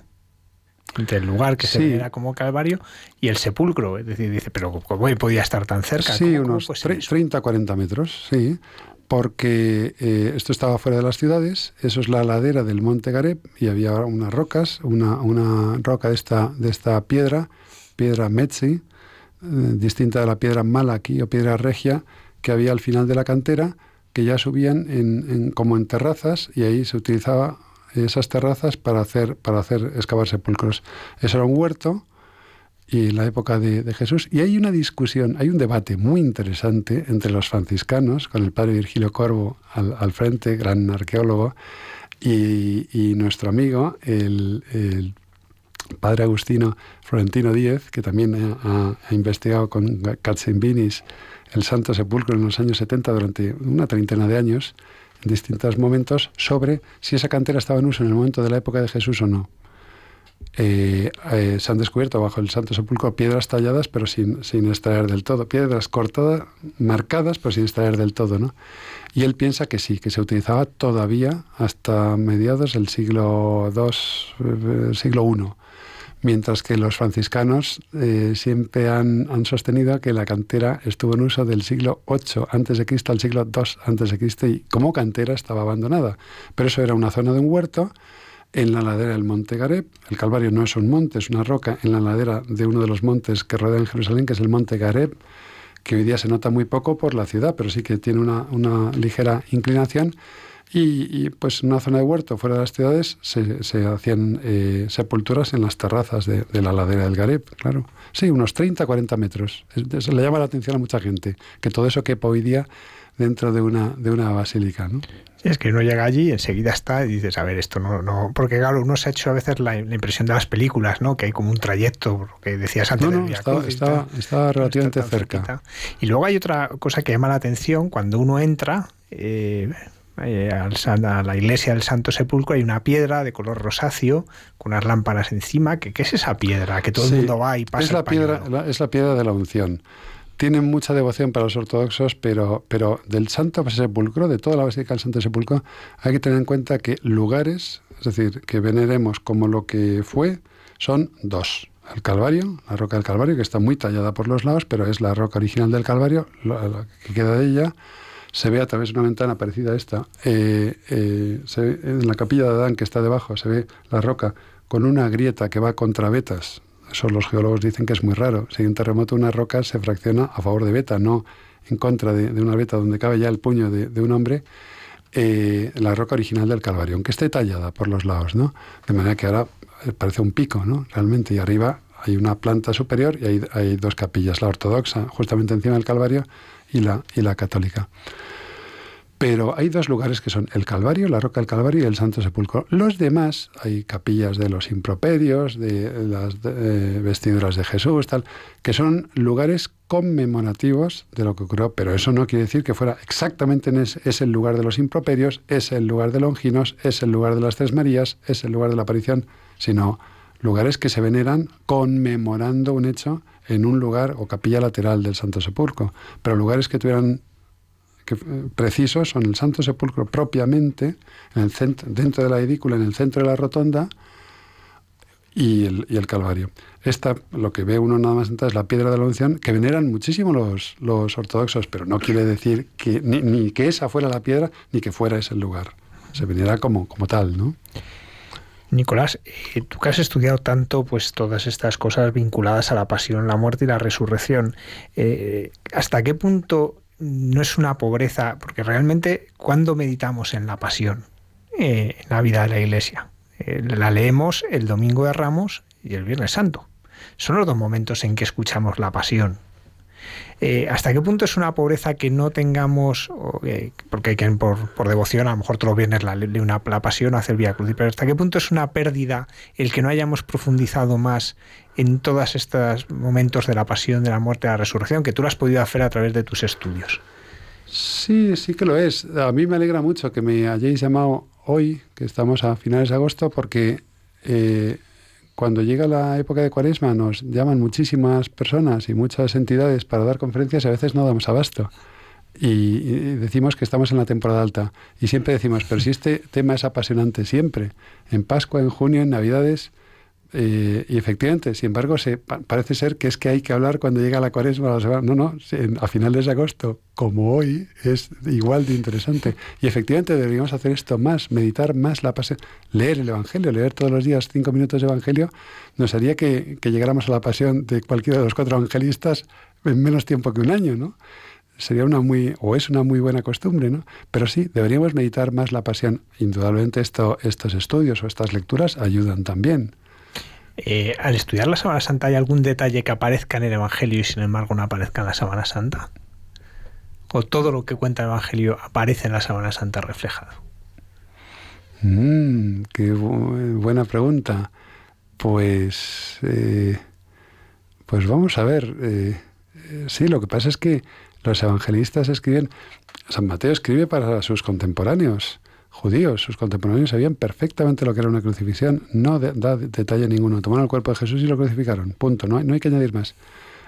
entre el lugar que se venera como Calvario y el sepulcro. Es decir, dice, pero ¿cómo podía estar tan cerca? Sí, unos 30, 40 metros, sí. Porque eh, esto estaba fuera de las ciudades, eso es la ladera del Monte Gareb y había unas rocas, una, una roca de esta, de esta piedra, piedra Metzi, eh, distinta de la piedra Malaki o piedra Regia, que había al final de la cantera, que ya subían en, como en terrazas y ahí se utilizaba esas terrazas para hacer, para hacer excavar sepulcros. Eso era un huerto y la época de, Jesús. Y hay una discusión, hay un debate muy interesante entre los franciscanos, con el padre Virgilio Corvo al, frente, gran arqueólogo, y, nuestro amigo, el, padre Agustino Florentino Díez, que también ha, investigado con Katzenbinis el Santo Sepulcro en los años 70 durante una treintena de años, distintos momentos sobre si esa cantera estaba en uso en el momento de la época de Jesús o no. Eh, eh, se han descubierto bajo el Santo Sepulcro piedras talladas pero sin, sin, extraer del todo, piedras cortadas, marcadas pero sin extraer del todo, ¿no? Y él piensa que sí, que se utilizaba todavía hasta mediados del siglo II, eh, siglo I mientras que los franciscanos eh, siempre han, sostenido que la cantera estuvo en uso del siglo VIII Cristo al siglo II antes Cristo y como cantera estaba abandonada. Pero eso era una zona de un huerto en la ladera del Monte Gareb. El Calvario no es un monte, es una roca en la ladera de uno de los montes que rodean Jerusalén, que es el Monte Gareb, que hoy día se nota muy poco por la ciudad, pero sí que tiene una, una ligera inclinación Y, pues en una zona de huerto fuera de las ciudades se, se hacían eh, sepulturas en las terrazas de, la ladera del Gareb, claro. Sí, unos 30, 40 metros. Eso le llama la atención a mucha gente, que todo eso quepa hoy día dentro de una, de una basílica. ¿no? Es que uno llega allí y enseguida está y dices, a ver, esto no, no, porque claro, uno se ha hecho a veces la, impresión de las películas, ¿no? Que hay como un trayecto, que decías antes. No, no, estaba, relativamente cerca. Y luego hay otra cosa que llama la atención, cuando uno entra eh, eh, a la iglesia del Santo Sepulcro hay una piedra de color rosáceo con unas lámparas encima. ¿Qué, qué es esa piedra? Que todo el mundo va y pasa. Es la, piedra, es la piedra de la unción tienen mucha devoción para los ortodoxos, pero, pero del Santo Sepulcro, de toda la Basílica del Santo Sepulcro, hay que tener en cuenta que lugares, es decir, que veneremos como lo que fue, son dos. El Calvario, la roca del Calvario, que está muy tallada por los lados, pero es la roca original del Calvario, la, que queda de ella, se ve a través de una ventana parecida a esta. Eh, eh, en la capilla de Adán, que está debajo, se ve la roca con una grieta que va contra vetas, eso los geólogos dicen que es muy raro. Si hay un terremoto, una roca se fracciona a favor de beta, no en contra de, una beta donde cabe ya el puño de, un hombre. Eh, la roca original del Calvario, aunque esté tallada por los lados, ¿no? De manera que ahora parece un pico, ¿no? Realmente, y arriba hay una planta superior y hay dos capillas, la ortodoxa, justamente encima del Calvario, y la, y la católica. Pero hay dos lugares que son el Calvario, la Roca del Calvario y el Santo Sepulcro. Los demás, hay capillas de los improperios, de las eh, vestiduras de Jesús, tal, que son lugares conmemorativos de lo que ocurrió, pero eso no quiere decir que fuera exactamente en ese, es el lugar de los improperios, es el lugar de Longinos, es el lugar de las Tres Marías, es el lugar de la aparición, sino lugares que se veneran conmemorando un hecho en un lugar o capilla lateral del Santo Sepulcro, pero lugares que tuvieran eh, precisos son el Santo Sepulcro propiamente, en el centro, dentro de la edícula, en el centro de la rotonda, y el, y el, Calvario. Esta, lo que ve uno nada más entonces, es la piedra de la unción, que veneran muchísimo los, los ortodoxos, pero no quiere decir que ni, que esa fuera la piedra, ni que fuera ese lugar. Se venera como, como tal, ¿no? Nicolás, eh, tú que has estudiado tanto pues todas estas cosas vinculadas a la pasión, la muerte y la resurrección, eh, ¿hasta qué punto no es una pobreza, porque realmente cuando meditamos en la pasión, eh, en la vida de la iglesia, eh, la leemos el domingo de Ramos y el Viernes Santo. Son los dos momentos en que escuchamos la pasión, eh, ¿Hasta qué punto es una pobreza que no tengamos, porque hay que por, devoción, a lo mejor todos los viernes la, una, la pasión hacer vía cruz, pero hasta qué punto es una pérdida el que no hayamos profundizado más en todos estos momentos de la pasión, de la muerte, de la resurrección, que tú lo has podido hacer a través de tus estudios? Sí, sí que lo es. A mí me alegra mucho que me hayáis llamado hoy, que estamos a finales de agosto, porque eh, cuando llega la época de Cuaresma nos llaman muchísimas personas y muchas entidades para dar conferencias y a veces no damos abasto. Y, decimos que estamos en la temporada alta. Y siempre decimos, pero si este tema es apasionante siempre, en Pascua, en junio, en Navidades, eh, y efectivamente, sin embargo, se, parece ser que es que hay que hablar cuando llega la cuaresma. No, no, a finales de agosto, como hoy, es igual de interesante. Y efectivamente deberíamos hacer esto más, meditar más la pasión, leer el Evangelio, leer todos los días cinco minutos de Evangelio, nos haría que, que llegáramos a la pasión de cualquiera de los cuatro evangelistas en menos tiempo que un año, ¿no? sería una muy, o es una muy buena costumbre, ¿no? Pero sí, deberíamos meditar más la pasión. Indudablemente esto, estos estudios o estas lecturas ayudan también. Eh, al estudiar la Semana Santa, ¿hay algún detalle que aparezca en el Evangelio y sin embargo no aparezca en la Semana Santa? ¿O todo lo que cuenta el Evangelio aparece en la Semana Santa reflejado? Mm, qué buena pregunta. Pues, eh, pues vamos a ver. Eh, sí, lo que pasa es que los evangelistas escriben, San Mateo escribe para sus contemporáneos judíos, sus contemporáneos, sabían perfectamente lo que era una crucifixión, no da detalle ninguno. Tomaron el cuerpo de Jesús y lo crucificaron. Punto. No hay, no hay que añadir más.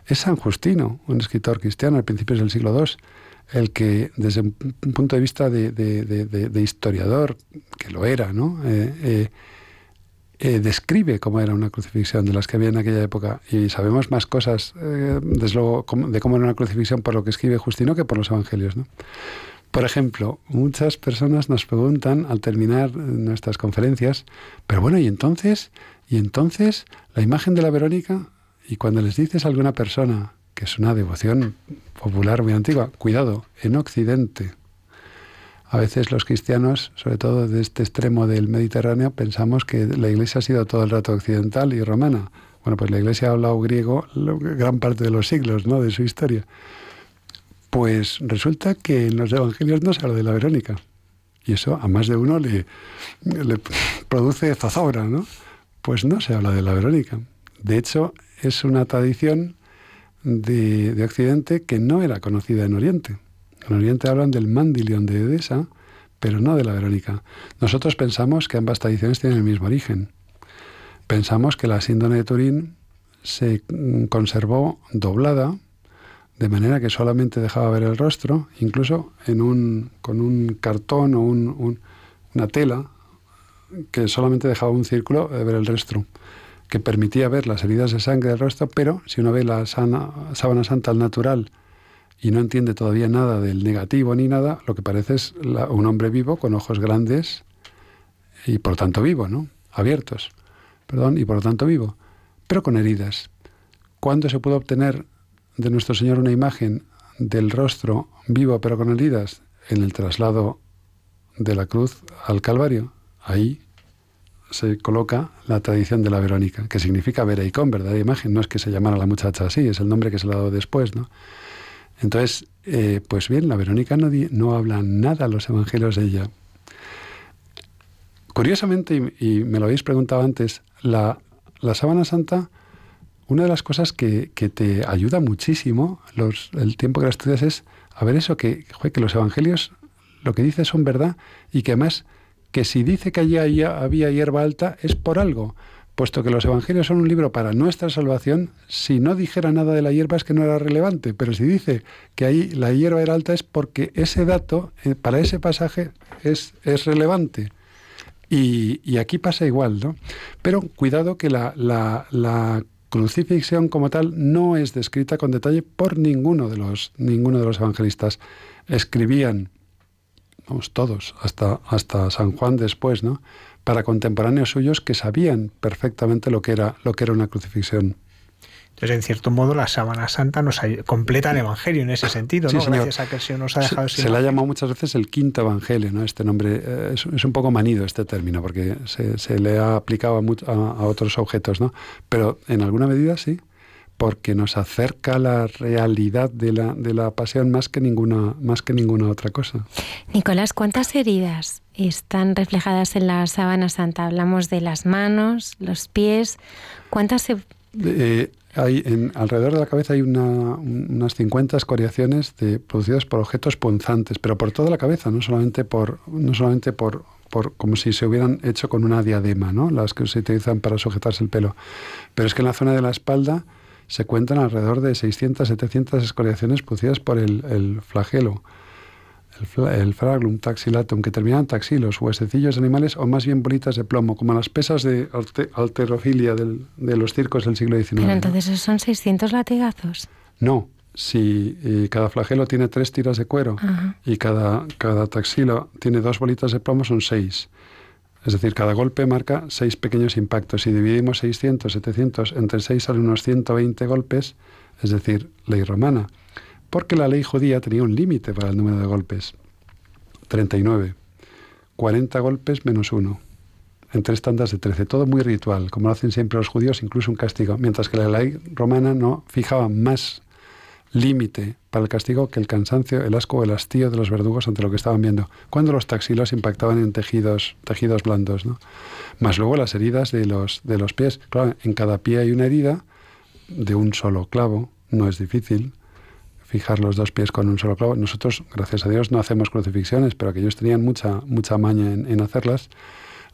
Es San Justino, un escritor cristiano a principios del siglo II, el que, desde un punto de vista de, historiador, que lo era, ¿no? Eh, eh, eh, describe cómo era una crucifixión de las que había en aquella época. Y sabemos más cosas, desde luego, de cómo era una crucifixión por lo que escribe Justino que por los evangelios. ¿no? Por ejemplo, muchas personas nos preguntan al terminar nuestras conferencias, pero bueno, ¿y entonces? ¿Y entonces la imagen de la Verónica? Y cuando les dices a alguna persona que es una devoción popular muy antigua, cuidado, en Occidente A veces los cristianos, sobre todo de este extremo del Mediterráneo, pensamos que la Iglesia ha sido todo el rato occidental y romana. Bueno, pues la Iglesia ha hablado griego gran parte de los siglos, ¿no? De su historia. Pues resulta que en los evangelios no se habla de la Verónica. Y eso a más de uno le, produce zozobra, ¿no? Pues no se habla de la Verónica. De hecho, es una tradición de, de Occidente que no era conocida en Oriente. En Oriente hablan del Mandilion de Edesa, pero no de la Verónica. Nosotros pensamos que ambas tradiciones tienen el mismo origen. Pensamos que la síndrome de Turín se mm, conservó doblada, de manera que solamente dejaba ver el rostro, incluso en un, con un cartón o una tela que solamente dejaba un círculo de ver el rostro, que permitía ver las heridas de sangre del rostro, pero si uno ve la sábana santa al natural y no entiende todavía nada del negativo ni nada, lo que parece es un hombre vivo con ojos grandes y por tanto vivo, ¿no? Abiertos, perdón, y por lo tanto vivo, pero con heridas. ¿Cuándo se puede obtener de nuestro Señor una imagen del rostro vivo pero con heridas? En el traslado de la cruz al Calvario. Ahí se coloca la tradición de la Verónica, que significa vera y con, verdadera imagen. No es que se llamara la muchacha así, es el nombre que se le ha dado después, ¿no? Entonces, eh, pues bien, la Verónica no, no habla nada a los evangelios de ella. Curiosamente, y, me lo habéis preguntado antes, la, la sábana santa, una de las cosas que, que te ayuda muchísimo el tiempo que la estudias es a ver eso, que, que los evangelios lo que dice son verdad y que además que si dice que allí había hierba alta es por algo puesto que los evangelios son un libro para nuestra salvación, si no dijera nada de la hierba es que no era relevante, pero si dice que ahí la hierba era alta es porque ese dato eh, para ese pasaje es, es relevante. Y, aquí pasa igual, ¿no? Pero cuidado que la, la, crucifixión como tal no es descrita con detalle por ninguno de los, ninguno de los evangelistas. Escribían, vamos, todos, hasta, hasta San Juan después, ¿no? para contemporáneos suyos que sabían perfectamente lo que era, lo que era una crucifixión. Entonces, en cierto modo, la sábana santa nos completa el Evangelio en ese sentido, ¿no? Gracias a que se nos ha dejado... Se, se le ha llamado muchas veces el quinto Evangelio, ¿no? Este nombre eh, es, un poco manido este término, porque se, le ha aplicado a, a, otros objetos, ¿no? Pero en alguna medida sí porque nos acerca a la realidad de la, de la pasión más que, ninguna, más que ninguna otra cosa. Nicolás, ¿cuántas heridas están reflejadas en la sábana santa? Hablamos de las manos, los pies. ¿Cuántas se... Eh, hay en, alrededor de la cabeza hay unas 50 escoriaciones de, producidas por objetos punzantes, pero por toda la cabeza, no solamente por, no solamente por, por como si se hubieran hecho con una diadema, ¿no? las que se utilizan para sujetarse el pelo. Pero es que en la zona de la espalda se cuentan alrededor de 600, 700 escoriaciones producidas por el, flagelo, el, el, fraglum taxilatum, que terminan taxilos, huesecillos de animales o más bien bolitas de plomo, como las pesas de alterofilia de los circos del siglo XIX. Pero entonces son 600 latigazos. No, si cada flagelo tiene tres tiras de cuero y cada, cada taxilo tiene dos bolitas de plomo, son seis. Es decir, cada golpe marca seis pequeños impactos. Si dividimos 600, 700, entre seis salen unos 120 golpes, es decir, ley romana. Porque la ley judía tenía un límite para el número de golpes. 39. 40 golpes menos uno. En tres tandas de 13. Todo muy ritual, como lo hacen siempre los judíos, incluso un castigo. Mientras que la ley romana no fijaba más límite para el castigo que el cansancio, el asco o el hastío de los verdugos ante lo que estaban viendo, cuando los taxilos impactaban en tejidos, tejidos blandos, ¿no? Más luego las heridas de los, de los pies. Claro, en cada pie hay una herida de un solo clavo, no es difícil fijar los dos pies con un solo clavo. Nosotros, gracias a Dios, no hacemos crucifixiones, pero aquellos tenían mucha, mucha maña en, hacerlas.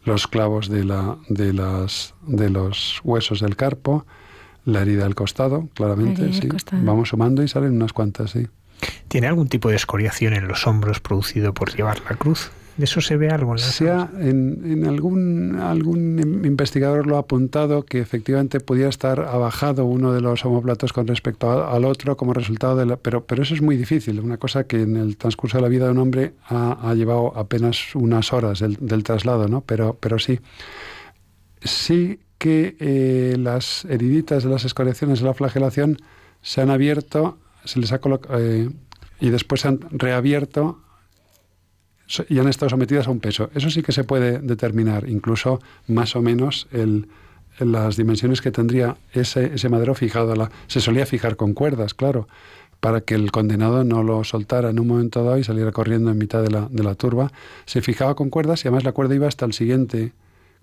Los clavos de, la, de, las, de los huesos del carpo, la herida del costado, claramente, sí. Vamos sumando y salen unas cuantas, sí. ¿Tiene algún tipo de escoriación en los hombros producido por llevar la cruz? ¿De eso se ve algo en Sea, en, algún, algún investigador lo ha apuntado que efectivamente podía estar abajado uno de los homoplatos con respecto al otro como resultado de la... Pero, pero eso es muy difícil, una cosa que en el transcurso de la vida de un hombre ha, llevado apenas unas horas del, del traslado, ¿no? Pero, pero sí. Sí que eh, las heriditas de las escoriaciones de la flagelación se han abierto, se les ha eh, y después se han reabierto y han estado sometidas a un peso. Eso sí que se puede determinar, incluso más o menos el, las dimensiones que tendría ese, ese madero fijado. La, se solía fijar con cuerdas, claro, para que el condenado no lo soltara en un momento dado y saliera corriendo en mitad de la, de la turba. Se fijaba con cuerdas y además la cuerda iba hasta el siguiente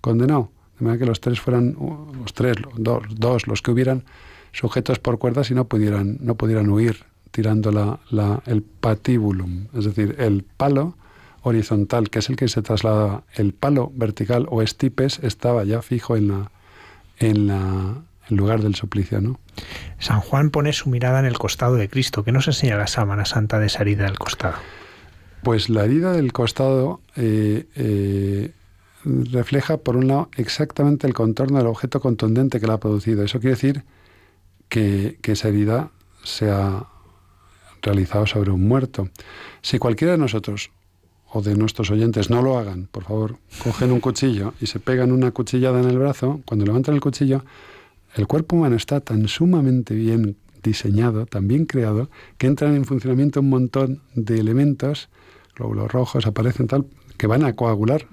condenado. De manera que los tres fueran, los tres, dos, dos los que hubieran sujetos por cuerdas y no pudieran, no pudieran huir tirando la, la, el patibulum, es decir, el palo horizontal, que es el que se traslada, el palo vertical o estipes estaba ya fijo en la, en la lugar del suplicio, ¿no? San Juan pone su mirada en el costado de Cristo. ¿Qué nos enseña la sábana santa de esa herida del costado? Pues la herida del costado eh, eh, refleja, por un lado, exactamente el contorno del objeto contundente que la ha producido. Eso quiere decir que, que esa herida se ha realizado sobre un muerto. Si cualquiera de nosotros de nuestros oyentes no lo hagan, por favor, cogen un cuchillo y se pegan una cuchillada en el brazo, cuando levantan el cuchillo, el cuerpo humano está tan sumamente bien diseñado, tan bien creado, que entran en funcionamiento un montón de elementos, glóbulos rojos aparecen tal, que van a coagular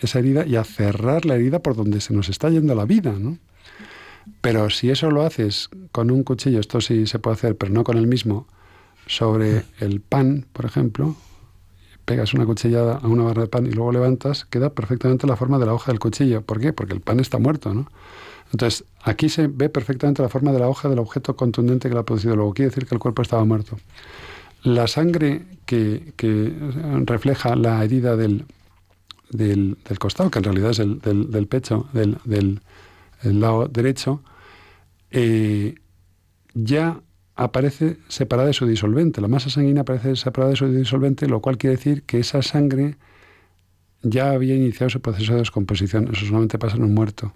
esa herida y a cerrar la herida por donde se nos está yendo la vida, ¿no? Pero si eso lo haces con un cuchillo, esto sí se puede hacer, pero no con el mismo, sobre el pan, por ejemplo, pegas una cuchillada a una barra de pan y luego levantas, queda perfectamente la forma de la hoja del cuchillo. ¿Por qué? Porque el pan está muerto, ¿no? Entonces, aquí se ve perfectamente la forma de la hoja del objeto contundente que la ha producido. Luego quiere decir que el cuerpo estaba muerto. La sangre que, refleja la herida del, del, costado, que en realidad es el, del, pecho, del, lado derecho, eh, ya aparece separada de su disolvente. La masa sanguínea aparece separada de su disolvente, lo cual quiere decir que esa sangre ya había iniciado su proceso de descomposición. Eso solamente pasa en un muerto.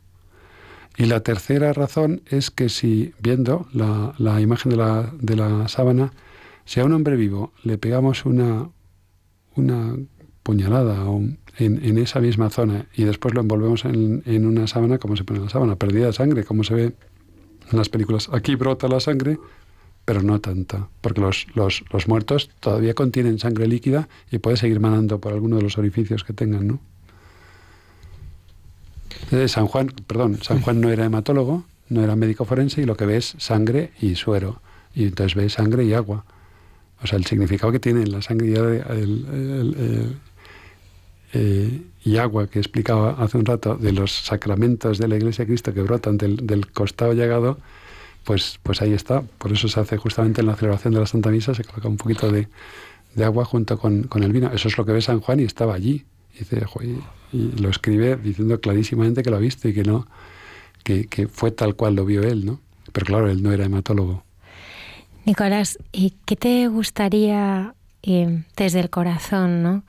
Y la tercera razón es que si, viendo la, imagen de la, de la, sábana, si a un hombre vivo le pegamos una, una puñalada en, en, esa misma zona y después lo envolvemos en, en una sábana, como se pone la sábana? Perdida de sangre, como se ve en las películas. Aquí brota la sangre, pero no tanta, porque los, los, los, muertos todavía contienen sangre líquida y puede seguir manando por alguno de los orificios que tengan, ¿no? San Juan, perdón, San Juan no era hematólogo, no era médico forense y lo que ve es sangre y suero, y entonces ve sangre y agua. O sea, el significado que tiene la sangre y, eh, y agua que explicaba hace un rato de los sacramentos de la Iglesia de Cristo que brotan del, del costado llegado, pues, pues ahí está. Por eso se hace justamente en la celebración de la Santa Misa, se coloca un poquito de, agua junto con, el vino. Eso es lo que ve San Juan y estaba allí. Y, dice, y, lo escribe diciendo clarísimamente que lo ha visto y que no, que, fue tal cual lo vio él, ¿no? Pero claro, él no era hematólogo. Nicolás, ¿y qué te gustaría eh, desde el corazón, ¿no?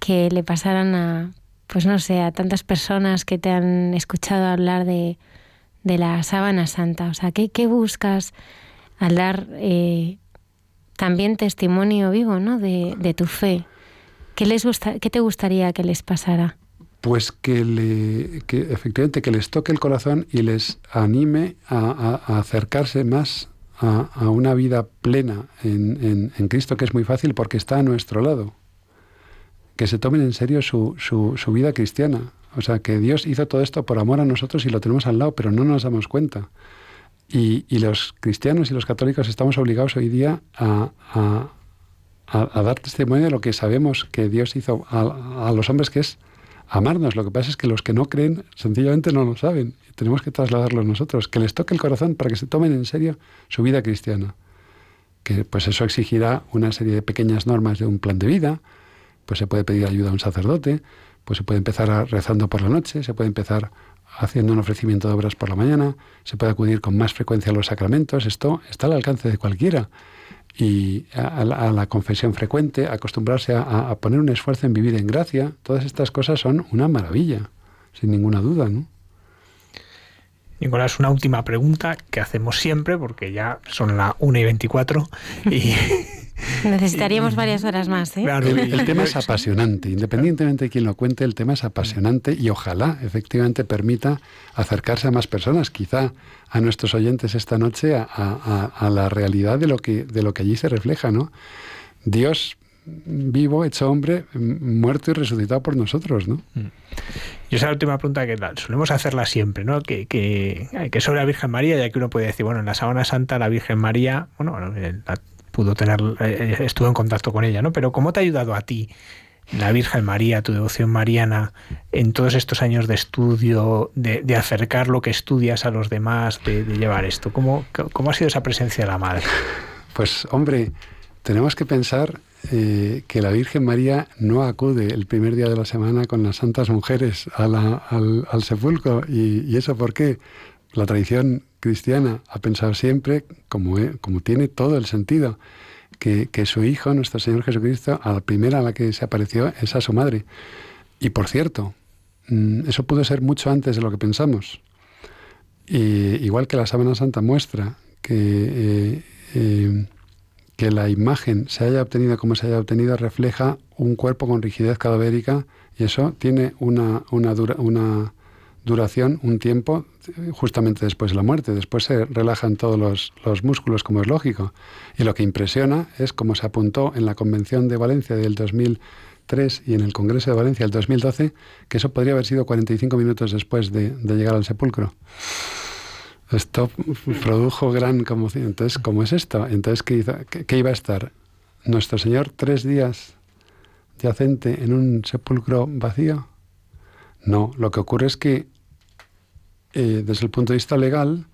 que le pasaran a, pues no sé, a tantas personas que te han escuchado hablar de, de la sábana santa? O sea, ¿qué, qué buscas al dar eh, también testimonio vivo ¿no? de, de tu fe? ¿Qué, les gusta, ¿Qué te gustaría que les pasara? Pues que, le, que efectivamente que les toque el corazón y les anime a, a, acercarse más a, a, una vida plena en, en, en, Cristo, que es muy fácil porque está a nuestro lado. Que se tomen en serio su, su, su vida cristiana. O sea, que Dios hizo todo esto por amor a nosotros y lo tenemos al lado, pero no nos damos cuenta. Y, los cristianos y los católicos estamos obligados hoy día a, dar testimonio de lo que sabemos que Dios hizo a, los hombres, que es amarnos. Lo que pasa es que los que no creen sencillamente no lo saben. Y tenemos que trasladarlo nosotros, que les toque el corazón para que se tomen en serio su vida cristiana. Que pues eso exigirá una serie de pequeñas normas de un plan de vida, pues se puede pedir ayuda a un sacerdote, pues se puede empezar rezando por la noche, se puede empezar haciendo un ofrecimiento de obras por la mañana, se puede acudir con más frecuencia a los sacramentos, esto está al alcance de cualquiera. Y a, la, confesión frecuente, acostumbrarse a, poner un esfuerzo en vivir en gracia, todas estas cosas son una maravilla, sin ninguna duda, ¿no? Nicolás, una última pregunta que hacemos siempre, porque ya son las 1 y 24 y Necesitaríamos varias horas más. ¿eh? el, tema es apasionante. Independientemente de quién lo cuente, el tema es apasionante y ojalá efectivamente permita acercarse a más personas, quizá a nuestros oyentes esta noche, a, la realidad de lo, que, de lo que allí se refleja. ¿no? Dios vivo, hecho hombre, muerto y resucitado por nosotros, ¿no? Mm. Y esa última pregunta que solemos hacerla siempre, ¿no? Que, que, que sobre la Virgen María, ya que uno puede decir, bueno, en la Sábana Santa la Virgen María, bueno, pudo tener, eh, estuvo en contacto con ella, ¿no? Pero ¿cómo te ha ayudado a ti la Virgen María, tu devoción mariana, en todos estos años de estudio, de, acercar lo que estudias a los demás, de, llevar esto? ¿Cómo, ¿Cómo ha sido esa presencia de la Madre? Pues hombre, tenemos que pensar eh, que la Virgen María no acude el primer día de la semana con las santas mujeres al, sepulcro. ¿Y, eso por qué? La tradición cristiana ha pensado siempre, como, eh, como tiene todo el sentido, que, su Hijo, nuestro Señor Jesucristo, a la primera a la que se apareció es a su madre. Y por cierto, mm, eso pudo ser mucho antes de lo que pensamos. igual que la Sábana Santa muestra que eh, que la imagen se haya obtenido como se haya obtenido refleja un cuerpo con rigidez cadavérica y eso tiene una, una, una duración, un tiempo, justamente después de la muerte. Después se relajan todos los, los, músculos, como es lógico. Y lo que impresiona es como se apuntó en la Convención de Valencia del 2003 y en el Congreso de Valencia del 2012, que eso podría haber sido 45 minutos después de, de llegar al sepulcro. Esto produjo gran conmoción. Entonces, ¿cómo es esto? Entonces, ¿qué, iba a estar? ¿Nuestro Señor tres días yacente en un sepulcro vacío? No, lo que ocurre es que eh, desde el punto de vista legal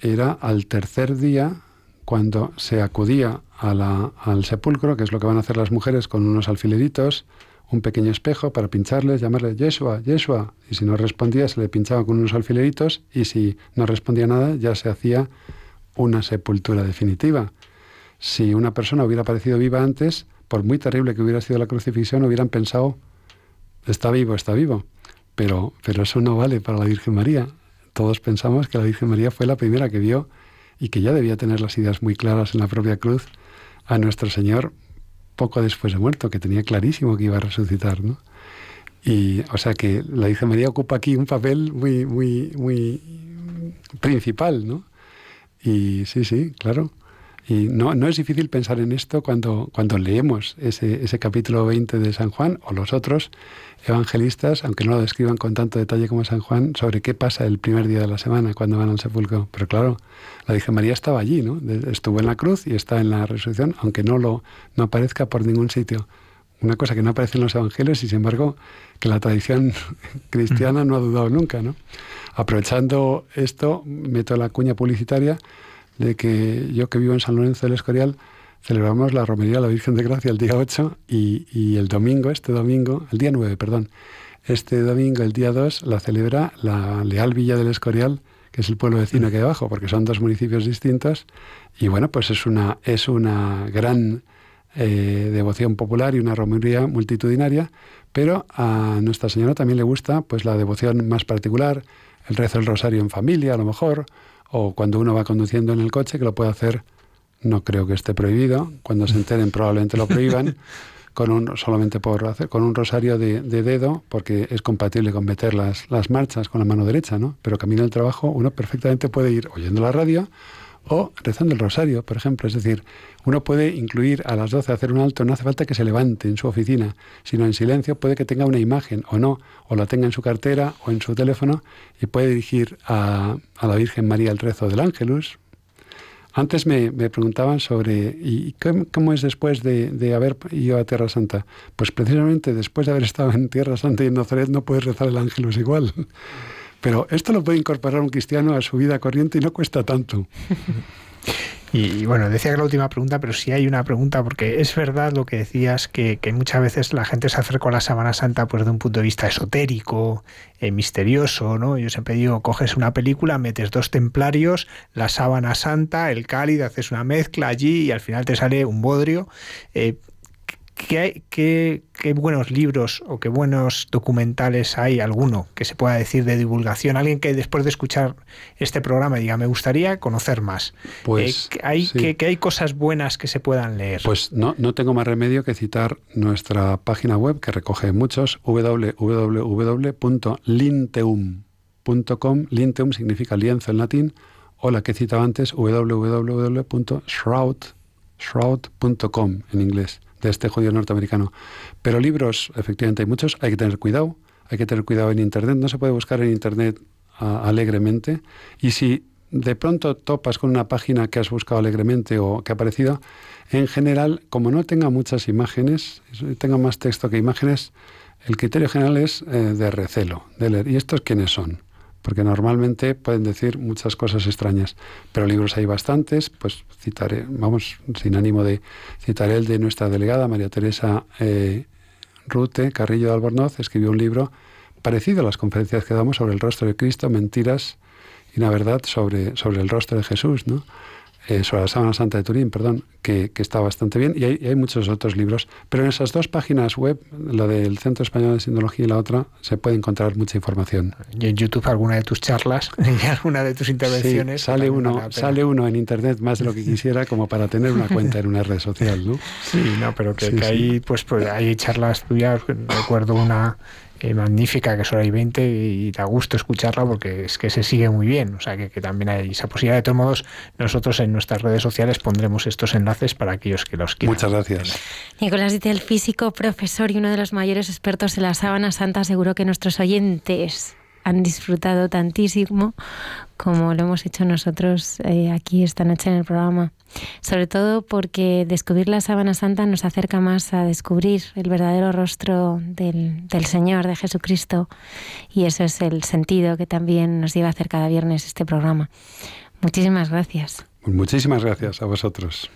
era al tercer día cuando se acudía al sepulcro, que es lo que van a hacer las mujeres con unos alfileritos, un pequeño espejo para pincharles, llamarle Yeshua, Yeshua. Y si no respondía, se le pinchaba con unos alfileritos y si no respondía nada, ya se hacía una sepultura definitiva. Si una persona hubiera aparecido viva antes, por muy terrible que hubiera sido la crucifixión, hubieran pensado, está vivo, está vivo. Pero, pero eso no vale para la Virgen María. Todos pensamos que la Virgen María fue la primera que vio y que ya debía tener las ideas muy claras en la propia cruz a nuestro Señor poco después de muerto, que tenía clarísimo que iba a resucitar, ¿no? Y, o sea que la Virgen María ocupa aquí un papel muy, muy, muy principal, ¿no? Y sí, sí, claro. Y no, no es difícil pensar en esto cuando, cuando leemos ese, ese capítulo 20 de San Juan o los otros evangelistas, aunque no lo describan con tanto detalle como San Juan, sobre qué pasa el primer día de la semana cuando van al sepulcro. Pero claro, la Virgen María estaba allí, ¿no? Estuvo en la cruz y está en la resurrección, aunque no lo no aparezca por ningún sitio. Una cosa que no aparece en los evangelios y sin embargo que la tradición cristiana no ha dudado nunca, ¿no? Aprovechando esto, meto la cuña publicitaria de que yo que vivo en San Lorenzo del Escorial celebramos la romería de la Virgen de Gracia el día 8 y, el domingo, este domingo, el día 9, perdón, este domingo, el día 2, la celebra la Leal Villa del Escorial, que es el pueblo vecino que abajo, porque son dos municipios distintos. Y bueno, pues es una, es una gran eh, devoción popular y una romería multitudinaria, pero a Nuestra Señora también le gusta pues la devoción más particular, el rezo del rosario en familia a lo mejor, o cuando uno va conduciendo en el coche, que lo puede hacer, no creo que esté prohibido, cuando se enteren probablemente lo prohíban, con un, solamente por hacer, con un rosario de, dedo, porque es compatible con meter las, las marchas con la mano derecha, ¿no? Pero camino al trabajo uno perfectamente puede ir oyendo la radio o rezando el rosario, por ejemplo. Es decir, uno puede incluir a las 12 hacer un alto, no hace falta que se levante en su oficina, sino en silencio puede que tenga una imagen o no, o la tenga en su cartera o en su teléfono y puede dirigir a, la Virgen María el rezo del Ángelus. Antes me, preguntaban sobre ¿y cómo, es después de, de, haber ido a Tierra Santa? Pues precisamente después de haber estado en Tierra Santa y en Nazaret no puedes rezar el Ángelus igual. Pero esto lo puede incorporar un cristiano a su vida corriente y no cuesta tanto. Y, bueno, decía que la última pregunta, pero sí hay una pregunta, porque es verdad lo que decías, que, muchas veces la gente se acerca a la Semana Santa pues de un punto de vista esotérico, eh, misterioso, ¿no? Yo siempre digo, coges una película, metes dos templarios, la sábana santa, el cálido, haces una mezcla allí y al final te sale un bodrio. Eh, ¿Qué, qué, qué, buenos libros o qué buenos documentales hay, alguno que se pueda decir de divulgación? Alguien que después de escuchar este programa diga, me gustaría conocer más. Pues, eh, hay, que, hay cosas buenas que se puedan leer. Pues no, no tengo más remedio que citar nuestra página web que recoge muchos, www.linteum.com. Linteum significa lienzo en latín, o la que he citado antes, www.shroud.com en inglés de este judío norteamericano. Pero libros, efectivamente hay muchos, hay que tener cuidado, hay que tener cuidado en Internet, no se puede buscar en Internet alegremente. Y si de pronto topas con una página que has buscado alegremente o que ha aparecido, en general, como no tenga muchas imágenes, tenga más texto que imágenes, el criterio general es eh, de recelo, de leer. ¿Y estos quiénes son? Porque normalmente pueden decir muchas cosas extrañas, pero libros hay bastantes, pues citaré, vamos, sin ánimo de citaré el de nuestra delegada María Teresa eh, Rute Carrillo de Albornoz, escribió un libro parecido a las conferencias que damos sobre el rostro de Cristo, mentiras y la verdad sobre, sobre el rostro de Jesús, ¿no? Eh, sobre la Sábana Santa de Turín, perdón, que, está bastante bien. Y hay, muchos otros libros. Pero en esas dos páginas web, la del Centro Español de Sindología y la otra, se puede encontrar mucha información. Y en YouTube alguna de tus charlas y alguna de tus intervenciones. sale, uno, sale uno en Internet más de lo que quisiera como para tener una cuenta en una red social, ¿no? Sí, no, pero que, que ahí, pues, pues hay charlas tuyas. Recuerdo una magnífica, que solo hay 20 y da gusto escucharla porque es que se sigue muy bien. O sea, que, también hay esa posibilidad. De todos modos, nosotros en nuestras redes sociales pondremos estos enlaces para aquellos que los quieran. Muchas gracias. Nicolás el físico, profesor y uno de los mayores expertos en la sábana santa, seguro que nuestros oyentes han disfrutado tantísimo como lo hemos hecho nosotros eh, aquí esta noche en el programa. Sobre todo porque descubrir la sábana santa nos acerca más a descubrir el verdadero rostro del, del Señor, de Jesucristo, y eso es el sentido que también nos lleva a hacer cada viernes este programa. Muchísimas gracias. Muchísimas gracias a vosotros.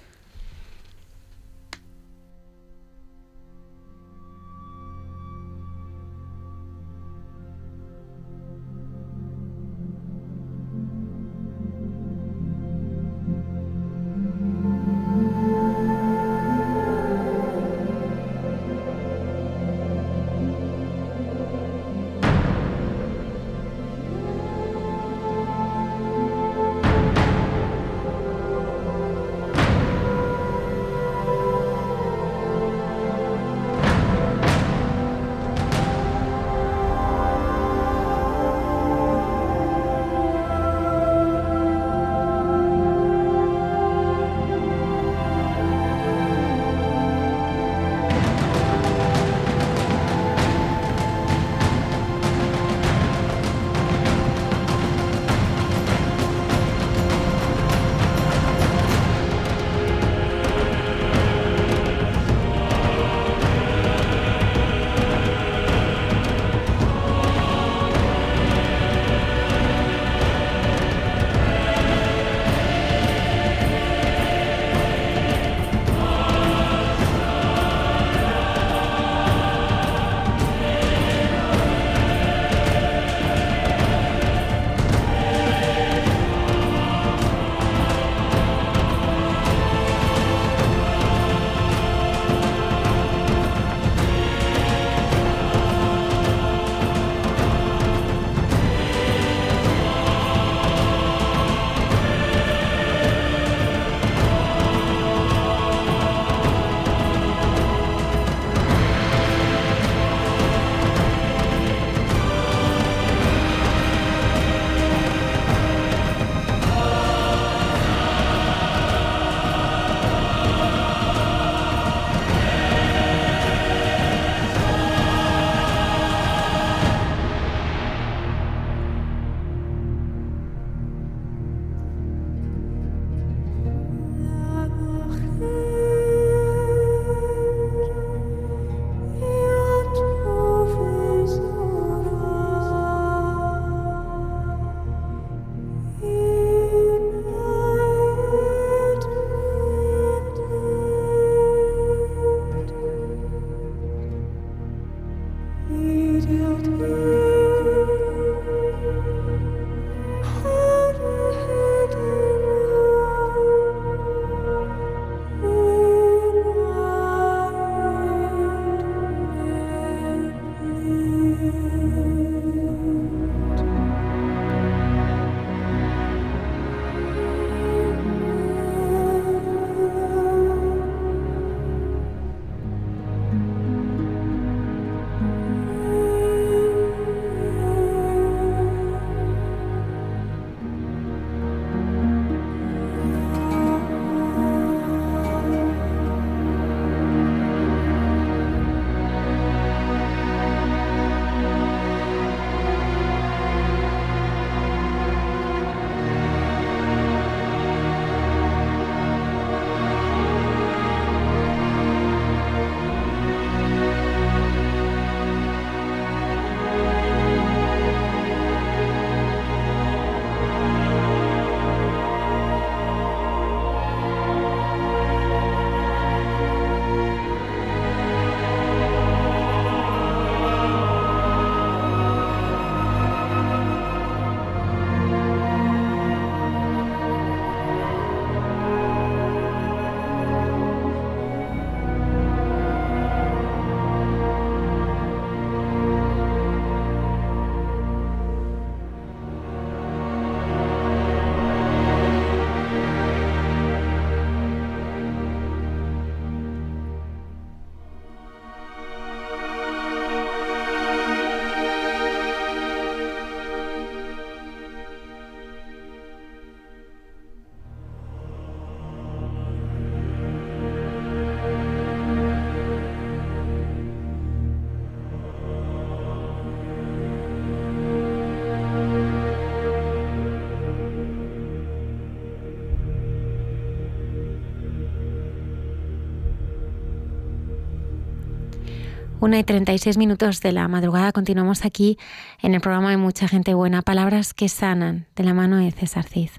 Una y 36 minutos de la madrugada continuamos aquí en el programa de Mucha Gente Buena, Palabras que Sanan, de la mano de César Cid.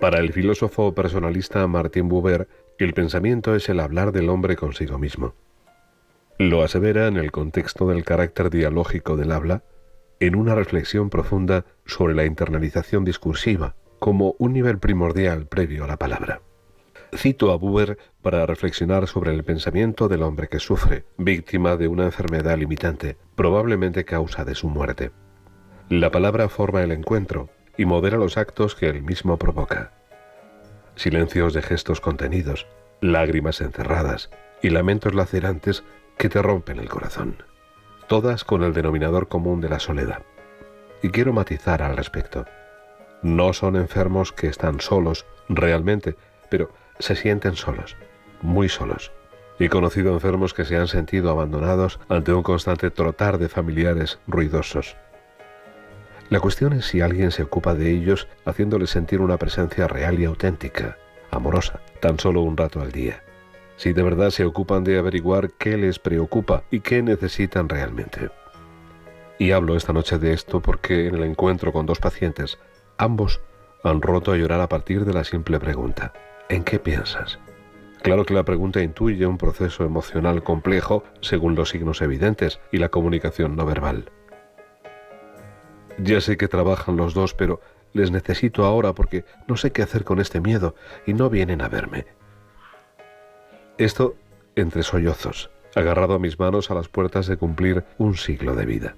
Para el filósofo personalista Martin Buber, el pensamiento es el hablar del hombre consigo mismo. Lo asevera en el contexto del carácter dialógico del habla, en una reflexión profunda sobre la internalización discursiva como un nivel primordial previo a la palabra. Cito a Buber para reflexionar sobre el pensamiento del hombre que sufre, víctima de una enfermedad limitante, probablemente causa de su muerte. La palabra forma el encuentro y modera los actos que él mismo provoca. Silencios de gestos contenidos, lágrimas encerradas y lamentos lacerantes que te rompen el corazón, todas con el denominador común de la soledad. Y quiero matizar al respecto. No son enfermos que están solos realmente, pero se sienten solos, muy solos. He conocido enfermos que se han sentido abandonados ante un constante trotar de familiares ruidosos. La cuestión es si alguien se ocupa de ellos haciéndoles sentir una presencia real y auténtica, amorosa, tan solo un rato al día si de verdad se ocupan de averiguar qué les preocupa y qué necesitan realmente. Y hablo esta noche de esto porque en el encuentro con dos pacientes, ambos han roto a llorar a partir de la simple pregunta, ¿en qué piensas? Claro que la pregunta intuye un proceso emocional complejo según los signos evidentes y la comunicación no verbal. Ya sé que trabajan los dos, pero les necesito ahora porque no sé qué hacer con este miedo y no vienen a verme. Esto entre sollozos, agarrado a mis manos a las puertas de cumplir un siglo de vida.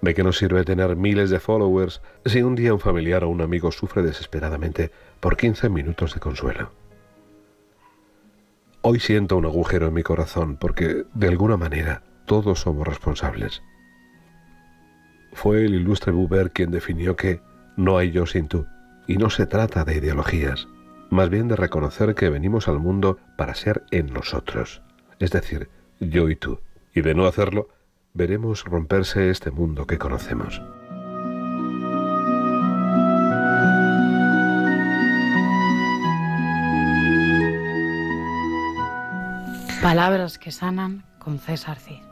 ¿De qué nos sirve tener miles de followers si un día un familiar o un amigo sufre desesperadamente por 15 minutos de consuelo? Hoy siento un agujero en mi corazón porque, de alguna manera, todos somos responsables. Fue el ilustre Buber quien definió que no hay yo sin tú, y no se trata de ideologías, más bien de reconocer que venimos al mundo para ser en nosotros, es decir, yo y tú, y de no hacerlo, veremos romperse este mundo que conocemos. Palabras que sanan con César Cid.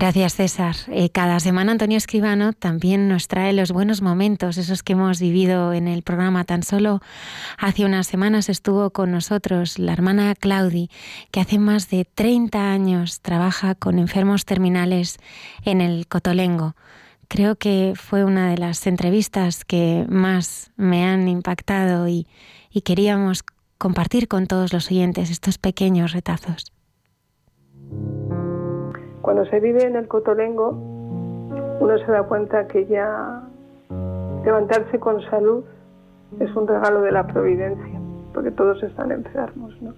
Gracias, César. Eh, cada semana Antonio Escribano también nos trae los buenos momentos, esos que hemos vivido en el programa. Tan solo hace unas semanas estuvo con nosotros la hermana Claudi, que hace más de 30 años trabaja con enfermos terminales en el Cotolengo. Creo que fue una de las entrevistas que más me han impactado y, y queríamos compartir con todos los oyentes estos pequeños retazos. Cuando se vive en el cotolengo, uno se da cuenta que ya levantarse con salud es un regalo de la providencia, porque todos están enfermos, ¿no?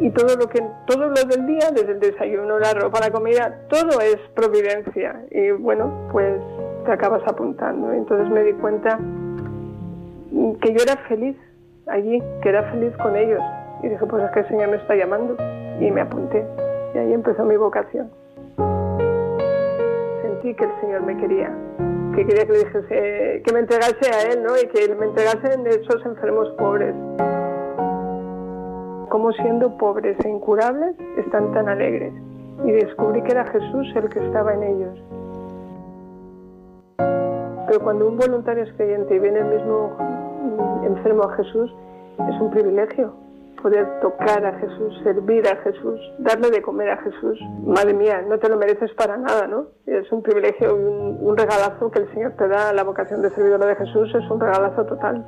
Y todo lo que todo lo del día, desde el desayuno, la ropa, la comida, todo es providencia. Y bueno, pues te acabas apuntando. Entonces me di cuenta que yo era feliz allí, que era feliz con ellos. Y dije, pues es que el Señor me está llamando. Y me apunté. Y ahí empezó mi vocación. Sentí que el Señor me quería, que quería que le dijese, que me entregase a Él, ¿no? Y que me entregase en esos enfermos pobres. Como siendo pobres e incurables están tan alegres. Y descubrí que era Jesús el que estaba en ellos. Pero cuando un voluntario es creyente y viene el mismo enfermo a Jesús, es un privilegio, poder tocar a Jesús, servir a Jesús, darle de comer a Jesús. Madre mía, no te lo mereces para nada, ¿no? Es un privilegio y un, regalazo que el Señor te da. La vocación de servidor de Jesús es un regalazo total.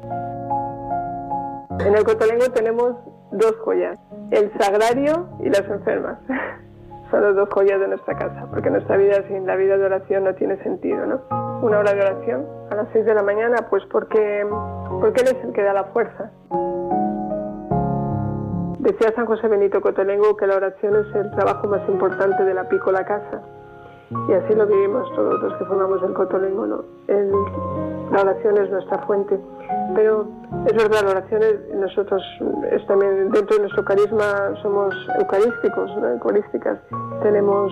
En el Cotolengo tenemos dos joyas, el sagrario y las enfermas. Son las dos joyas de nuestra casa, porque nuestra vida sin la vida de oración no tiene sentido, ¿no? Una hora de oración a las seis de la mañana, pues porque, porque Él es el que da la fuerza. Decía San José Benito Cotolengo que la oración es el trabajo más importante de la pícola casa. Y así lo vivimos todos los que formamos el Cotolengo, ¿no? La oración es nuestra fuente. Pero es verdad, la oración es, nosotros es también dentro de nuestro carisma somos eucarísticos, eucarísticas. Tenemos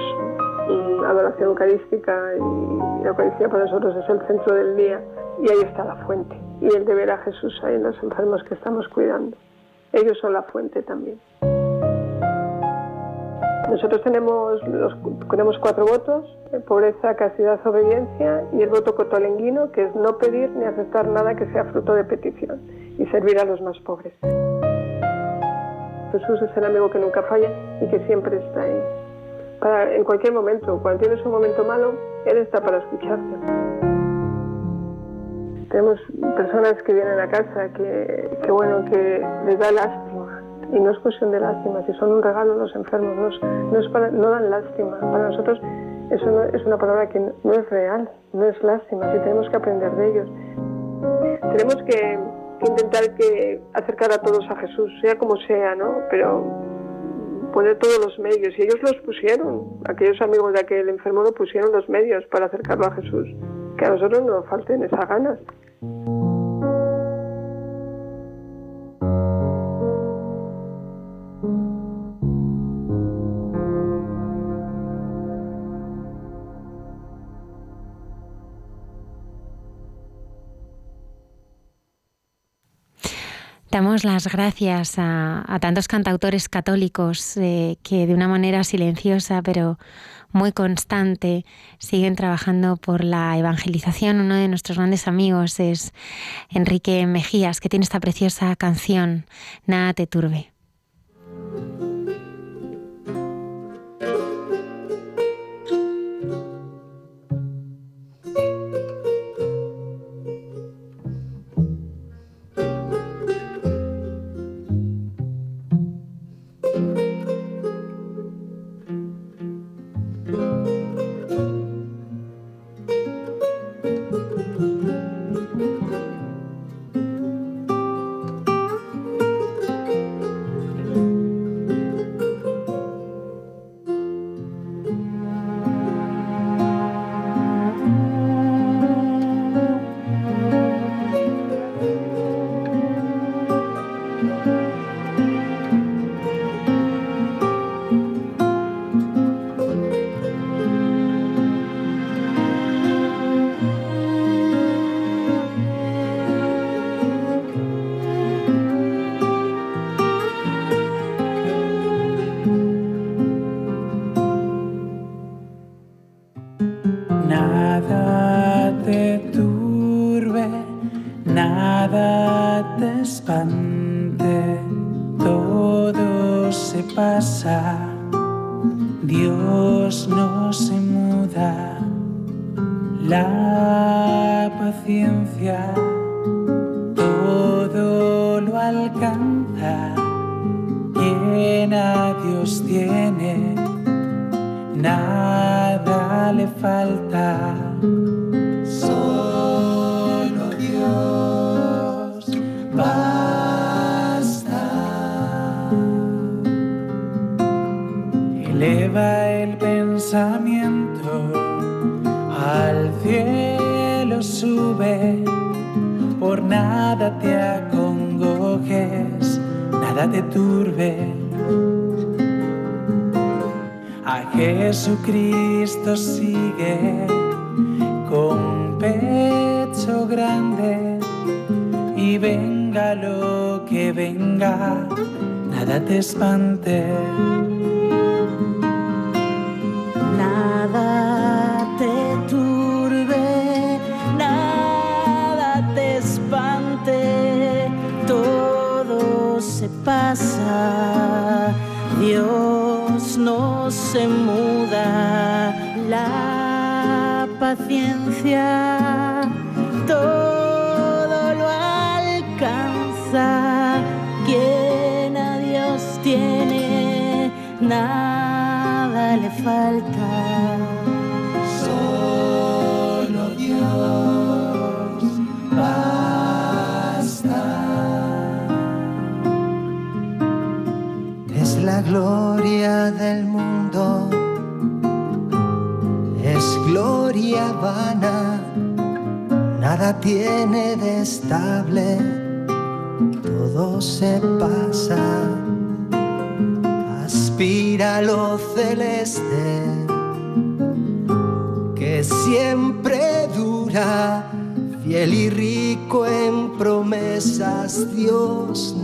mm, adoración eucarística y la Eucaristía para nosotros es el centro del día y ahí está la fuente. Y el de ver a Jesús ahí en los enfermos que estamos cuidando. Ellos son la fuente también. Nosotros tenemos, tenemos cuatro votos, eh, pobreza, castidad, obediencia y el voto cotolenguino, que es no pedir ni aceptar nada que sea fruto de petición y servir a los más pobres. Jesús es el amigo que nunca falla y que siempre está ahí. Para, en cualquier momento, cuando tienes un momento malo, Él está para escucharte. Tenemos personas que vienen a casa que, que bueno, que les da lástima y no es cuestión de lástima, si son un regalo los enfermos, no, es para, no dan lástima. Para nosotros eso es una palabra que no es real, no es lástima, y tenemos que aprender de ellos. Tenemos que, intentar que acercar a todos a Jesús, sea como sea, ¿no? Pero poner todos los medios, y ellos los pusieron, aquellos amigos de aquel enfermo lo pusieron los medios para acercarlo a Jesús, que a nosotros no nos falten esas ganas. Damos las gracias a, tantos cantautores católicos eh, que de una manera silenciosa pero muy constante siguen trabajando por la evangelización. Uno de nuestros grandes amigos es Enrique Mejías, que tiene esta preciosa canción, Nada te turbe.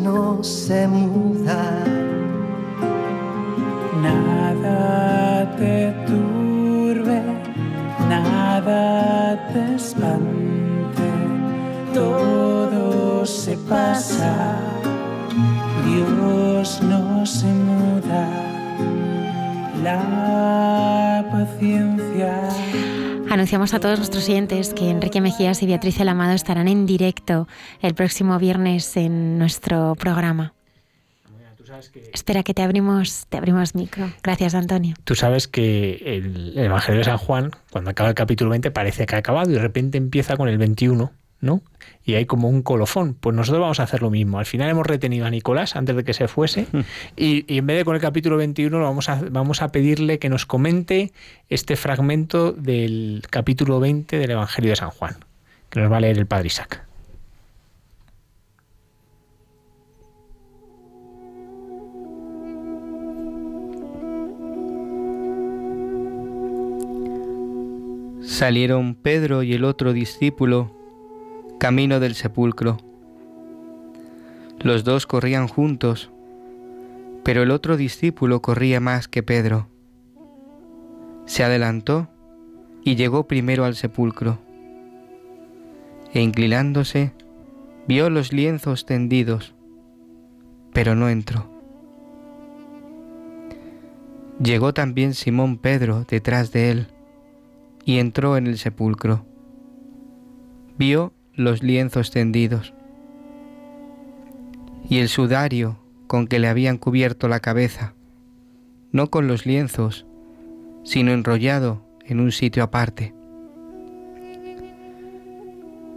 No se muda. Nada te turbe, nada te espante, todo se pasa, Dios no se muda, la paciencia. Anunciamos a todos nuestros oyentes que Enrique Mejías y Beatriz El Amado estarán en directo el próximo viernes en nuestro programa. Espera que te abrimos, te abrimos micro. Gracias, Antonio. Tú sabes que el Evangelio de San Juan, cuando acaba el capítulo 20, parece que ha acabado y de repente empieza con el 21, ¿no? Y hay como un colofón. Pues nosotros vamos a hacer lo mismo. Al final hemos retenido a Nicolás antes de que se fuese y, y en vez de con el capítulo 21 vamos a, vamos a pedirle que nos comente este fragmento del capítulo 20 del Evangelio de San Juan, que nos va a leer el Padre Isaac. Salieron Pedro y el otro discípulo camino del sepulcro. Los dos corrían juntos, pero el otro discípulo corría más que Pedro. Se adelantó y llegó primero al sepulcro. E inclinándose, vio los lienzos tendidos, pero no entró. Llegó también Simón Pedro detrás de él y entró en el sepulcro. Vio los lienzos tendidos y el sudario con que le habían cubierto la cabeza, no con los lienzos, sino enrollado en un sitio aparte.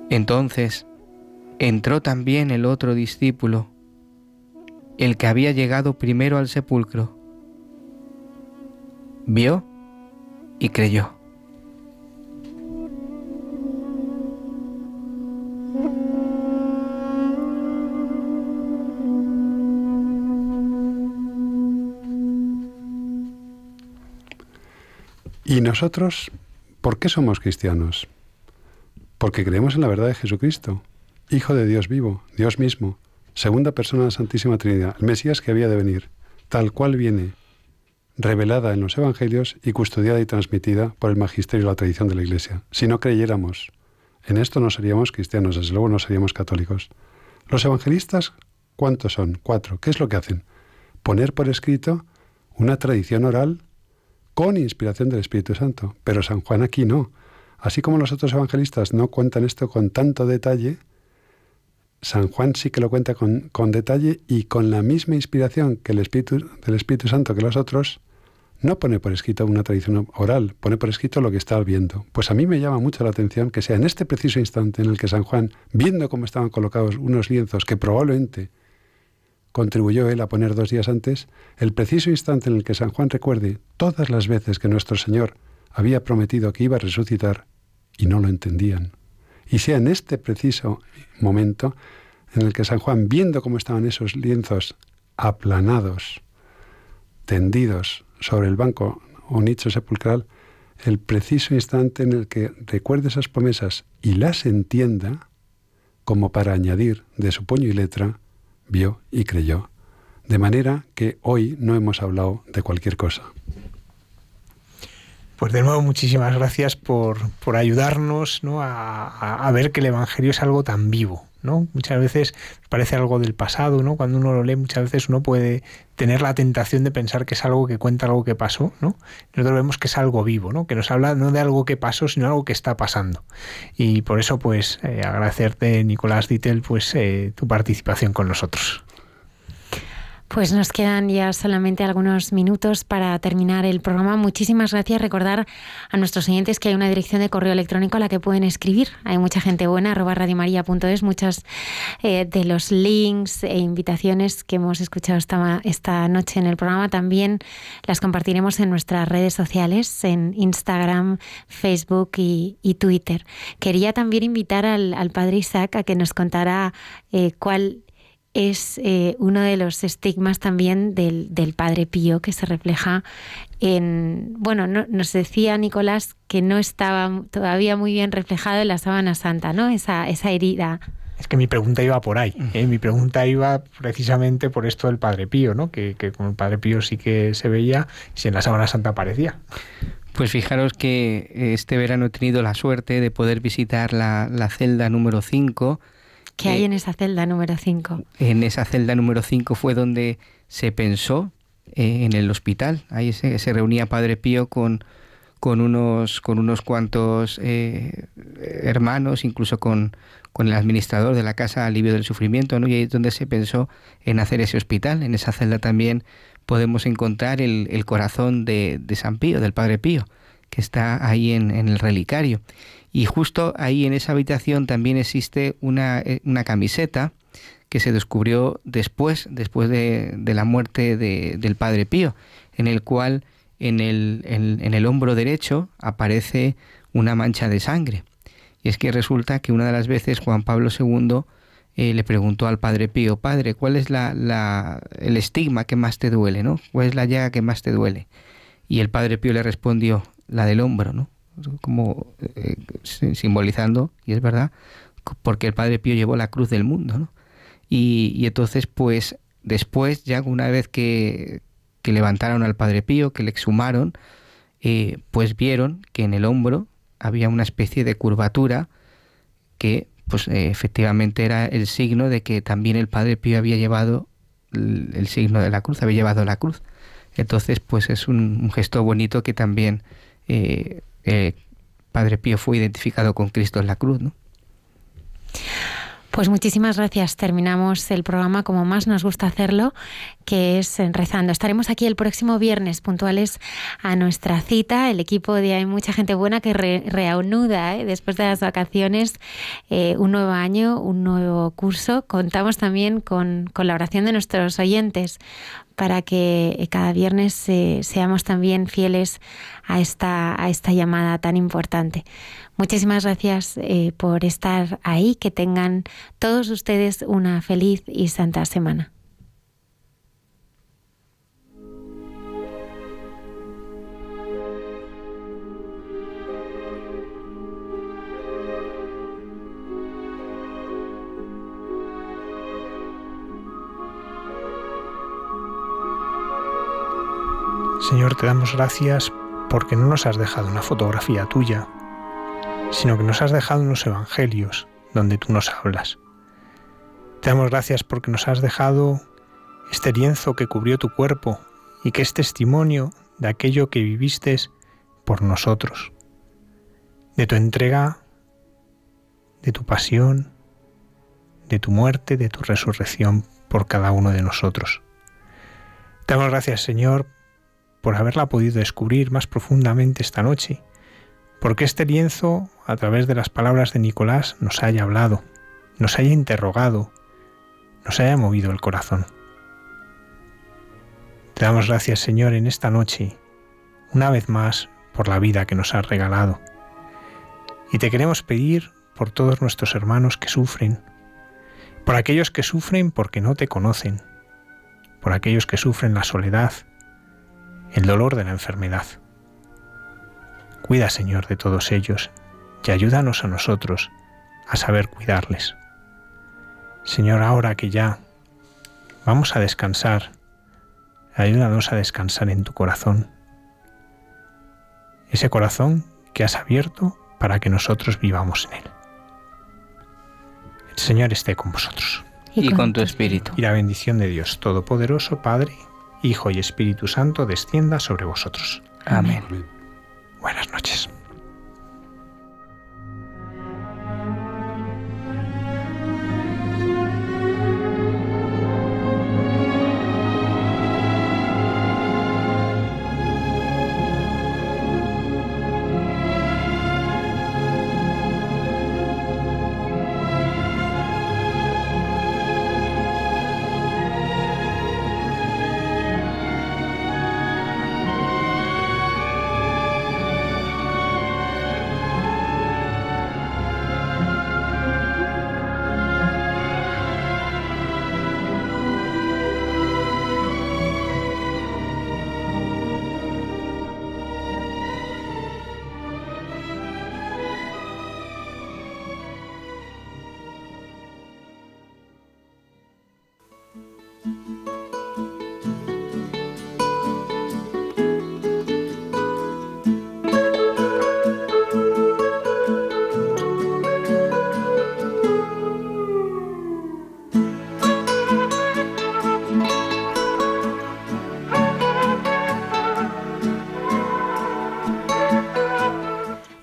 Entonces entró también el otro discípulo, el que había llegado primero al sepulcro. Vio y creyó. ¿Y nosotros por qué somos cristianos? Porque creemos en la verdad de Jesucristo, Hijo de Dios vivo, Dios mismo, segunda persona de la Santísima Trinidad, el Mesías que había de venir, tal cual viene, revelada en los Evangelios y custodiada y transmitida por el magisterio y la tradición de la Iglesia. Si no creyéramos en esto no seríamos cristianos, desde luego no seríamos católicos. Los evangelistas, ¿cuántos son? Cuatro. ¿Qué es lo que hacen? Poner por escrito una tradición oral con inspiración del Espíritu Santo. Pero San Juan aquí no. Así como los otros evangelistas no cuentan esto con tanto detalle, San Juan sí que lo cuenta con, con detalle y con la misma inspiración que el Espíritu, del Espíritu Santo que los otros, no pone por escrito una tradición oral, pone por escrito lo que está viendo. Pues a mí me llama mucho la atención que sea en este preciso instante en el que San Juan, viendo cómo estaban colocados unos lienzos que probablemente contribuyó él a poner dos días antes, el preciso instante en el que San Juan recuerde todas las veces que nuestro Señor había prometido que iba a resucitar y no lo entendían. Y sea en este preciso momento en el que San Juan, viendo cómo estaban esos lienzos aplanados, tendidos sobre el banco o nicho sepulcral, el preciso instante en el que recuerde esas promesas y las entienda, como para añadir de su puño y letra, vio y creyó. De manera que hoy no hemos hablado de cualquier cosa. Pues de nuevo muchísimas gracias por, ayudarnos a, ver que el Evangelio es algo tan vivo. ¿No? Muchas veces parece algo del pasado, ¿no? Cuando uno lo lee, muchas veces uno puede tener la tentación de pensar que es algo que cuenta algo que pasó, ¿no? Nosotros vemos que es algo vivo, ¿no? Que nos habla no de algo que pasó, sino algo que está pasando. Y por eso, pues, eh, agradecerte, Nicolás Dittel, pues, eh, tu participación con nosotros. Pues nos quedan ya solamente algunos minutos para terminar el programa. Muchísimas gracias. Recordar a nuestros oyentes que hay una dirección de correo electrónico a la que pueden escribir. Hay mucha gente buena, arroba radiomaria.es. Muchas eh, de los links e invitaciones que hemos escuchado esta, esta noche en el programa también las compartiremos en nuestras redes sociales, en Instagram, Facebook y, Twitter. Quería también invitar al, padre Isaac a que nos contara eh, cuál es eh, uno de los estigmas también del, Padre Pío que se refleja en, bueno, nos decía Nicolás que no estaba todavía muy bien reflejado en la sábana santa, ¿no? Esa, esa herida. Es que mi pregunta iba por ahí. ¿eh? Mi pregunta iba precisamente por esto del Padre Pío, ¿no? Que, con el Padre Pío sí que se veía si en la sábana santa aparecía. Pues fijaros que este verano he tenido la suerte de poder visitar la, la celda número 5 ¿Qué hay eh, en esa celda número 5? En esa celda número 5 fue donde se pensó eh, en el hospital. Ahí se, reunía Padre Pío con, con, unos, con unos cuantos eh, hermanos, incluso con, con el administrador de la Casa Alivio del Sufrimiento, ¿no? y ahí es donde se pensó en hacer ese hospital. En esa celda también podemos encontrar el, el corazón de, de, San Pío, del Padre Pío, que está ahí en, en el relicario. Y justo ahí en esa habitación también existe una, eh, una camiseta que se descubrió después, después de, la muerte de, del Padre Pío, en el cual en el, en, el hombro derecho aparece una mancha de sangre. Y es que resulta que una de las veces Juan Pablo II eh, le preguntó al Padre Pío, Padre, ¿cuál es la, la, el estigma que más te duele? ¿no? ¿Cuál es la llaga que más te duele? Y el Padre Pío le respondió, la del hombro, ¿no? Como eh, simbolizando, y es verdad, porque el Padre Pío llevó la cruz del mundo, ¿no? Y, entonces, pues, después, ya una vez que, que, levantaron al Padre Pío, que le exhumaron, eh, pues vieron que en el hombro había una especie de curvatura que, pues, eh, efectivamente era el signo de que también el Padre Pío había llevado el, signo de la cruz, había llevado la cruz. Entonces, pues es un, gesto bonito que también Padre Pío fue identificado con Cristo en la cruz, ¿no? Pues muchísimas gracias. Terminamos el programa como más nos gusta hacerlo, que es rezando. Estaremos aquí el próximo viernes puntuales a nuestra cita. El equipo de Hay mucha gente buena que reanuda ¿eh? después de las vacaciones eh, un nuevo año, un nuevo curso. Contamos también con, con la oración de nuestros oyentes para que eh, cada viernes eh, seamos también fieles a esta, a esta llamada tan importante. Muchísimas gracias eh, por estar ahí, que tengan todos ustedes una feliz y santa semana. Señor, te damos gracias porque no nos has dejado una fotografía tuya, sino que nos has dejado unos evangelios donde tú nos hablas. Te damos gracias porque nos has dejado este lienzo que cubrió tu cuerpo y que es testimonio de aquello que viviste por nosotros, de tu entrega, de tu pasión, de tu muerte, de tu resurrección por cada uno de nosotros. Te damos gracias, Señor, por haberla podido descubrir más profundamente esta noche, porque este lienzo, a través de las palabras de Nicolás, nos haya hablado, nos haya interrogado, nos haya movido el corazón. Te damos gracias, Señor, en esta noche, una vez más, por la vida que nos has regalado. Y te queremos pedir por todos nuestros hermanos que sufren, por aquellos que sufren porque no te conocen, por aquellos que sufren la soledad, el dolor de la enfermedad. Cuida, Señor, de todos ellos y ayúdanos a nosotros a saber cuidarles. Señor, ahora que ya vamos a descansar, ayúdanos a descansar en tu corazón. Ese corazón que has abierto para que nosotros vivamos en él. El Señor esté con vosotros. Y, con tu espíritu. Y la bendición de Dios Todopoderoso, Padre, Hijo y Espíritu Santo descienda sobre vosotros. Amén. Buenas noches.